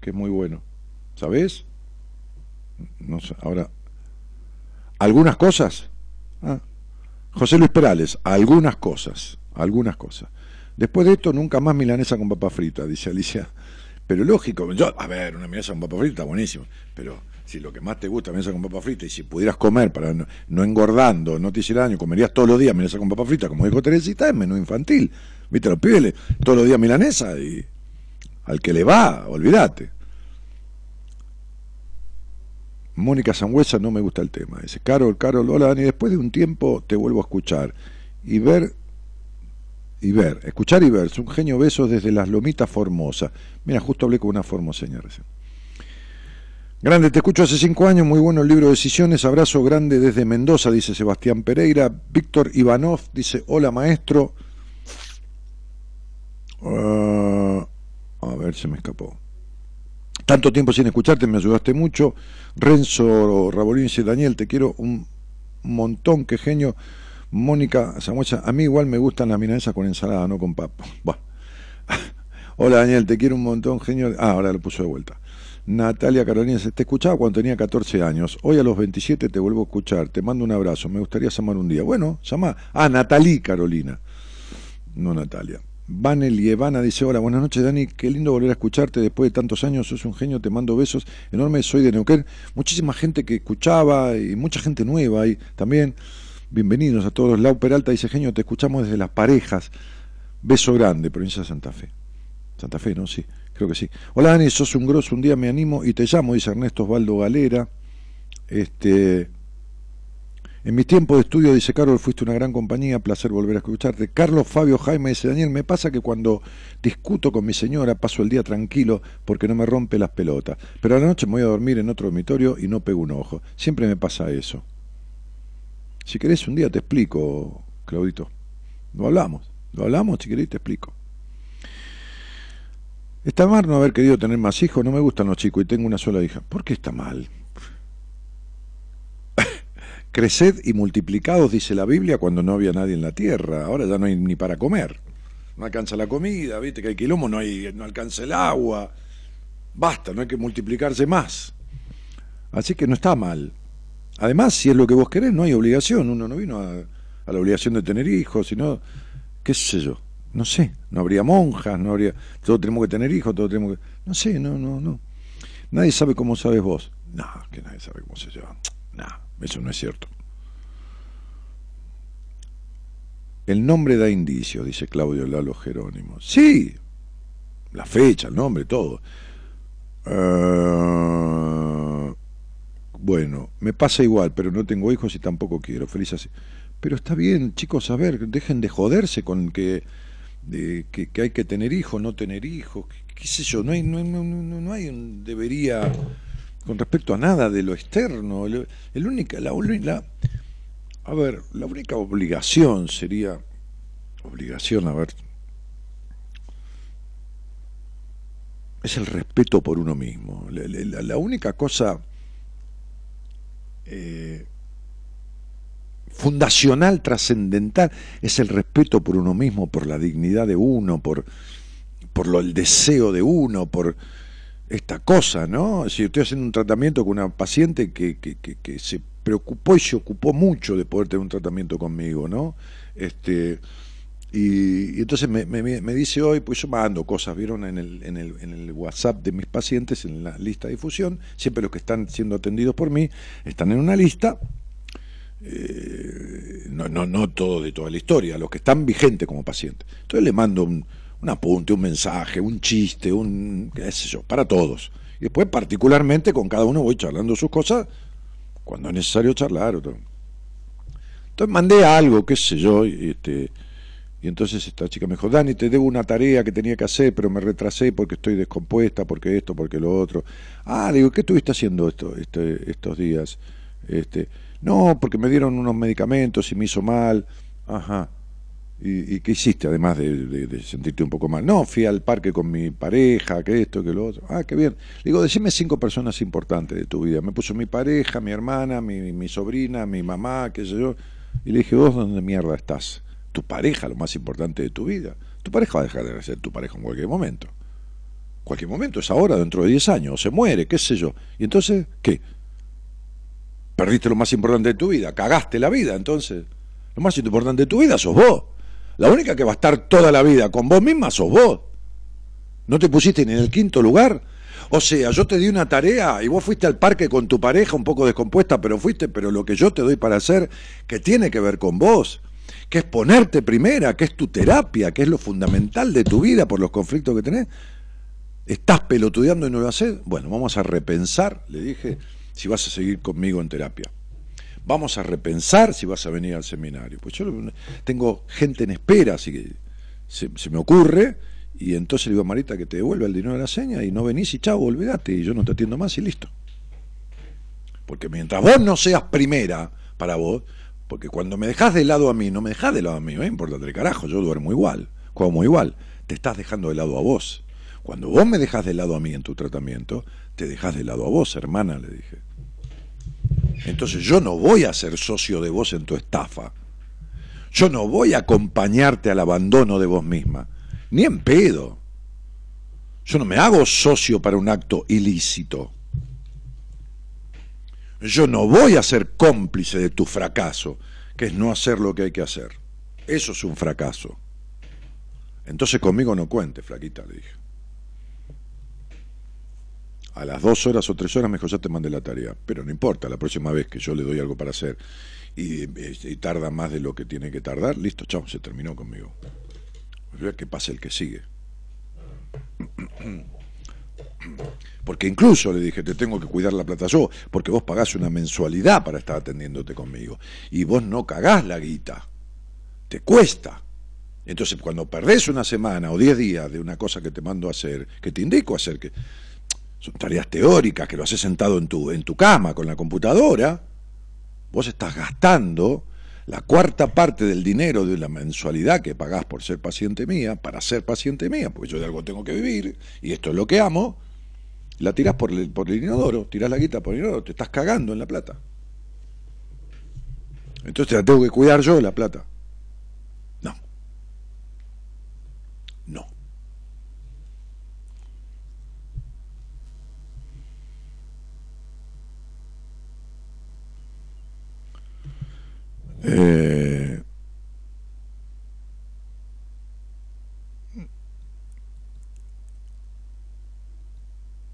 Que es muy bueno. ¿Sabes? No sé, ahora. ¿Algunas cosas? Ah, José Luis Perales, algunas cosas, algunas cosas. Después de esto, nunca más milanesa con papa frita, dice Alicia. Pero lógico, yo, a ver, una milanesa con papa frita buenísimo, pero si lo que más te gusta es milanesa con papa frita y si pudieras comer para no, no engordando, no te hiciera daño, comerías todos los días milanesa con papa frita, como dijo Teresita, es menú infantil. ¿Viste los pibes? Todos los días milanesa y al que le va, olvídate. Mónica Sangüesa no me gusta el tema. Dice, Carol, Carol, hola Dani, después de un tiempo te vuelvo a escuchar y ver y ver, escuchar y ver, es un genio besos desde las lomitas Formosa. Mira, justo hablé con una formoseña recién. Grande, te escucho hace cinco años, muy bueno el libro de Decisiones, abrazo grande desde Mendoza, dice Sebastián Pereira, Víctor Ivanov dice, hola maestro, Ah, a ver, se me escapó. Tanto tiempo sin escucharte, me ayudaste mucho. Renzo Rabolín dice, Daniel, te quiero un montón, qué genio. Mónica Samuesa, a mí igual me gustan las milanesas con ensalada, no con papa. Hola Daniel, te quiero un montón, genio. Ah, ahora lo puso de vuelta. Natalia Carolina, te escuchaba cuando tenía 14 años. Hoy a los 27 te vuelvo a escuchar. Te mando un abrazo. Me gustaría llamar un día. Bueno, llama. Ah, Natalie Carolina. No Natalia. Vanel y Evana dice, hola, buenas noches Dani, qué lindo volver a escucharte después de tantos años, sos un genio, te mando besos enormes, soy de Neuquén. Muchísima gente que escuchaba y mucha gente nueva ahí también. Bienvenidos a todos. Lau Peralta dice, genio, te escuchamos desde las parejas. Beso grande, provincia de Santa Fe. Santa Fe, ¿no? Sí, creo que sí. Hola Dani, sos un grosso, un día me animo y te llamo, dice Ernesto Osvaldo Galera. Este, en mi tiempo de estudio, dice Carlos, fuiste una gran compañía, placer volver a escucharte. Carlos Fabio Jaime dice, Daniel, me pasa que cuando discuto con mi señora paso el día tranquilo porque no me rompe las pelotas, pero a la noche me voy a dormir en otro dormitorio y no pego un ojo. Siempre me pasa eso. Si querés un día te explico, Claudito. Lo hablamos, lo hablamos, si querés te explico. Está mal no haber querido tener más hijos, no me gustan los chicos y tengo una sola hija. ¿Por qué está mal? Creced y multiplicados, dice la Biblia, cuando no había nadie en la tierra. Ahora ya no hay ni para comer. No alcanza la comida, viste que hay quilombo, no, hay, no alcanza el agua. Basta, no hay que multiplicarse más. Así que no está mal. Además, si es lo que vos querés, no hay obligación. Uno no vino a, la obligación de tener hijos, sino, qué sé yo, no sé, no habría monjas, no habría, todos tenemos que tener hijos, todos tenemos que, no sé, no, no, no. Nadie sabe cómo sabes vos. No, que nadie sabe cómo se lleva. No. Eso no es cierto. El nombre da indicios, dice Claudio Lalo Jerónimo. Sí, la fecha, el nombre, todo. Uh, bueno, me pasa igual, pero no tengo hijos y tampoco quiero. Feliz así. Pero está bien, chicos, a ver, dejen de joderse con que, de, que, hay que tener hijos, no tener hijos. ¿Qué, sé yo? No hay, no, no, no hay un debería con respecto a nada de lo externo. El, única, la, la, a ver, la única obligación sería, obligación, a ver, es el respeto por uno mismo. La única cosa eh, fundacional, trascendental, es el respeto por uno mismo, por la dignidad de uno, por, por lo, el deseo de uno, por esta cosa, ¿no? Si estoy haciendo un tratamiento con una paciente que, que, que, que, se preocupó y se ocupó mucho de poder tener un tratamiento conmigo, ¿no? Este, y, entonces me, me, me, dice hoy, pues yo mando cosas, vieron en el, en, el, en el WhatsApp de mis pacientes, en la lista de difusión, siempre los que están siendo atendidos por mí están en una lista, eh, no, no, no todo de toda la historia, los que están vigentes como pacientes. Entonces le mando un un apunte, un mensaje, un chiste, un qué sé yo, para todos. Y después particularmente con cada uno voy charlando sus cosas cuando es necesario charlar. Entonces mandé algo, qué sé yo, y, este, y entonces esta chica me dijo, Dani, te debo una tarea que tenía que hacer, pero me retrasé porque estoy descompuesta, porque esto, porque lo otro. Ah, digo, ¿qué estuviste haciendo esto, este, estos días? Este, no, porque me dieron unos medicamentos y me hizo mal. Ajá. ¿Y, ¿Y, qué hiciste además de, sentirte un poco mal? No, fui al parque con mi pareja, que esto, que lo otro. Ah, qué bien. Digo, decime cinco personas importantes de tu vida. Me puso mi pareja, mi hermana, mi, mi sobrina, mi mamá, qué sé yo. Y le dije, vos, ¿dónde mierda estás? Tu pareja, lo más importante de tu vida. Tu pareja va a dejar de ser tu pareja en cualquier momento. Cualquier momento, es ahora, dentro de diez años, o se muere, qué sé yo. Y entonces, ¿qué? Perdiste lo más importante de tu vida, cagaste la vida, entonces. Lo más importante de tu vida sos vos. La única que va a estar toda la vida con vos misma sos vos. ¿No te pusiste ni en el quinto lugar? O sea, yo te di una tarea y vos fuiste al parque con tu pareja un poco descompuesta, pero fuiste, pero lo que yo te doy para hacer, que tiene que ver con vos, que es ponerte primera, que es tu terapia, que es lo fundamental de tu vida por los conflictos que tenés, estás pelotudeando y no lo haces. Bueno, vamos a repensar, le dije, si vas a seguir conmigo en terapia. Vamos a repensar si vas a venir al seminario. Pues yo tengo gente en espera, así que se, me ocurre y entonces le digo a Marita que te devuelva el dinero de la seña y no venís y chao, olvídate, y yo no te atiendo más y listo. Porque mientras vos no seas primera para vos, porque cuando me dejas de lado a mí, no me dejas de lado a mí, no importa el carajo, yo duermo igual, como igual, te estás dejando de lado a vos. Cuando vos me dejas de lado a mí en tu tratamiento, te dejas de lado a vos, hermana, le dije. Entonces yo no voy a ser socio de vos en tu estafa. Yo no voy a acompañarte al abandono de vos misma. Ni en pedo. Yo no me hago socio para un acto ilícito. Yo no voy a ser cómplice de tu fracaso, que es no hacer lo que hay que hacer. Eso es un fracaso. Entonces conmigo no cuente, flaquita, le dije. A las dos horas o tres horas mejor ya te mandé la tarea. Pero no importa, la próxima vez que yo le doy algo para hacer y, y tarda más de lo que tiene que tardar, listo, chao, se terminó conmigo que pase el que sigue. Porque incluso le dije, te tengo que cuidar la plata yo, porque vos pagás una mensualidad para estar atendiéndote conmigo. Y vos no cagás la guita. Te cuesta. Entonces, cuando perdés una semana o diez días de una cosa que te mando a hacer, que te indico a hacer, que son tareas teóricas, que lo haces sentado en tu, en tu cama con la computadora, vos estás gastando la cuarta parte del dinero de la mensualidad que pagás por ser paciente mía, para ser paciente mía, porque yo de algo tengo que vivir, y esto es lo que amo, la tirás por el, por el inodoro, tirás la guita por el inodoro, te estás cagando en la plata. Entonces la tengo que cuidar yo la plata. No. No. Eh,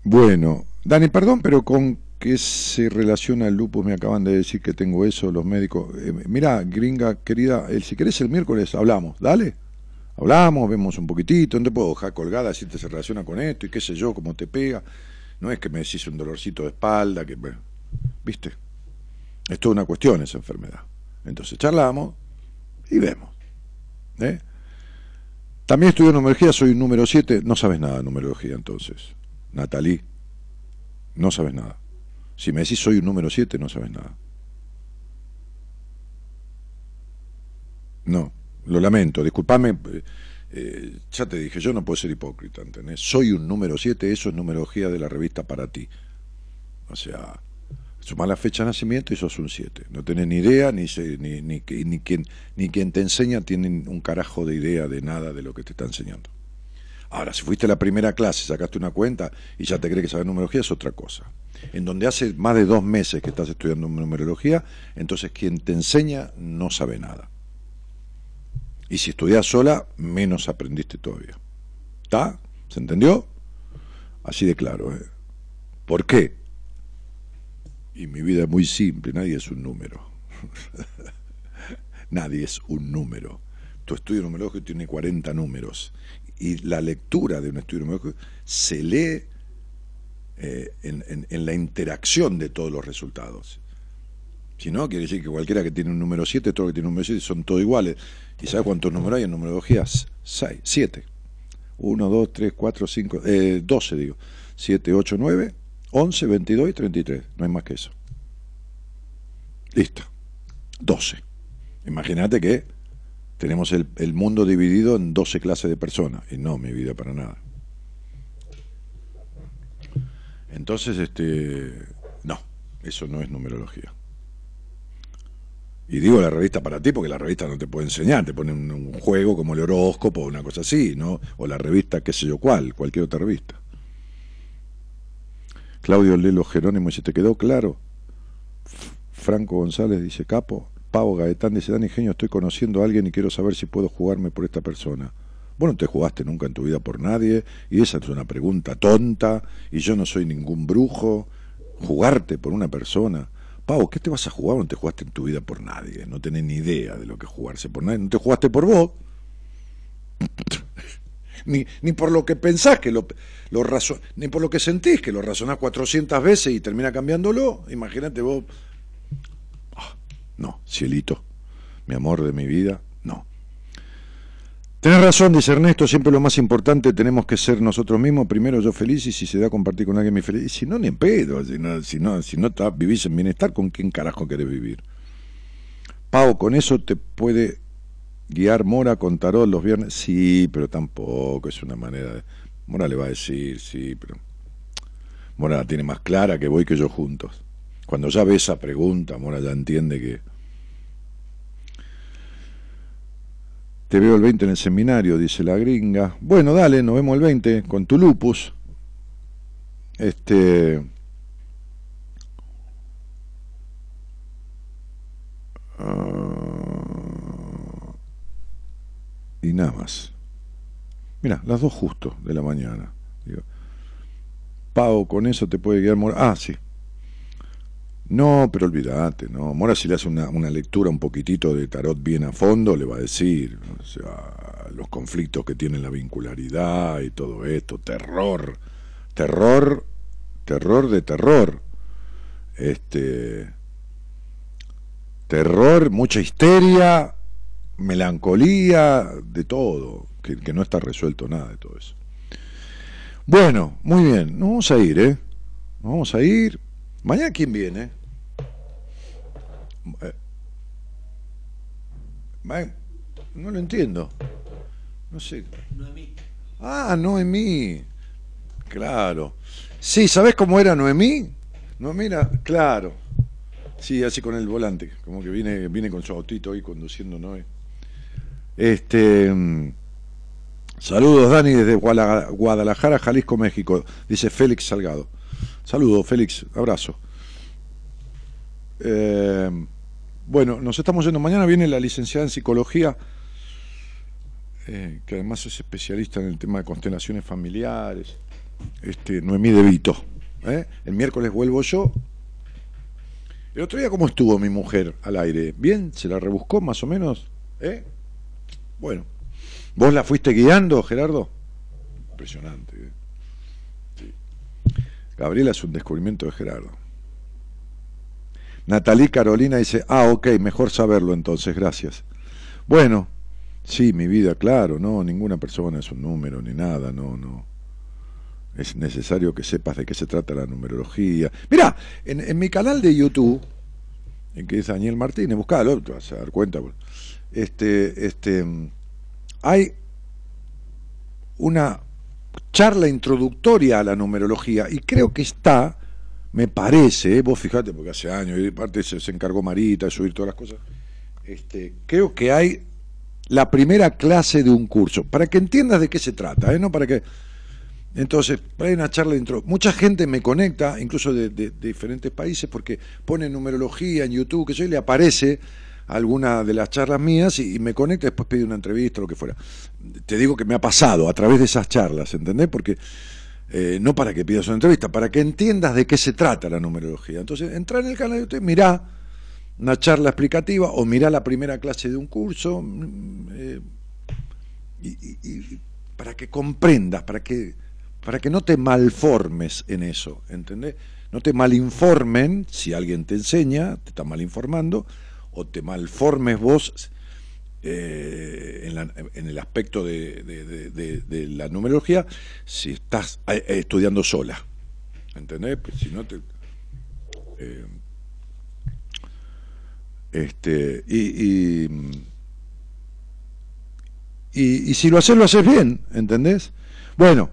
bueno, Dani, perdón, pero con qué se relaciona el lupus, me acaban de decir que tengo eso, los médicos. Eh, mira, gringa querida, el, si querés el miércoles hablamos, dale. Hablamos, vemos un poquitito, no te puedo dejar colgada si te se relaciona con esto y qué sé yo, cómo te pega. No es que me decís un dolorcito de espalda, que, ¿viste? Es toda una cuestión esa enfermedad. Entonces charlamos y vemos. ¿eh? También estudio numerología, soy un número 7, no sabes nada de numerología entonces. Natalí, no sabes nada. Si me decís soy un número 7, no sabes nada. No, lo lamento, disculpame, eh, ya te dije, yo no puedo ser hipócrita, ¿entendés? Soy un número 7, eso es numerología de la revista para ti. O sea, Sumar la fecha de nacimiento y sos un 7. No tenés ni idea, ni, ni, ni, ni, quien, ni quien te enseña tiene un carajo de idea de nada de lo que te está enseñando. Ahora, si fuiste a la primera clase, sacaste una cuenta y ya te crees que sabes numerología, es otra cosa. En donde hace más de dos meses que estás estudiando numerología, entonces quien te enseña no sabe nada. Y si estudias sola, menos aprendiste todavía. ¿Está? ¿Se entendió? Así de claro. ¿eh? ¿Por qué? Y mi vida es muy simple, nadie es un número. nadie es un número. Tu estudio numerológico tiene 40 números y la lectura de un estudio numerológico se lee eh, en, la interacción de todos los resultados. Si no, quiere decir que cualquiera que tiene un número 7, todo lo que tiene un número 7 son todos iguales. ¿Y sabe cuántos números hay en numerología? 6, 7. 1, 2, 3, 4, 5, 12 digo. 7, 8, 9, 11, 22 y 33. No hay más que eso. Listo. 12. Imagínate que tenemos el, el, mundo dividido en 12 clases de personas. Y no, mi vida para nada. Entonces, este. No, eso no es numerología. Y digo la revista para ti porque la revista no te puede enseñar, te pone un, un juego como el horóscopo o una cosa así, ¿no? O la revista qué sé yo cuál, cualquier otra revista. Claudio Lelo Jerónimo dice, ¿te quedó claro? Franco González dice, capo. Pavo Gaetán dice, Dan Ingenio, estoy conociendo a alguien y quiero saber si puedo jugarme por esta persona. Vos no te jugaste nunca en tu vida por nadie y esa es una pregunta tonta y yo no soy ningún brujo. Jugarte por una persona. Pau, ¿qué te vas a jugar? No te jugaste en tu vida por nadie. No tenés ni idea de lo que jugarse por nadie. No te jugaste por vos. Ni, ni por lo que pensás que lo, lo ni por lo que sentís que lo razonás 400 veces y termina cambiándolo. Imagínate vos. Ah, no, cielito, mi amor de mi vida, no. Tenés razón, dice Ernesto, siempre lo más importante tenemos que ser nosotros mismos, primero yo feliz y si se da a compartir con alguien mi feliz, si no, ni en pedo, si no, si no, si no vivís en bienestar, ¿con quién carajo querés vivir? Pau, con eso te puede guiar Mora con tarot los viernes, sí, pero tampoco es una manera de... Mora le va a decir, sí, pero... Mora la tiene más clara que voy que yo juntos. Cuando ya ve esa pregunta, Mora ya entiende que Te veo el 20 en el seminario, dice la gringa. Bueno, dale, nos vemos el 20 con tu lupus. Este. Uh, y nada más. Mira, las dos justo de la mañana. Digo, Pau, con eso te puede quedar... Ah, sí. No, pero olvídate, ¿no? Mora si le hace una, una, lectura un poquitito de tarot bien a fondo, le va a decir, o sea, los conflictos que tiene la vincularidad y todo esto, terror, terror, terror de terror, este, terror, mucha histeria, melancolía, de todo, que, que no está resuelto nada de todo eso. Bueno, muy bien, nos vamos a ir, ¿eh? Nos vamos a ir. ¿Mañana quién viene? Eh, no lo entiendo. No sé. Noemí. Ah, Noemí. Claro. Sí, ¿sabes cómo era Noemí? Noemí era, claro. Sí, así con el volante, como que viene, viene con su autito ahí conduciendo Noé. Este. Mm, saludos, Dani, desde Guadalajara, Jalisco, México. Dice Félix Salgado. Saludos, Félix, abrazo. Eh, bueno, nos estamos yendo. Mañana viene la licenciada en psicología, eh, que además es especialista en el tema de constelaciones familiares, este, Noemí De Vito. ¿eh? El miércoles vuelvo yo. El otro día, ¿cómo estuvo mi mujer al aire? ¿Bien? ¿Se la rebuscó más o menos? ¿Eh? Bueno. ¿Vos la fuiste guiando, Gerardo? Impresionante. ¿eh? Gabriela es un descubrimiento de Gerardo. Natalí Carolina dice, ah, ok, mejor saberlo entonces, gracias. Bueno, sí, mi vida, claro, no, ninguna persona es un número ni nada, no, no. Es necesario que sepas de qué se trata la numerología. Mira, en, mi canal de YouTube, en que es Daniel Martínez, buscalo, te vas a dar cuenta. Este, este, hay una charla introductoria a la numerología y creo que está, me parece, vos fijate, porque hace años, y parte se, se, encargó Marita de subir todas las cosas, este, creo que hay la primera clase de un curso, para que entiendas de qué se trata, ¿eh? no para que... Entonces, hay una charla intro. Mucha gente me conecta, incluso de, de, diferentes países, porque pone numerología en YouTube, que yo le aparece alguna de las charlas mías y, me conecta, después pide una entrevista o lo que fuera. Te digo que me ha pasado a través de esas charlas, ¿entendés? Porque eh, no para que pidas una entrevista, para que entiendas de qué se trata la numerología. Entonces, entra en el canal de usted, mirá una charla explicativa o mirá la primera clase de un curso mm, eh, y, y, para que comprendas, para que, para que no te malformes en eso, ¿entendés? No te malinformen si alguien te enseña, te está malinformando, o te malformes vos eh, en, el aspecto de, la numerología si estás eh, estudiando sola. ¿Entendés? Pues si no te. Eh, este, y, y, si lo haces, lo haces bien, ¿entendés? Bueno,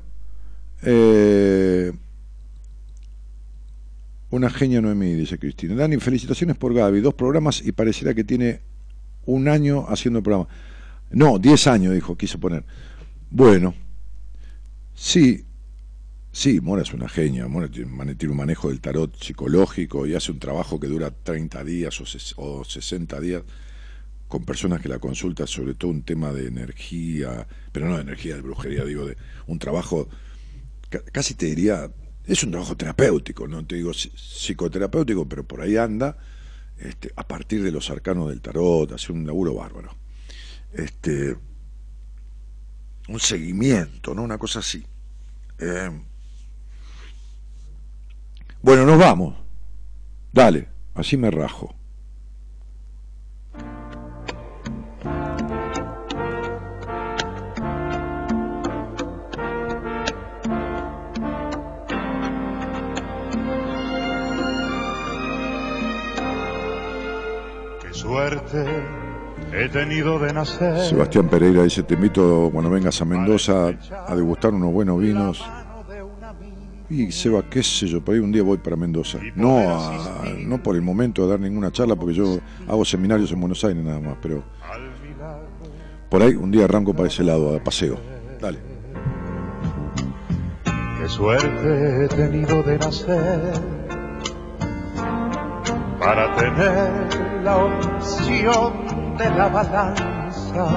una genia Noemí, dice Cristina. Dani, felicitaciones por Gaby. Dos programas y pareciera que tiene un año haciendo el programa. No, diez años, dijo, quiso poner. Bueno, sí, sí, Mora es una genia. Mora tiene un manejo del tarot psicológico y hace un trabajo que dura 30 días o, 60 días con personas que la consultan sobre todo un tema de energía, pero no de energía, de brujería, digo, de un trabajo, ca- casi te diría, es un trabajo terapéutico, no te digo psi- psicoterapéutico, pero por ahí anda, este, a partir de los arcanos del tarot, hace un laburo bárbaro. Este, un seguimiento, ¿no? Una cosa así. Eh, bueno, nos vamos. Dale, así me rajo. Suerte he tenido de nacer. Sebastián Pereira dice, te invito cuando vengas a Mendoza a degustar unos buenos vinos. Y Seba, qué sé yo, por ahí un día voy para Mendoza. No, a- no por el momento a dar ninguna charla, porque yo hago seminarios en Buenos Aires nada más, pero por ahí un día arranco para ese lado, a paseo. Dale. Qué suerte he tenido de nacer para tener la opción de la balanza,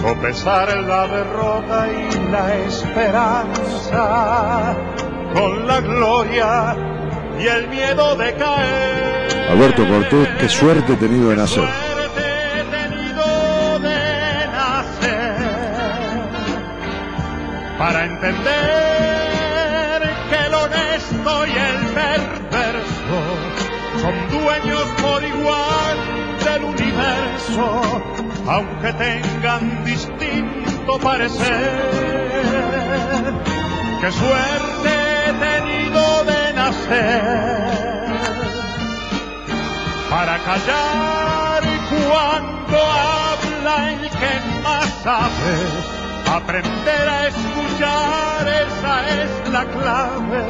sopesar la derrota y la esperanza, con la gloria y el miedo de caer. Alberto Cortés, qué suerte he tenido de nacer. Tenido de nacer para entender aunque tengan distinto parecer. Qué suerte he tenido de nacer para callar cuando habla el que más sabe. Aprender a escuchar, esa es la clave,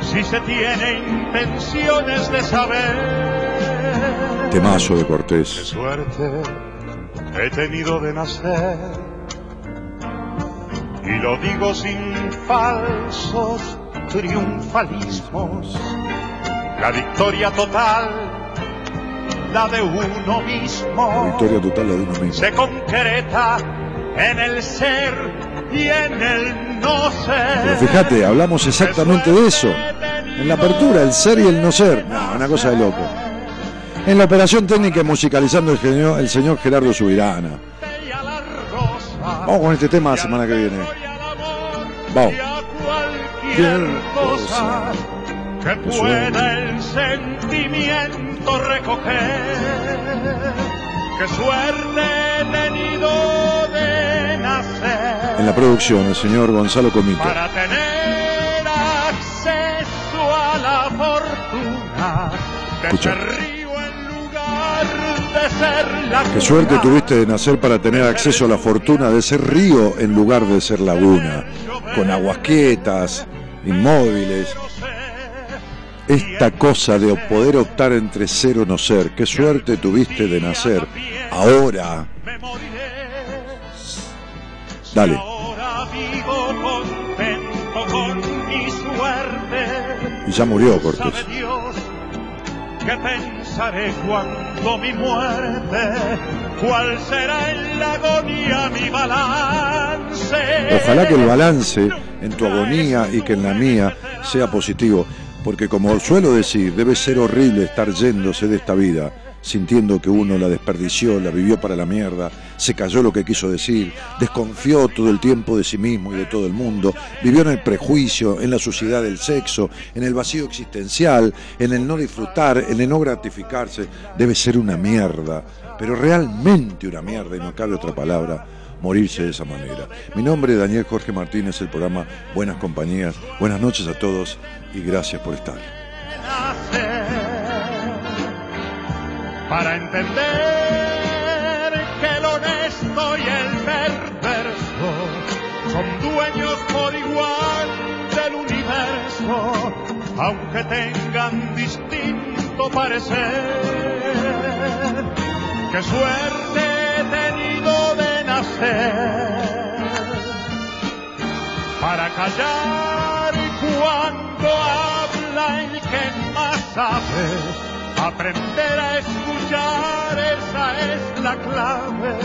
si se tiene intenciones de saber. Temazo de Qué Cortés. suerte he tenido de nacer. Y lo digo sin falsos triunfalismos. La victoria total, la de uno mismo, Victoria total la de uno mismo. se concreta en el ser y en el no ser. Pero fíjate, hablamos exactamente de eso. En la apertura, el ser y el no ser. No, una cosa de loco. En la operación técnica y musicalizando el, genio- el señor Gerardo Subirana. Vamos con este tema la semana que viene. Vamos. Cualquier cosa que pueda el sentimiento recoger. Qué suerte he tenido de nacer En la producción, el señor Gonzalo Comito. para tener acceso a la fortuna de Qué suerte tuviste de nacer para tener acceso a la fortuna de ser río en lugar de ser laguna. Con aguas quietas, inmóviles. Esta cosa de poder optar entre ser o no ser. Qué suerte tuviste de nacer. Ahora. Dale. Y ya murió Cortés. Cuando mi muerte, cuál será en la agonía mi balance. Ojalá que el balance en tu agonía y que en la mía sea positivo, porque como suelo decir, debe ser horrible estar yéndose de esta vida, sintiendo que uno la desperdició, la vivió para la mierda, se cayó lo que quiso decir, desconfió todo el tiempo de sí mismo y de todo el mundo, vivió en el prejuicio, en la suciedad del sexo, en el vacío existencial, en el no disfrutar, en el no gratificarse, debe ser una mierda, pero realmente una mierda y no cabe otra palabra morirse de esa manera. Mi nombre es Daniel Jorge Martínez, el programa Buenas Compañías. Buenas noches a todos y gracias por estar. Para entender que el honesto y el perverso son dueños por igual del universo, aunque tengan distinto parecer. Qué suerte he tenido de nacer para callar cuando habla el que más sabe, aprender a escuchar esa la clave.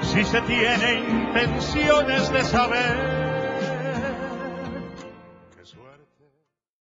Si se tiene intenciones de saber